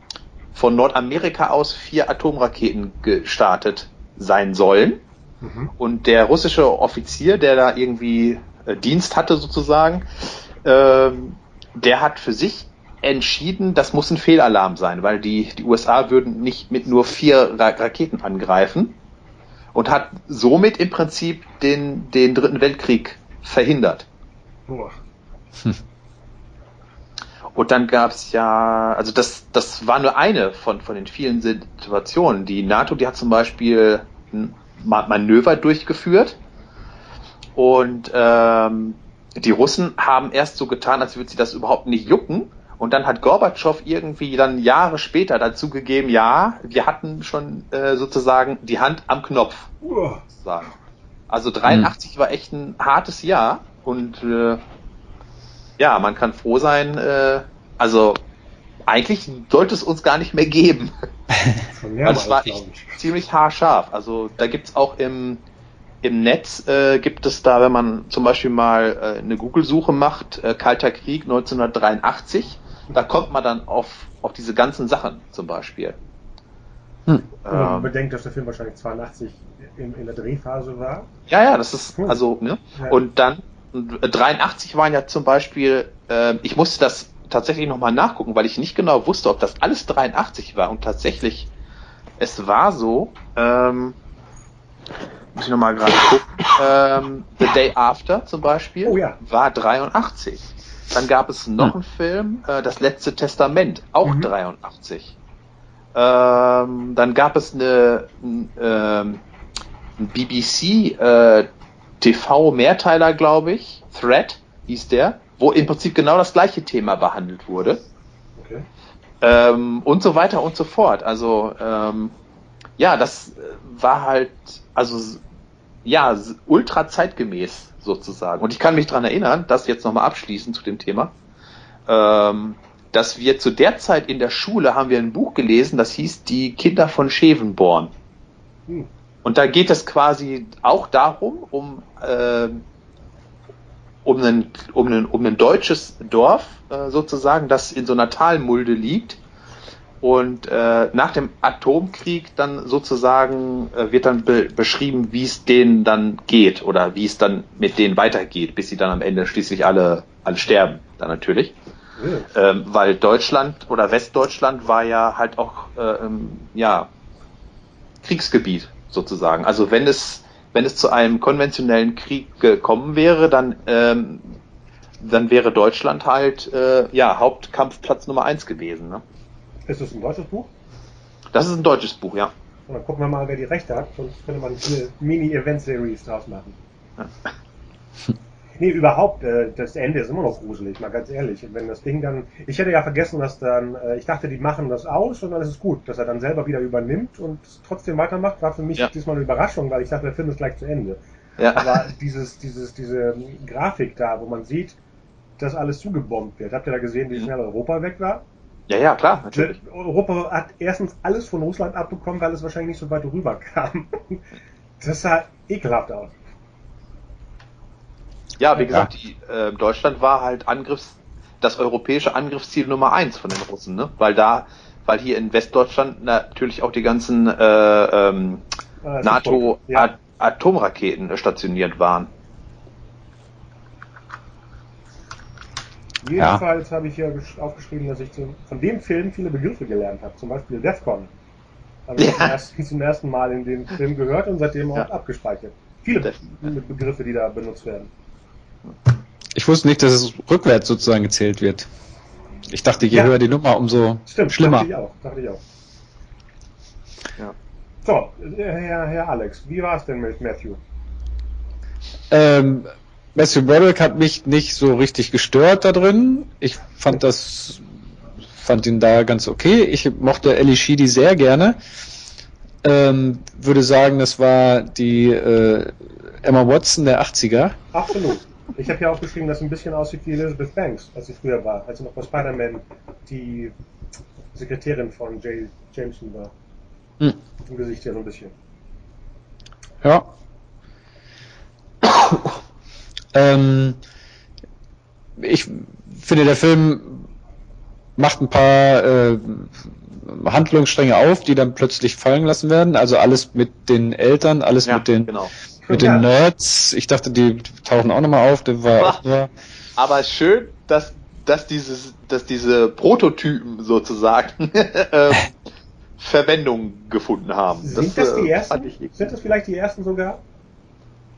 von Nordamerika aus vier Atomraketen gestartet sein sollen. Mhm. Und der russische Offizier, der da irgendwie äh, Dienst hatte sozusagen, ähm, der hat für sich entschieden, das muss ein Fehlalarm sein, weil die, die USA würden nicht mit nur vier Ra Raketen angreifen und hat somit im Prinzip den, den Dritten Weltkrieg verhindert. Hm. Und dann gab es ja, also das, das war nur eine von, von den vielen Situationen. Die NATO, die hat zum Beispiel ein Manöver durchgeführt und ähm, die Russen haben erst so getan, als würde sie das überhaupt nicht jucken. Und dann hat Gorbatschow irgendwie dann Jahre später dazu gegeben, ja, wir hatten schon äh, sozusagen die Hand am Knopf. Sozusagen. Also 83 mhm. war echt ein hartes Jahr und äh, ja, man kann froh sein, äh, also eigentlich sollte es uns gar nicht mehr geben. Weil es war echt ziemlich haarscharf. Also da gibt's auch im, im Netz, äh, gibt es da, wenn man zum Beispiel mal äh, eine Google-Suche macht, äh, Kalter Krieg 1983, da kommt man dann auf, auf diese ganzen Sachen zum Beispiel. Hm. Wenn man ähm, bedenkt, dass der Film wahrscheinlich 82 in, in der Drehphase war. Ja, ja, das ist, hm. also, ne? Ja. Und dann 83 waren ja zum Beispiel, äh, ich musste das tatsächlich nochmal nachgucken, weil ich nicht genau wusste, ob das alles 83 war. Und tatsächlich, es war so, ähm, muss ich nochmal gerade gucken, ähm, The Day After zum Beispiel oh, ja. war 83. Dann gab es noch hm. einen Film, äh, Das letzte Testament, auch mhm. 83. Ähm, dann gab es eine, ähm, BBC äh, TV-Mehrteiler, glaube ich, Thread hieß der, wo im Prinzip genau das gleiche Thema behandelt wurde. Okay. Ähm, und so weiter und so fort. Also ähm, ja, das war halt, also ja, ultra zeitgemäß sozusagen. Und ich kann mich dran erinnern, das jetzt nochmal abschließend zu dem Thema, ähm, dass wir zu der Zeit in der Schule haben wir ein Buch gelesen, das hieß Die Kinder von Schevenborn. Hm. Und da geht es quasi auch darum, um, äh, um, ein, um, ein, um ein deutsches Dorf äh, sozusagen, das in so einer Talmulde liegt. Und äh, nach dem Atomkrieg dann sozusagen äh, wird dann be beschrieben, wie es denen dann geht oder wie es dann mit denen weitergeht, bis sie dann am Ende schließlich alle, alle sterben, dann natürlich. Ja. Ähm, weil Deutschland oder Westdeutschland war ja halt auch äh, ja Kriegsgebiet sozusagen. Also wenn es, wenn es zu einem konventionellen Krieg gekommen wäre, dann, ähm, dann wäre Deutschland halt äh, ja Hauptkampfplatz Nummer eins gewesen. Ne? Ist das ein deutsches Buch? Das ist ein deutsches Buch, ja. Und dann gucken wir mal, wer die Rechte hat, sonst könnte man eine Mini-Event-Series draus machen. Ja. Nee, überhaupt, äh, das Ende ist immer noch gruselig, mal ganz ehrlich. Wenn das Ding dann, ich hätte ja vergessen, dass dann, äh, ich dachte, die machen das aus und dann ist es gut, dass er dann selber wieder übernimmt und trotzdem weitermacht, war für mich ja. diesmal eine Überraschung, weil ich dachte, der Film ist gleich zu Ende. Ja. Aber dieses, dieses, diese Grafik da, wo man sieht, dass alles zugebombt wird. Habt ihr da gesehen, wie schnell Europa weg war? Ja, ja, klar, natürlich. Europa hat erstens alles von Russland abbekommen, weil es wahrscheinlich nicht so weit rüberkam. Das sah ekelhaft aus. Ja, wie gesagt, die, äh, Deutschland war halt Angriffs, das europäische Angriffsziel Nummer eins von den Russen, ne? Weil da, weil hier in Westdeutschland natürlich auch die ganzen äh, ähm, Äh, NATO Ja. At Atomraketen äh, stationiert waren. Jedenfalls habe ich hier gesch- aufgeschrieben, dass ich zu, von dem Film viele Begriffe gelernt habe. Zum Beispiel DEFCON. Habe ich Ja. zum, ersten, zum ersten Mal in dem Film gehört und seitdem auch Ja. abgespeichert. Viele Def- Begriffe, die da benutzt werden. Ich wusste nicht, dass es rückwärts sozusagen gezählt wird. Ich dachte, je Ja. höher die Nummer, umso Stimmt, schlimmer. dachte ich auch. Dachte ich auch. Ja. So, äh, Herr, Herr Alex, wie war es denn mit Matthew? Ähm, Matthew Broderick hat mich nicht so richtig gestört da drin. Ich fand das, fand ihn da ganz okay. Ich mochte Ellie Sheedy sehr gerne. Ähm, würde sagen, das war die äh, Emma Watson der 80er. Absolut. Ich habe hier auch geschrieben, dass sie ein bisschen aussieht wie Elizabeth Banks, als sie früher war, als sie noch bei Spider-Man die Sekretärin von Jay Jameson war. Hm. Im Gesicht ja so ein bisschen. Ja. Ähm, ich finde, der Film macht ein paar äh, Handlungsstränge auf, die dann plötzlich fallen lassen werden. Also alles mit den Eltern, alles Ja, mit den genau. mit Ja. den Nerds. Ich dachte, die tauchen auch nochmal auf. Der war nur. Aber schön, dass, dass, dieses, dass diese Prototypen sozusagen ähm, Verwendung gefunden haben. Sind das, die äh, ersten? Sind das vielleicht die ersten sogar?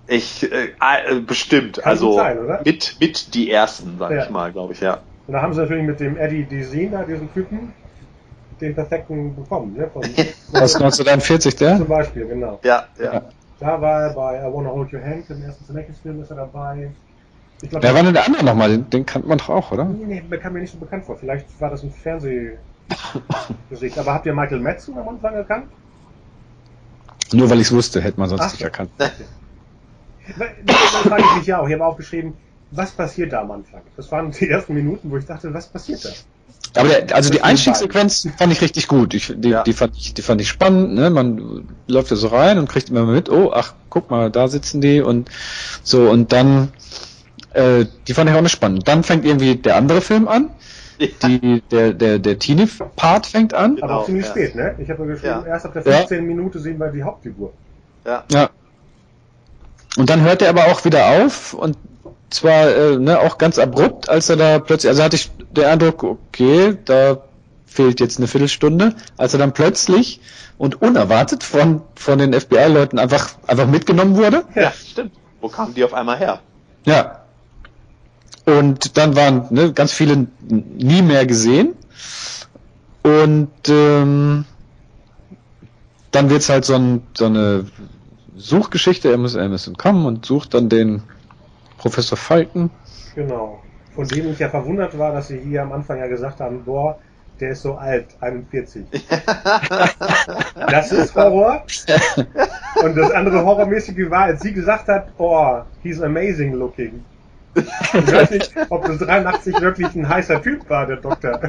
Ich äh, äh, bestimmt, Kann also sein, oder? mit mit die ersten, sag Ja. ich mal, glaube ich, ja. Und da haben sie natürlich mit dem Eddie Desin, da diesen Typen, den perfekten bekommen, ne? Von, Aus 1941, der? Zum Beispiel, genau. Ja, ja. Da war er bei I Wanna Hold Your Hand, im ersten Zemeckis-Film ist er dabei. Ich glaube, Wer war denn der andere nochmal? Den, den kannte man doch auch, oder? Nee, nee, kam mir nicht so bekannt vor. Vielleicht war das ein Fernsehgesicht. Aber habt ihr Michael Madsen am Anfang erkannt? Nur weil ich es wusste, hätte man sonst Ach nicht erkannt. Das frage ich mich ja auch. Ich habe aufgeschrieben, was passiert da am Anfang? Das waren die ersten Minuten, wo ich dachte, was passiert da? Aber der, also die Einstiegssequenz fand ich richtig gut. Ich, die, Ja. die, fand ich, die fand ich spannend. Ne? Man läuft da so rein und kriegt immer mit, oh, ach, guck mal, da sitzen die und so. Und dann, äh, die fand ich auch nicht spannend. Dann fängt irgendwie der andere Film an. Die, der, der, der Teenie-Part fängt an. Aber Genau, auch ziemlich ja. spät, ne? Ich habe geschrieben, Ja. erst ab der Ja. 15. Minute sehen wir die Hauptfigur. ja. Ja. Und dann hört er aber auch wieder auf und zwar äh, ne, auch ganz abrupt, als er da plötzlich, also hatte ich den Eindruck, okay, da fehlt jetzt eine Viertelstunde, als er dann plötzlich und unerwartet von, von den FBI-Leuten einfach, einfach mitgenommen wurde. ja, stimmt. Wo kamen die auf einmal her? Ja. Und dann waren ne, ganz viele nie mehr gesehen. Und ähm, dann wird's halt so, ein, so eine Suchgeschichte. Er muss, er muss entkommen und sucht dann den Professor Falken. Genau. Von dem ich ja verwundert war, dass sie hier am Anfang ja gesagt haben, boah, der ist so alt, 41. das ist Horror. Und das andere Horrormäßige war, als sie gesagt hat, oh, he's amazing looking. Ich weiß nicht, ob das 83 wirklich ein heißer Typ war, der Doktor.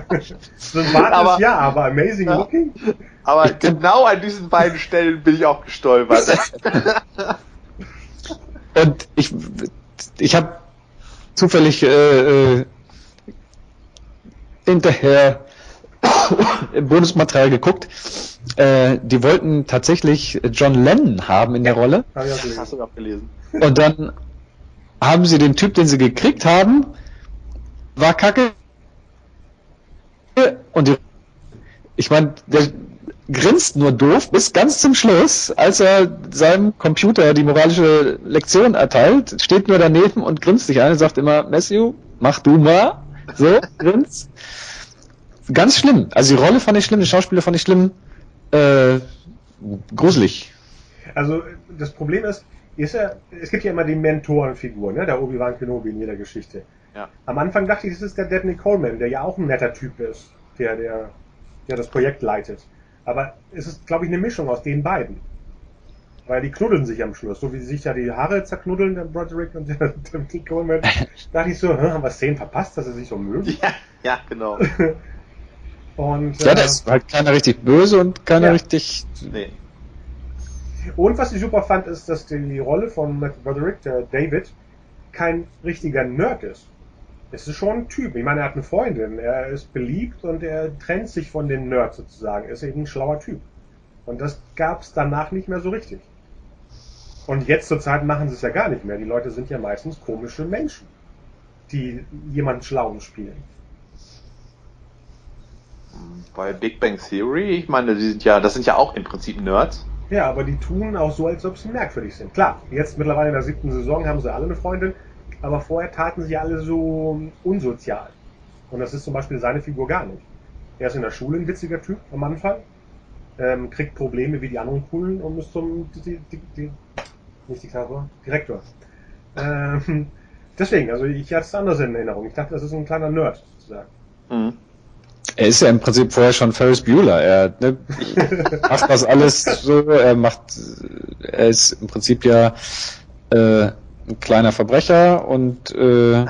Sympathisch Aber- ja, aber amazing Ja. looking? Aber genau an diesen beiden Stellen bin ich auch gestolpert. Und ich, ich habe zufällig äh, äh, hinterher im Bonusmaterial geguckt. Äh, die wollten tatsächlich John Lennon haben in der Rolle. Hab ich auch gelesen. Hast du auch gelesen? Und dann haben sie den Typ, den sie gekriegt haben, war kacke. Und die, ich meine, der grinst nur doof bis ganz zum Schluss, als er seinem Computer die moralische Lektion erteilt, steht nur daneben und grinst sich an und sagt immer, Matthew, mach du mal. So, grins. Ganz schlimm. Also die Rolle fand ich schlimm, die Schauspieler fand ich schlimm. Äh, gruselig. Also das Problem ist, ist er, es gibt ja immer die Mentorenfigur, ne? der Obi-Wan Kenobi in jeder Geschichte. Ja. Am Anfang dachte ich, das ist der Dabney Coleman, der ja auch ein netter Typ ist, der, der, der das Projekt leitet. Aber es ist, glaube ich, eine Mischung aus den beiden. Weil die knuddeln sich am Schluss, so wie sie sich ja die Haare zerknuddeln, der Broderick und der Dabney Coleman. dachte ich so, hä, haben wir Szenen verpasst, dass sie sich so mögen? Ja, ja, genau. Und, ja, das ist halt keiner richtig böse und keiner Ja. richtig. Nee. Und was ich super fand, ist, dass die, Rolle von Matthew Broderick, der David, kein richtiger Nerd ist. Es ist schon ein Typ. Ich meine, er hat eine Freundin, er ist beliebt und er trennt sich von den Nerds sozusagen. Er ist eben ein schlauer Typ. Und das gab es danach nicht mehr so richtig. Und jetzt zur Zeit machen sie es ja gar nicht mehr. Die Leute sind ja meistens komische Menschen, die jemanden Schlauen spielen. Bei Big Bang Theory, ich meine, die sind ja, das sind ja auch im Prinzip Nerds. Ja, aber die tun auch so, als ob sie merkwürdig sind. Klar, jetzt mittlerweile in der siebten Saison haben sie alle eine Freundin, aber vorher taten sie alle so unsozial. Und das ist zum Beispiel seine Figur gar nicht. Er ist in der Schule ein witziger Typ am Anfang, ähm, kriegt Probleme wie die anderen Coolen und ist zum die, die, die, nicht Diktator, Direktor. Ähm, deswegen, also ich hatte es anders in Erinnerung. Ich dachte, das ist ein kleiner Nerd sozusagen. Mhm. Er ist ja im Prinzip vorher schon Ferris Bueller. Er ne, macht das alles so. Er macht, er ist im Prinzip ja äh, ein kleiner Verbrecher und äh,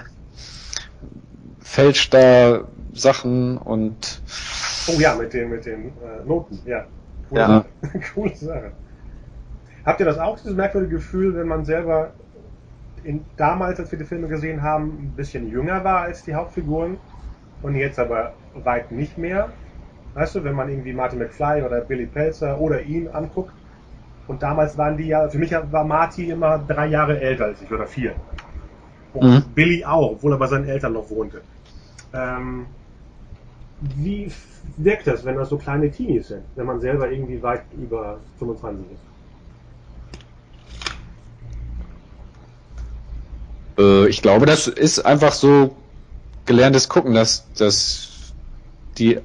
fälscht da Sachen und Oh ja, mit den, mit den äh, Noten, ja. Coole Ja. Sache. Coole Sache. Habt ihr das auch, dieses merkwürdige Gefühl, wenn man selber in, damals, als wir die Filme gesehen haben, ein bisschen jünger war als die Hauptfiguren und jetzt aber weit nicht mehr? Weißt du, wenn man irgendwie Martin McFly oder Billy Pelzer oder ihn anguckt und damals waren die ja, für mich war Marty immer drei Jahre älter als ich oder vier. Und Mhm. Billy auch, obwohl er bei seinen Eltern noch wohnte. Ähm, wie wirkt das, wenn das so kleine Teenies sind, wenn man selber irgendwie weit über 25 ist? Äh, ich glaube, das ist einfach so gelerntes Gucken, dass, dass die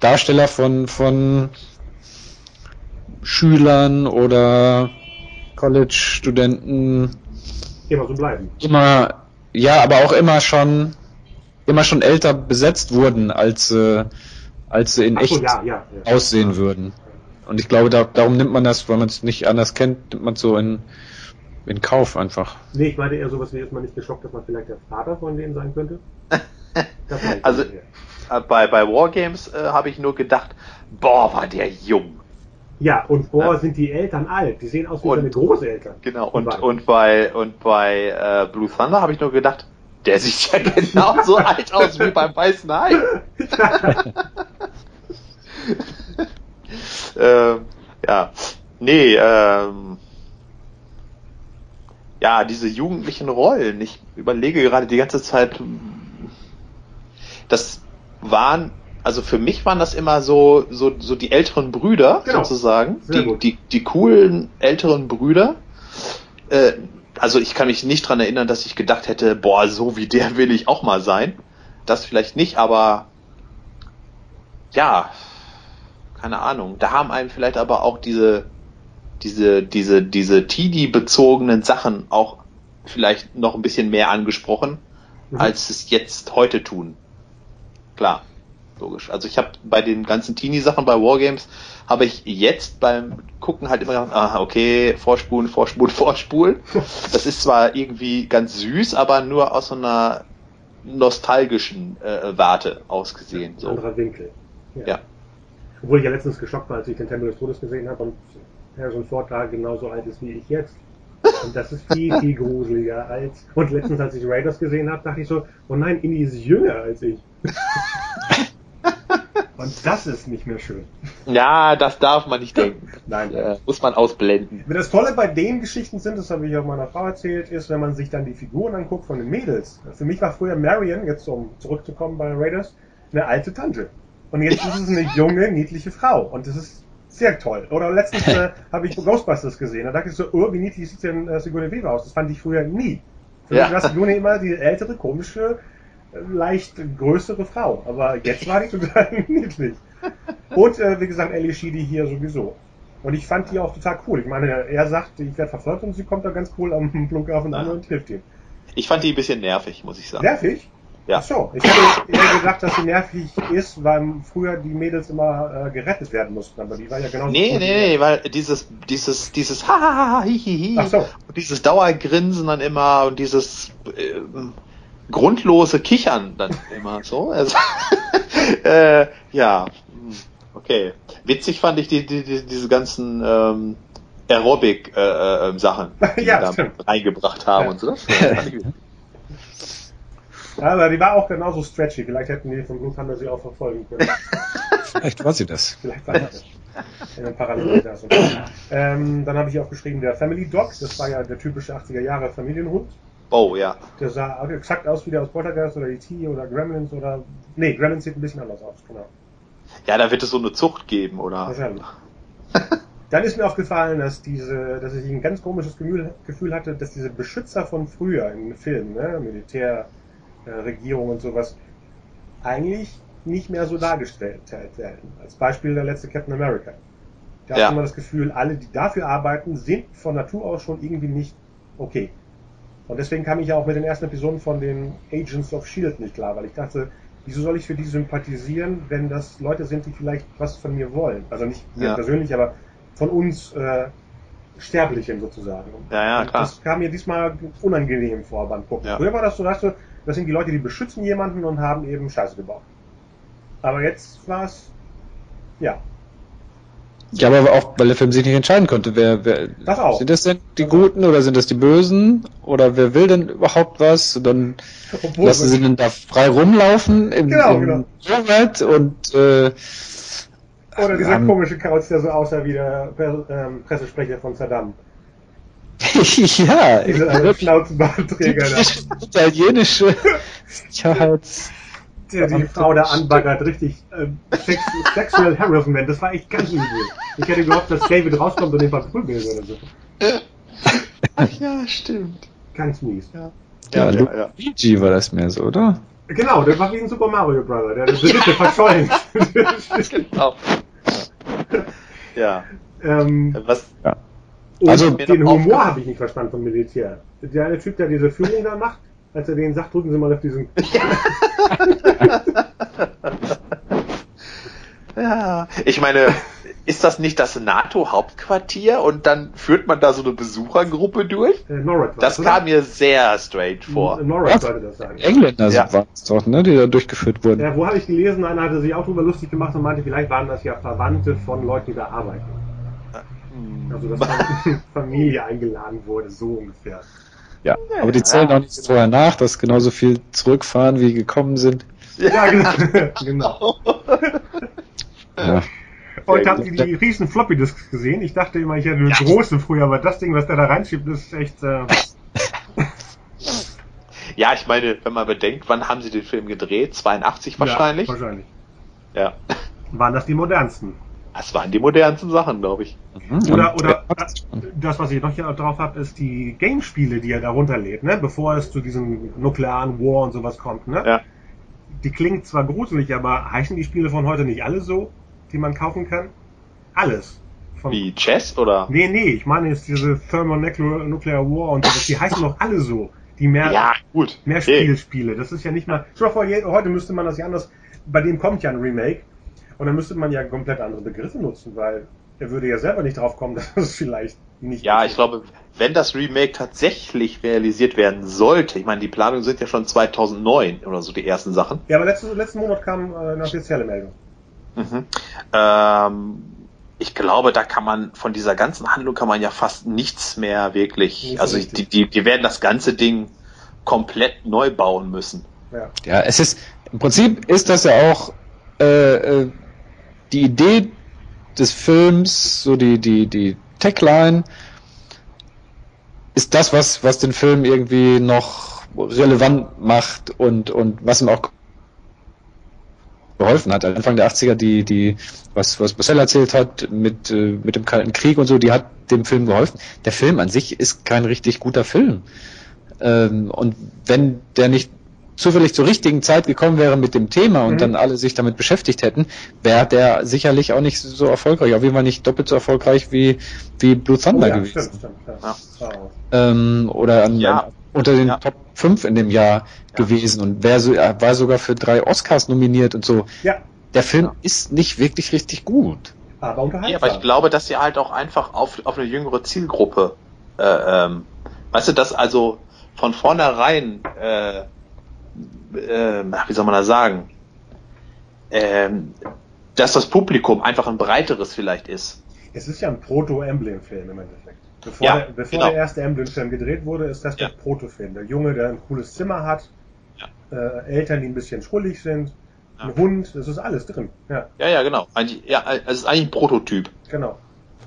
Darsteller von, von Schülern oder College-Studenten Immer so bleiben. immer, ja, aber auch immer schon, immer schon älter besetzt wurden, als, äh, als sie in Ach so, echt ja, ja, ja. aussehen würden. Und ich glaube, da, darum nimmt man das, weil man es nicht anders kennt, nimmt man so in, in Kauf einfach. Nee, ich meinte eher sowas wie, ist man nicht geschockt, dass man vielleicht der Vater von denen sein könnte? Also-. Äh, Bei, bei Wargames äh, habe ich nur gedacht, boah, war der jung. ja, und boah, Ja. sind die Eltern alt. Die sehen aus wie Und- seine Großeltern. Genau. Und Und, bei- und bei, und bei äh, Blue Thunder habe ich nur gedacht, der sieht ja genauso alt aus wie beim Weißen Hai. ähm, ja. Nee, ähm, ja, diese jugendlichen Rollen. Ich überlege gerade die ganze Zeit, das waren, also für mich waren das immer so, so, so die älteren Brüder Genau. sozusagen. Die, die, die coolen älteren Brüder. Äh, also ich kann mich nicht dran erinnern, dass ich gedacht hätte, boah, so wie der will ich auch mal sein. Das vielleicht nicht, aber ja, keine Ahnung. Da haben einem vielleicht aber auch diese, diese, diese, diese Teenie-bezogenen Sachen auch vielleicht noch ein bisschen mehr angesprochen, Mhm. als es jetzt heute tun. Klar, logisch. Also ich habe bei den ganzen Teenie-Sachen bei Wargames habe ich jetzt beim Gucken halt immer gedacht, ah, okay, vorspulen, vorspulen, vorspulen. Das ist zwar irgendwie ganz süß, aber nur aus so einer nostalgischen äh, Warte ausgesehen. Ein So. anderer Winkel. Ja. Obwohl ich ja letztens geschockt war, als ich den Tempel des Todes gesehen habe und Harrison genauso alt ist wie ich jetzt. Und das ist viel, viel gruseliger als. Und letztens, als ich Raiders gesehen habe, dachte ich so, oh nein, Indy ist jünger als ich. und das ist nicht mehr schön. Ja, das darf man nicht denken. Nein. Äh, muss man ausblenden. Das Tolle bei den Geschichten sind, das habe ich auch meiner Frau erzählt, ist, wenn man sich dann die Figuren anguckt von den Mädels. Für mich war früher Marion, jetzt um zurückzukommen bei Raiders, eine alte Tante. Und jetzt ist es eine junge, niedliche Frau. Und das ist sehr toll. Oder letztens äh, habe ich Ghostbusters gesehen. Da dachte ich so, oh, wie niedlich sieht denn äh, Sigourney Weaver aus? Das fand ich früher nie. Für Ja. mich war Sigourney immer die ältere, komische, äh, leicht größere Frau. Aber jetzt war die total niedlich. Und äh, wie gesagt, Ellie Sheedy hier sowieso. Und ich fand die auch total cool. Ich meine, er sagt, ich werde verfolgt und sie kommt da ganz cool am Flughafen an und hilft ihm. Ich fand die ein bisschen nervig, muss ich sagen. Nervig? Ja. Ach so, ich hätte eher gedacht, dass sie nervig ist, weil früher die Mädels immer äh, gerettet werden mussten, aber die war ja genauso Nee, nee, nee, weil dieses, dieses, dieses ha, hi, hi, hi, Ach so. und dieses Dauergrinsen dann immer und dieses, ähm, grundlose Kichern dann immer so. Also, äh, ja, hm, okay. Witzig fand ich die, die, die, diese ganzen ähm, Aerobic-Sachen, äh, äh, die Ja, da stimmt. reingebracht haben Ja. und so. Das fand ich witzig. Aber die war auch genauso stretchy. Vielleicht hätten die von Blue Thunder sie auch verfolgen können. Vielleicht war sie das. Vielleicht war das in einem Paralleluniversum. Ähm, dann habe ich auch geschrieben, der Family Dog. Das war ja der typische 80er Jahre Familienhund. Oh ja. Der sah exakt aus wie der aus Poltergeist oder E.T. oder Gremlins oder... Nee, Gremlins sieht ein bisschen anders aus, genau. Ja, da wird es so eine Zucht geben, oder? Wahrscheinlich. Dann ist mir aufgefallen, dass diese, dass ich ein ganz komisches Gefühl, hatte, dass diese Beschützer von früher in Filmen, ne, Militär, Regierung und sowas, eigentlich nicht mehr so dargestellt werden. Als Beispiel der letzte Captain America. Da Ja. hat man das Gefühl, alle, die dafür arbeiten, sind von Natur aus schon irgendwie nicht okay. Und deswegen kam ich ja auch mit den ersten Episoden von den Agents of Shield nicht klar, weil ich dachte, wieso soll ich für die sympathisieren, wenn das Leute sind, die vielleicht was von mir wollen? Also nicht mir Ja. persönlich, aber von uns äh, Sterblichen sozusagen. Ja, ja, Und klar. Das kam mir diesmal unangenehm vor beim Gucken. Ja. Früher war das so, du, das sind die Leute, die beschützen jemanden und haben eben Scheiße gebaut. Aber jetzt war es, ja, Ja, aber auch, weil der Film sich nicht entscheiden konnte, wer, wer Das auch. sind das denn die Guten oder sind das die Bösen? Oder wer will denn überhaupt was? Und dann obwohl lassen sie denn da frei rumlaufen im, Genau, im genau. Und äh, oder dieser ähm, komische Kauz, der so aussah wie der ähm, Pressesprecher von Saddam. ja, Dieser Schnauzenbartträger da. italienische Sicherheits... der die Frau da anbaggert, richtig äh, Sex, Sexual Harassment, das war echt ganz übel. Ich hätte gehofft, dass David rauskommt und den verprügeln oder so. Ach ja, stimmt. Ganz mies. Ja, Ja, ja, ja. Luigi war das mehr so, oder? Genau, der war wie ein Super Mario Brother, der dritte verschollen. Genau. Ja. ähm, Was, und Also, den Humor habe ich nicht verstanden vom Militär. Der eine Typ, der diese Führung da macht, als er denen sagt, drücken Sie mal auf diesen... ja. Ich meine, ist das nicht das NATO-Hauptquartier und dann führt man da so eine Besuchergruppe durch? Äh, war Das oder? kam mir sehr strange vor. Norred Was? sollte das sein. Engländer Ja. waren es doch, ne, die da durchgeführt wurden. Ja, wo habe ich gelesen, einer hatte sich auch drüber lustig gemacht und meinte, vielleicht waren das ja Verwandte von Leuten, die da arbeiten. Hm. Also, dass Familie eingeladen wurde, so ungefähr. Ja, aber die zählen auch nicht vorher nach, dass genauso viel zurückfahren, wie gekommen sind. Ja, genau. genau. Ja. Und habt ihr die riesen Floppy Disks gesehen? Ich dachte immer, ich hätte eine große früher, aber das Ding, was der da reinschiebt, ist echt. Äh, Ja, ich meine, wenn man bedenkt, wann haben sie den Film gedreht? 82 wahrscheinlich? Ja, wahrscheinlich. Ja. Waren das die modernsten? Das waren die modernsten Sachen, glaube ich. Mhm. Oder, oder das, was ich noch hier drauf habe, ist die Gamespiele, die er da runterlädt, ne? bevor es zu diesem nuklearen War und sowas kommt. Ne? Ja. Die klingen zwar gruselig, aber heißen die Spiele von heute nicht alle so, die man kaufen kann? Alles. Von, Wie Chess oder? Nee, nee, ich meine jetzt diese Thermonuclear Nuclear War und sowas, die heißen doch alle so. Die mehr, Ja, gut. mehr Okay. Spielspiele. Das ist ja nicht mal. Schau mal vor, je- heute müsste man das ja anders. Bei dem kommt ja ein Remake. Und dann müsste man ja komplett andere Begriffe nutzen, weil er würde ja selber nicht drauf kommen, dass es vielleicht nicht. Ja, ist. ich glaube, wenn das Remake tatsächlich realisiert werden sollte, ich meine, die Planungen sind ja schon 2009 oder so die ersten Sachen. Ja, aber letzten, letzten Monat kam äh, eine offizielle Meldung. Mhm. Ähm, ich glaube, da kann man von dieser ganzen Handlung kann man ja fast nichts mehr wirklich. Nicht so also die, die, die werden das ganze Ding komplett neu bauen müssen. Ja. Ja, es ist, im Prinzip ist das ja auch äh, äh, die Idee des Films, so die, die, die Tagline, ist das, was, was den Film irgendwie noch relevant macht und, und was ihm auch geholfen hat. Anfang der 80er, die, die, was, was Marcel erzählt hat mit, äh, mit dem Kalten Krieg und so, die hat dem Film geholfen. Der Film an sich ist kein richtig guter Film. Ähm, und wenn der nicht zufällig zur richtigen Zeit gekommen wäre mit dem Thema und Mhm. dann alle sich damit beschäftigt hätten, wäre der sicherlich auch nicht so erfolgreich. Auf jeden Fall nicht doppelt so erfolgreich wie, wie Blue Oh, Thunder ja, gewesen. stimmt, stimmt. Ja. Ja. Ähm, oder an, Ja. an, unter den Ja. Top 5 in dem Jahr gewesen und wär so, er war sogar für drei Oscars nominiert und so. ja, Der Film ist nicht wirklich richtig gut. aber Ja, unterhaltsam. aber ich glaube, dass sie halt auch einfach auf, auf eine jüngere Zielgruppe, äh, ähm, weißt du, dass also von vornherein äh, äh, wie soll man das sagen, ähm, dass das Publikum einfach ein breiteres vielleicht ist. Es ist ja ein Proto-Emblem-Film im Endeffekt. Bevor, Ja, der, bevor genau. der erste Emblem-Film gedreht wurde, ist das Ja. der Proto-Film. Der Junge, der ein cooles Zimmer hat, Ja. äh, Eltern, die ein bisschen schrullig sind, ein. Hund, das ist alles drin. Ja, Ja, ja, genau. Eigentlich, ja, es ist eigentlich ein Prototyp. genau.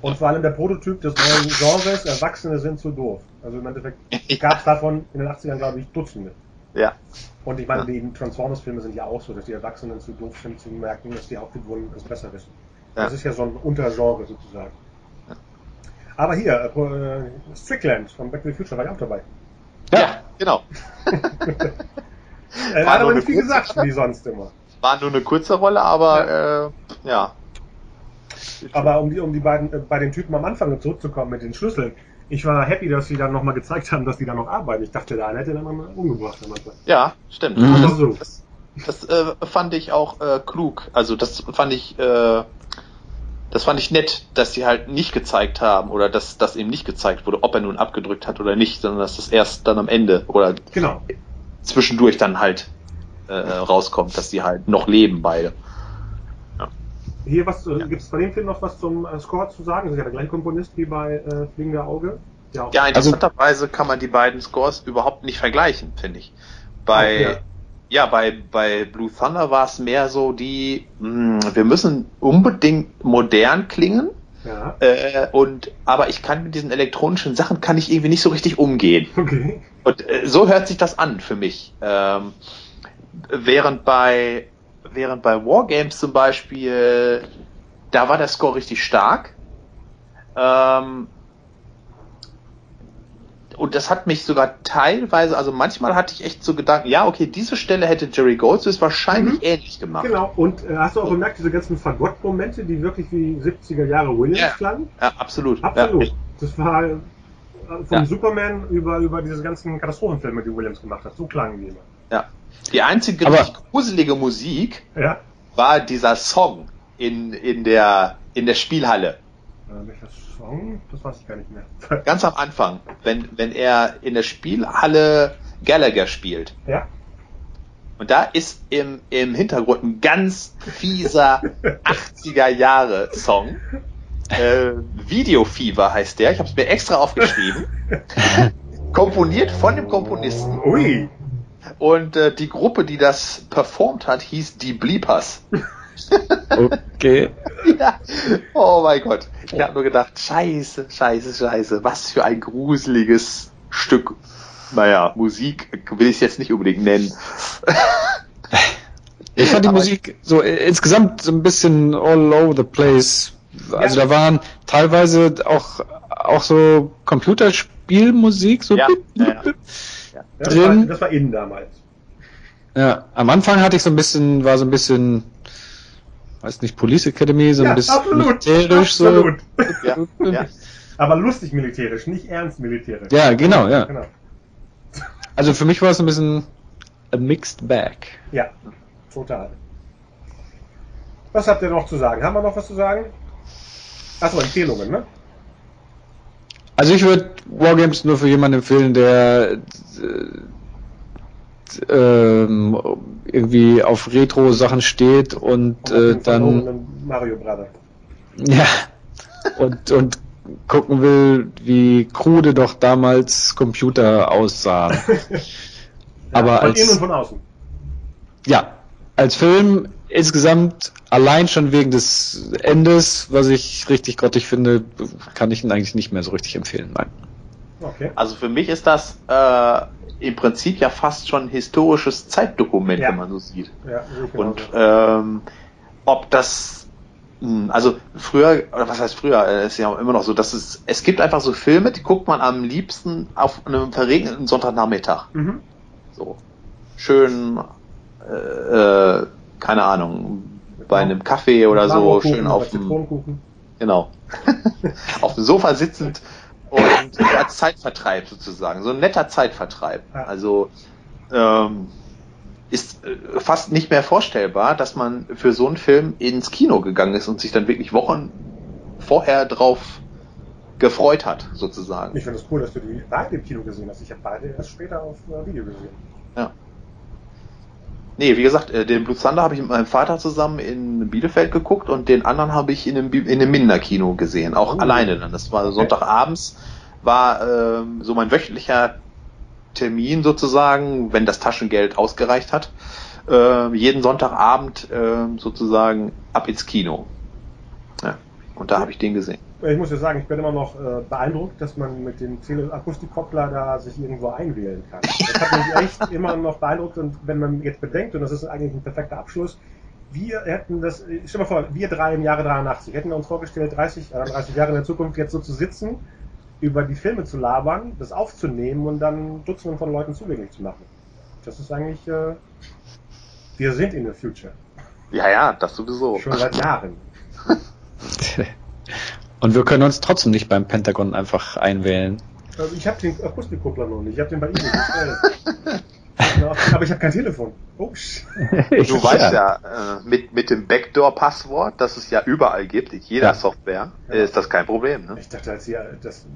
Und vor allem der Prototyp des neuen Genres, Erwachsene sind zu doof. Also im Endeffekt gab es davon in den 80ern, glaube ich, Dutzende. Ja. Und ich meine, Ja. die Transformers-Filme sind ja auch so, dass die Erwachsenen zu doof sind, zu merken, dass die Hauptfiguren es besser wissen. Ja. Das ist ja so ein Untergenre sozusagen. Aber hier, äh, äh, Strickland von Back to the Future war ja auch dabei. Ja, genau. Äh, War hat nur aber eine nicht viel kurze- gesagt, wie sonst immer. War nur eine kurze Rolle, aber äh, ja. Aber um die, um die beiden, äh, bei den Typen am Anfang zurückzukommen mit den Schlüsseln. Ich war happy, dass sie dann nochmal gezeigt haben, dass die da noch arbeiten. Ich dachte, der eine hätte dann mal umgebracht. Ja, stimmt. Mhm. Aber so. Das, das äh, fand ich auch äh, klug. Also das fand ich, äh, das fand ich nett, dass sie halt nicht gezeigt haben oder dass das eben nicht gezeigt wurde, ob er nun abgedrückt hat oder nicht, sondern dass das erst dann am Ende oder Genau. zwischendurch dann halt äh, rauskommt, dass die halt noch leben beide. Hier was, äh, gibt es bei dem Film noch was zum äh, Score zu sagen? Das ist ja der gleiche Komponist wie bei äh, Fliegende Auge. Ja, auch. Ja, interessanterweise kann man die beiden Scores überhaupt nicht vergleichen, finde ich. Bei, Ach, ja. bei, bei Blue Thunder war es mehr so die, mh, wir müssen unbedingt modern klingen, ja. äh, und, aber ich kann mit diesen elektronischen Sachen kann ich irgendwie nicht so richtig umgehen. Okay. Und äh, so hört sich das an für mich. Ähm, während bei während bei Wargames zum Beispiel, da war der Score richtig stark. Ähm, und das hat mich sogar teilweise, also manchmal hatte ich echt so Gedanken, ja, okay, diese Stelle hätte Jerry Goldsmith wahrscheinlich Mhm. ähnlich gemacht. Genau. Und äh, hast du auch bemerkt, diese ganzen Fagott-Momente, die wirklich wie 70er Jahre Williams Ja. klangen? Ja, absolut. Absolut. Ja, Das war äh, vom Ja. Superman über, über diese ganzen Katastrophenfilme, die Williams gemacht hat. So klangen die immer. ja. Die einzige Aber- richtig gruselige Musik Ja. war dieser Song in, in, der, in der Spielhalle. Äh, welcher Song? Das weiß ich gar nicht mehr. Ganz am Anfang, wenn, wenn er in der Spielhalle Gallagher spielt. ja. Und da ist im, im Hintergrund ein ganz fieser 80er Jahre Song. Äh, Video Fever heißt der. Ich habe es mir extra aufgeschrieben. Komponiert von dem Komponisten. Ui. Und äh, die Gruppe, die das performt hat, hieß die Bleepers. Okay. ja. Oh mein Gott. Ich habe nur gedacht, scheiße, scheiße, scheiße. Was für ein gruseliges Stück. Naja, Musik will ich es jetzt nicht unbedingt nennen. Ich fand die Aber- Musik so äh, insgesamt so ein bisschen all over the place. Also Ja. da waren teilweise auch auch so Computerspielmusik so Ja, bip, ja, bip, ja. Ja, das, Drin. war, das war innen damals. Ja, am Anfang hatte ich so ein bisschen, war so ein bisschen, weiß nicht, Police Academy, so ein Ja, bisschen absolut, militärisch absolut. Ja, ja. Aber lustig militärisch, nicht ernst militärisch. so. Ja, genau, ja. Genau. Also für mich war es ein bisschen a mixed bag. Ja, total. Was habt ihr noch zu sagen? Haben wir noch was zu sagen? Achso, Empfehlungen, ne? Also ich würde Wargames nur für jemanden empfehlen, der äh, ähm, irgendwie auf Retro-Sachen steht und äh, dann Mario Brother. ja und und gucken will, wie krude doch damals Computer aussahen. Aber von als innen und von außen. ja, als Film insgesamt allein schon wegen des Endes, was ich richtig grottig finde, kann ich ihn eigentlich nicht mehr so richtig empfehlen. Nein. Okay. Also für mich ist das äh, im Prinzip ja fast schon ein historisches Zeitdokument, Ja. wenn man so sieht. Ja. Und ähm, ob das, mh, also früher, oder was heißt früher, äh, ist ja immer noch so, dass es, es gibt einfach so Filme, die guckt man am liebsten auf einem verregneten Sonntagnachmittag. mhm. So. Schön, äh, äh, keine Ahnung, bei einem Kaffee oder so, schön auf dem, genau, auf dem Sofa sitzend und als Zeitvertreib sozusagen, so ein netter Zeitvertreib. Also ähm, ist äh, fast nicht mehr vorstellbar, dass man für so einen Film ins Kino gegangen ist und sich dann wirklich Wochen vorher drauf gefreut hat, sozusagen. Ich finde es cool, dass du die beide im Kino gesehen hast. Ich habe beide erst später auf äh, Video gesehen. Ja. Nee, wie gesagt, äh, den Blue Thunder habe ich mit meinem Vater zusammen in Bielefeld geguckt und den anderen habe ich in einem, Bi- in einem Minder-Kino gesehen, auch Oh. alleine dann. Das war Sonntagabends, war ähm, so mein wöchentlicher Termin sozusagen, wenn das Taschengeld ausgereicht hat. Äh, jeden Sonntagabend äh, sozusagen ab ins Kino. Ja, und da habe ich den gesehen. Ich muss ja sagen, ich bin immer noch äh, beeindruckt, dass man mit dem Akustikkoppler da sich irgendwo einwählen kann. Das hat mich echt immer noch beeindruckt und wenn man jetzt bedenkt, und das ist eigentlich ein perfekter Abschluss, wir hätten das, äh, stell mal vor, wir drei im Jahre 83, hätten wir uns vorgestellt, 30, äh, 30 Jahre in der Zukunft jetzt so zu sitzen, über die Filme zu labern, das aufzunehmen und dann Dutzenden von Leuten zugänglich zu machen. Das ist eigentlich, äh, wir sind in the future. Ja, ja, das sowieso. Schon seit Jahren. Und wir können uns trotzdem nicht beim Pentagon einfach einwählen. Also ich habe den Akustikkuppler noch nicht. Ich habe den bei eBay bestellt. Aber ich habe kein Telefon. Oh, sh- Du weißt ja, äh, mit, mit dem Backdoor-Passwort, das es ja überall gibt, in jeder Ja. Software, Ja. ist das kein Problem. Ne? Ich dachte, als Sie das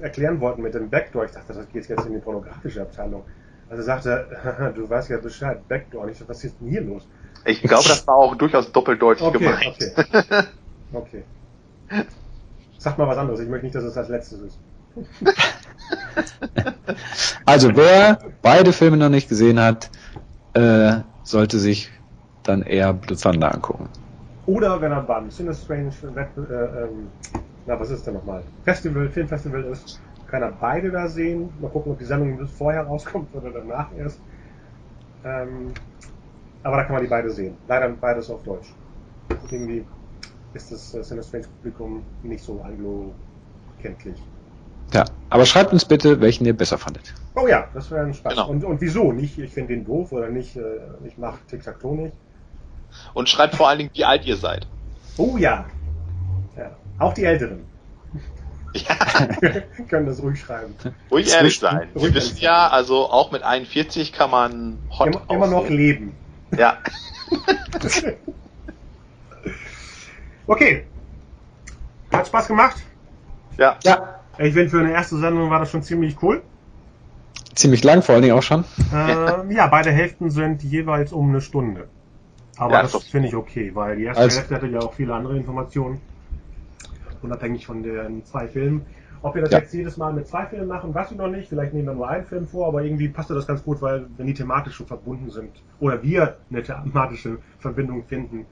erklären wollten mit dem Backdoor, ich dachte, das geht jetzt in die pornografische Abteilung. Also sagte er, du weißt ja Bescheid, Backdoor. Und ich dachte, was ist denn hier los? Ich glaube, das war auch durchaus doppeldeutlich Okay, gemeint. okay. Okay. Sag mal was anderes. Ich möchte nicht, dass es als letztes ist. Also wer beide Filme noch nicht gesehen hat, äh, sollte sich dann eher Blue Thunder angucken. Oder wenn er beim Cinestrange Wett, äh, ähm, na, was ist denn nochmal? Festival, Filmfestival ist, kann er beide da sehen. Mal gucken, ob die Sendung vorher rauskommt oder danach erst. Ähm, aber da kann man die beide sehen. Leider beides auf Deutsch. Irgendwie ist das äh, Cinestrange Publikum nicht so anglo-kenntlich. Ja, aber schreibt uns bitte, welchen ihr besser fandet. Oh ja, das wäre ein Spaß. Genau. Und, und wieso? Nicht, ich finde den doof oder nicht, äh, ich mache Tic-Tac-Toe nicht. Und schreibt vor allen Dingen, wie alt ihr seid. Oh ja. ja. Auch die Älteren Ja, können das ruhig schreiben. ruhig ehrlich sein. Wir ruhig wissen ehrlich ja, also auch mit 41 kann man hot Immer, immer noch leben. Ja, Okay. Hat Spaß gemacht. ja. Ja, Ich finde, für eine erste Sendung war das schon ziemlich cool. ziemlich lang vor allen Dingen auch schon. Ähm, ja, beide Hälften sind jeweils um eine Stunde. Aber Ja, das finde ich okay, weil die erste Also- Hälfte hatte ja auch viele andere Informationen. Unabhängig von den zwei Filmen. Ob wir das Ja. jetzt jedes Mal mit zwei Filmen machen, weiß ich noch nicht. Vielleicht nehmen wir nur einen Film vor, aber irgendwie passt das ganz gut, weil wenn die thematisch schon verbunden sind oder wir eine thematische Verbindung finden,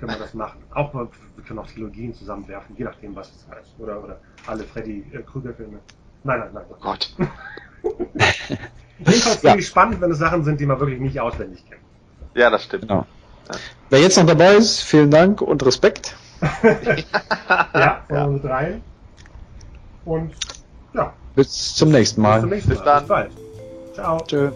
können wir das machen. Auch wir können auch Trilogien zusammenwerfen, je nachdem, was es heißt. Oder, oder alle Freddy äh, Krüger-Filme. Nein, nein, nein. Oh Gott. Jedenfalls Ja. finde ich spannend, wenn es Sachen sind, die man wirklich nicht auswendig kennt. Ja, das stimmt. Genau. Wer jetzt noch dabei ist, vielen Dank und Respekt. Ja, von Ja. uns dreien. Und ja, Bis zum nächsten bis Mal. zum nächsten Bis Mal. dann. Bis bald. Ciao. Tschö.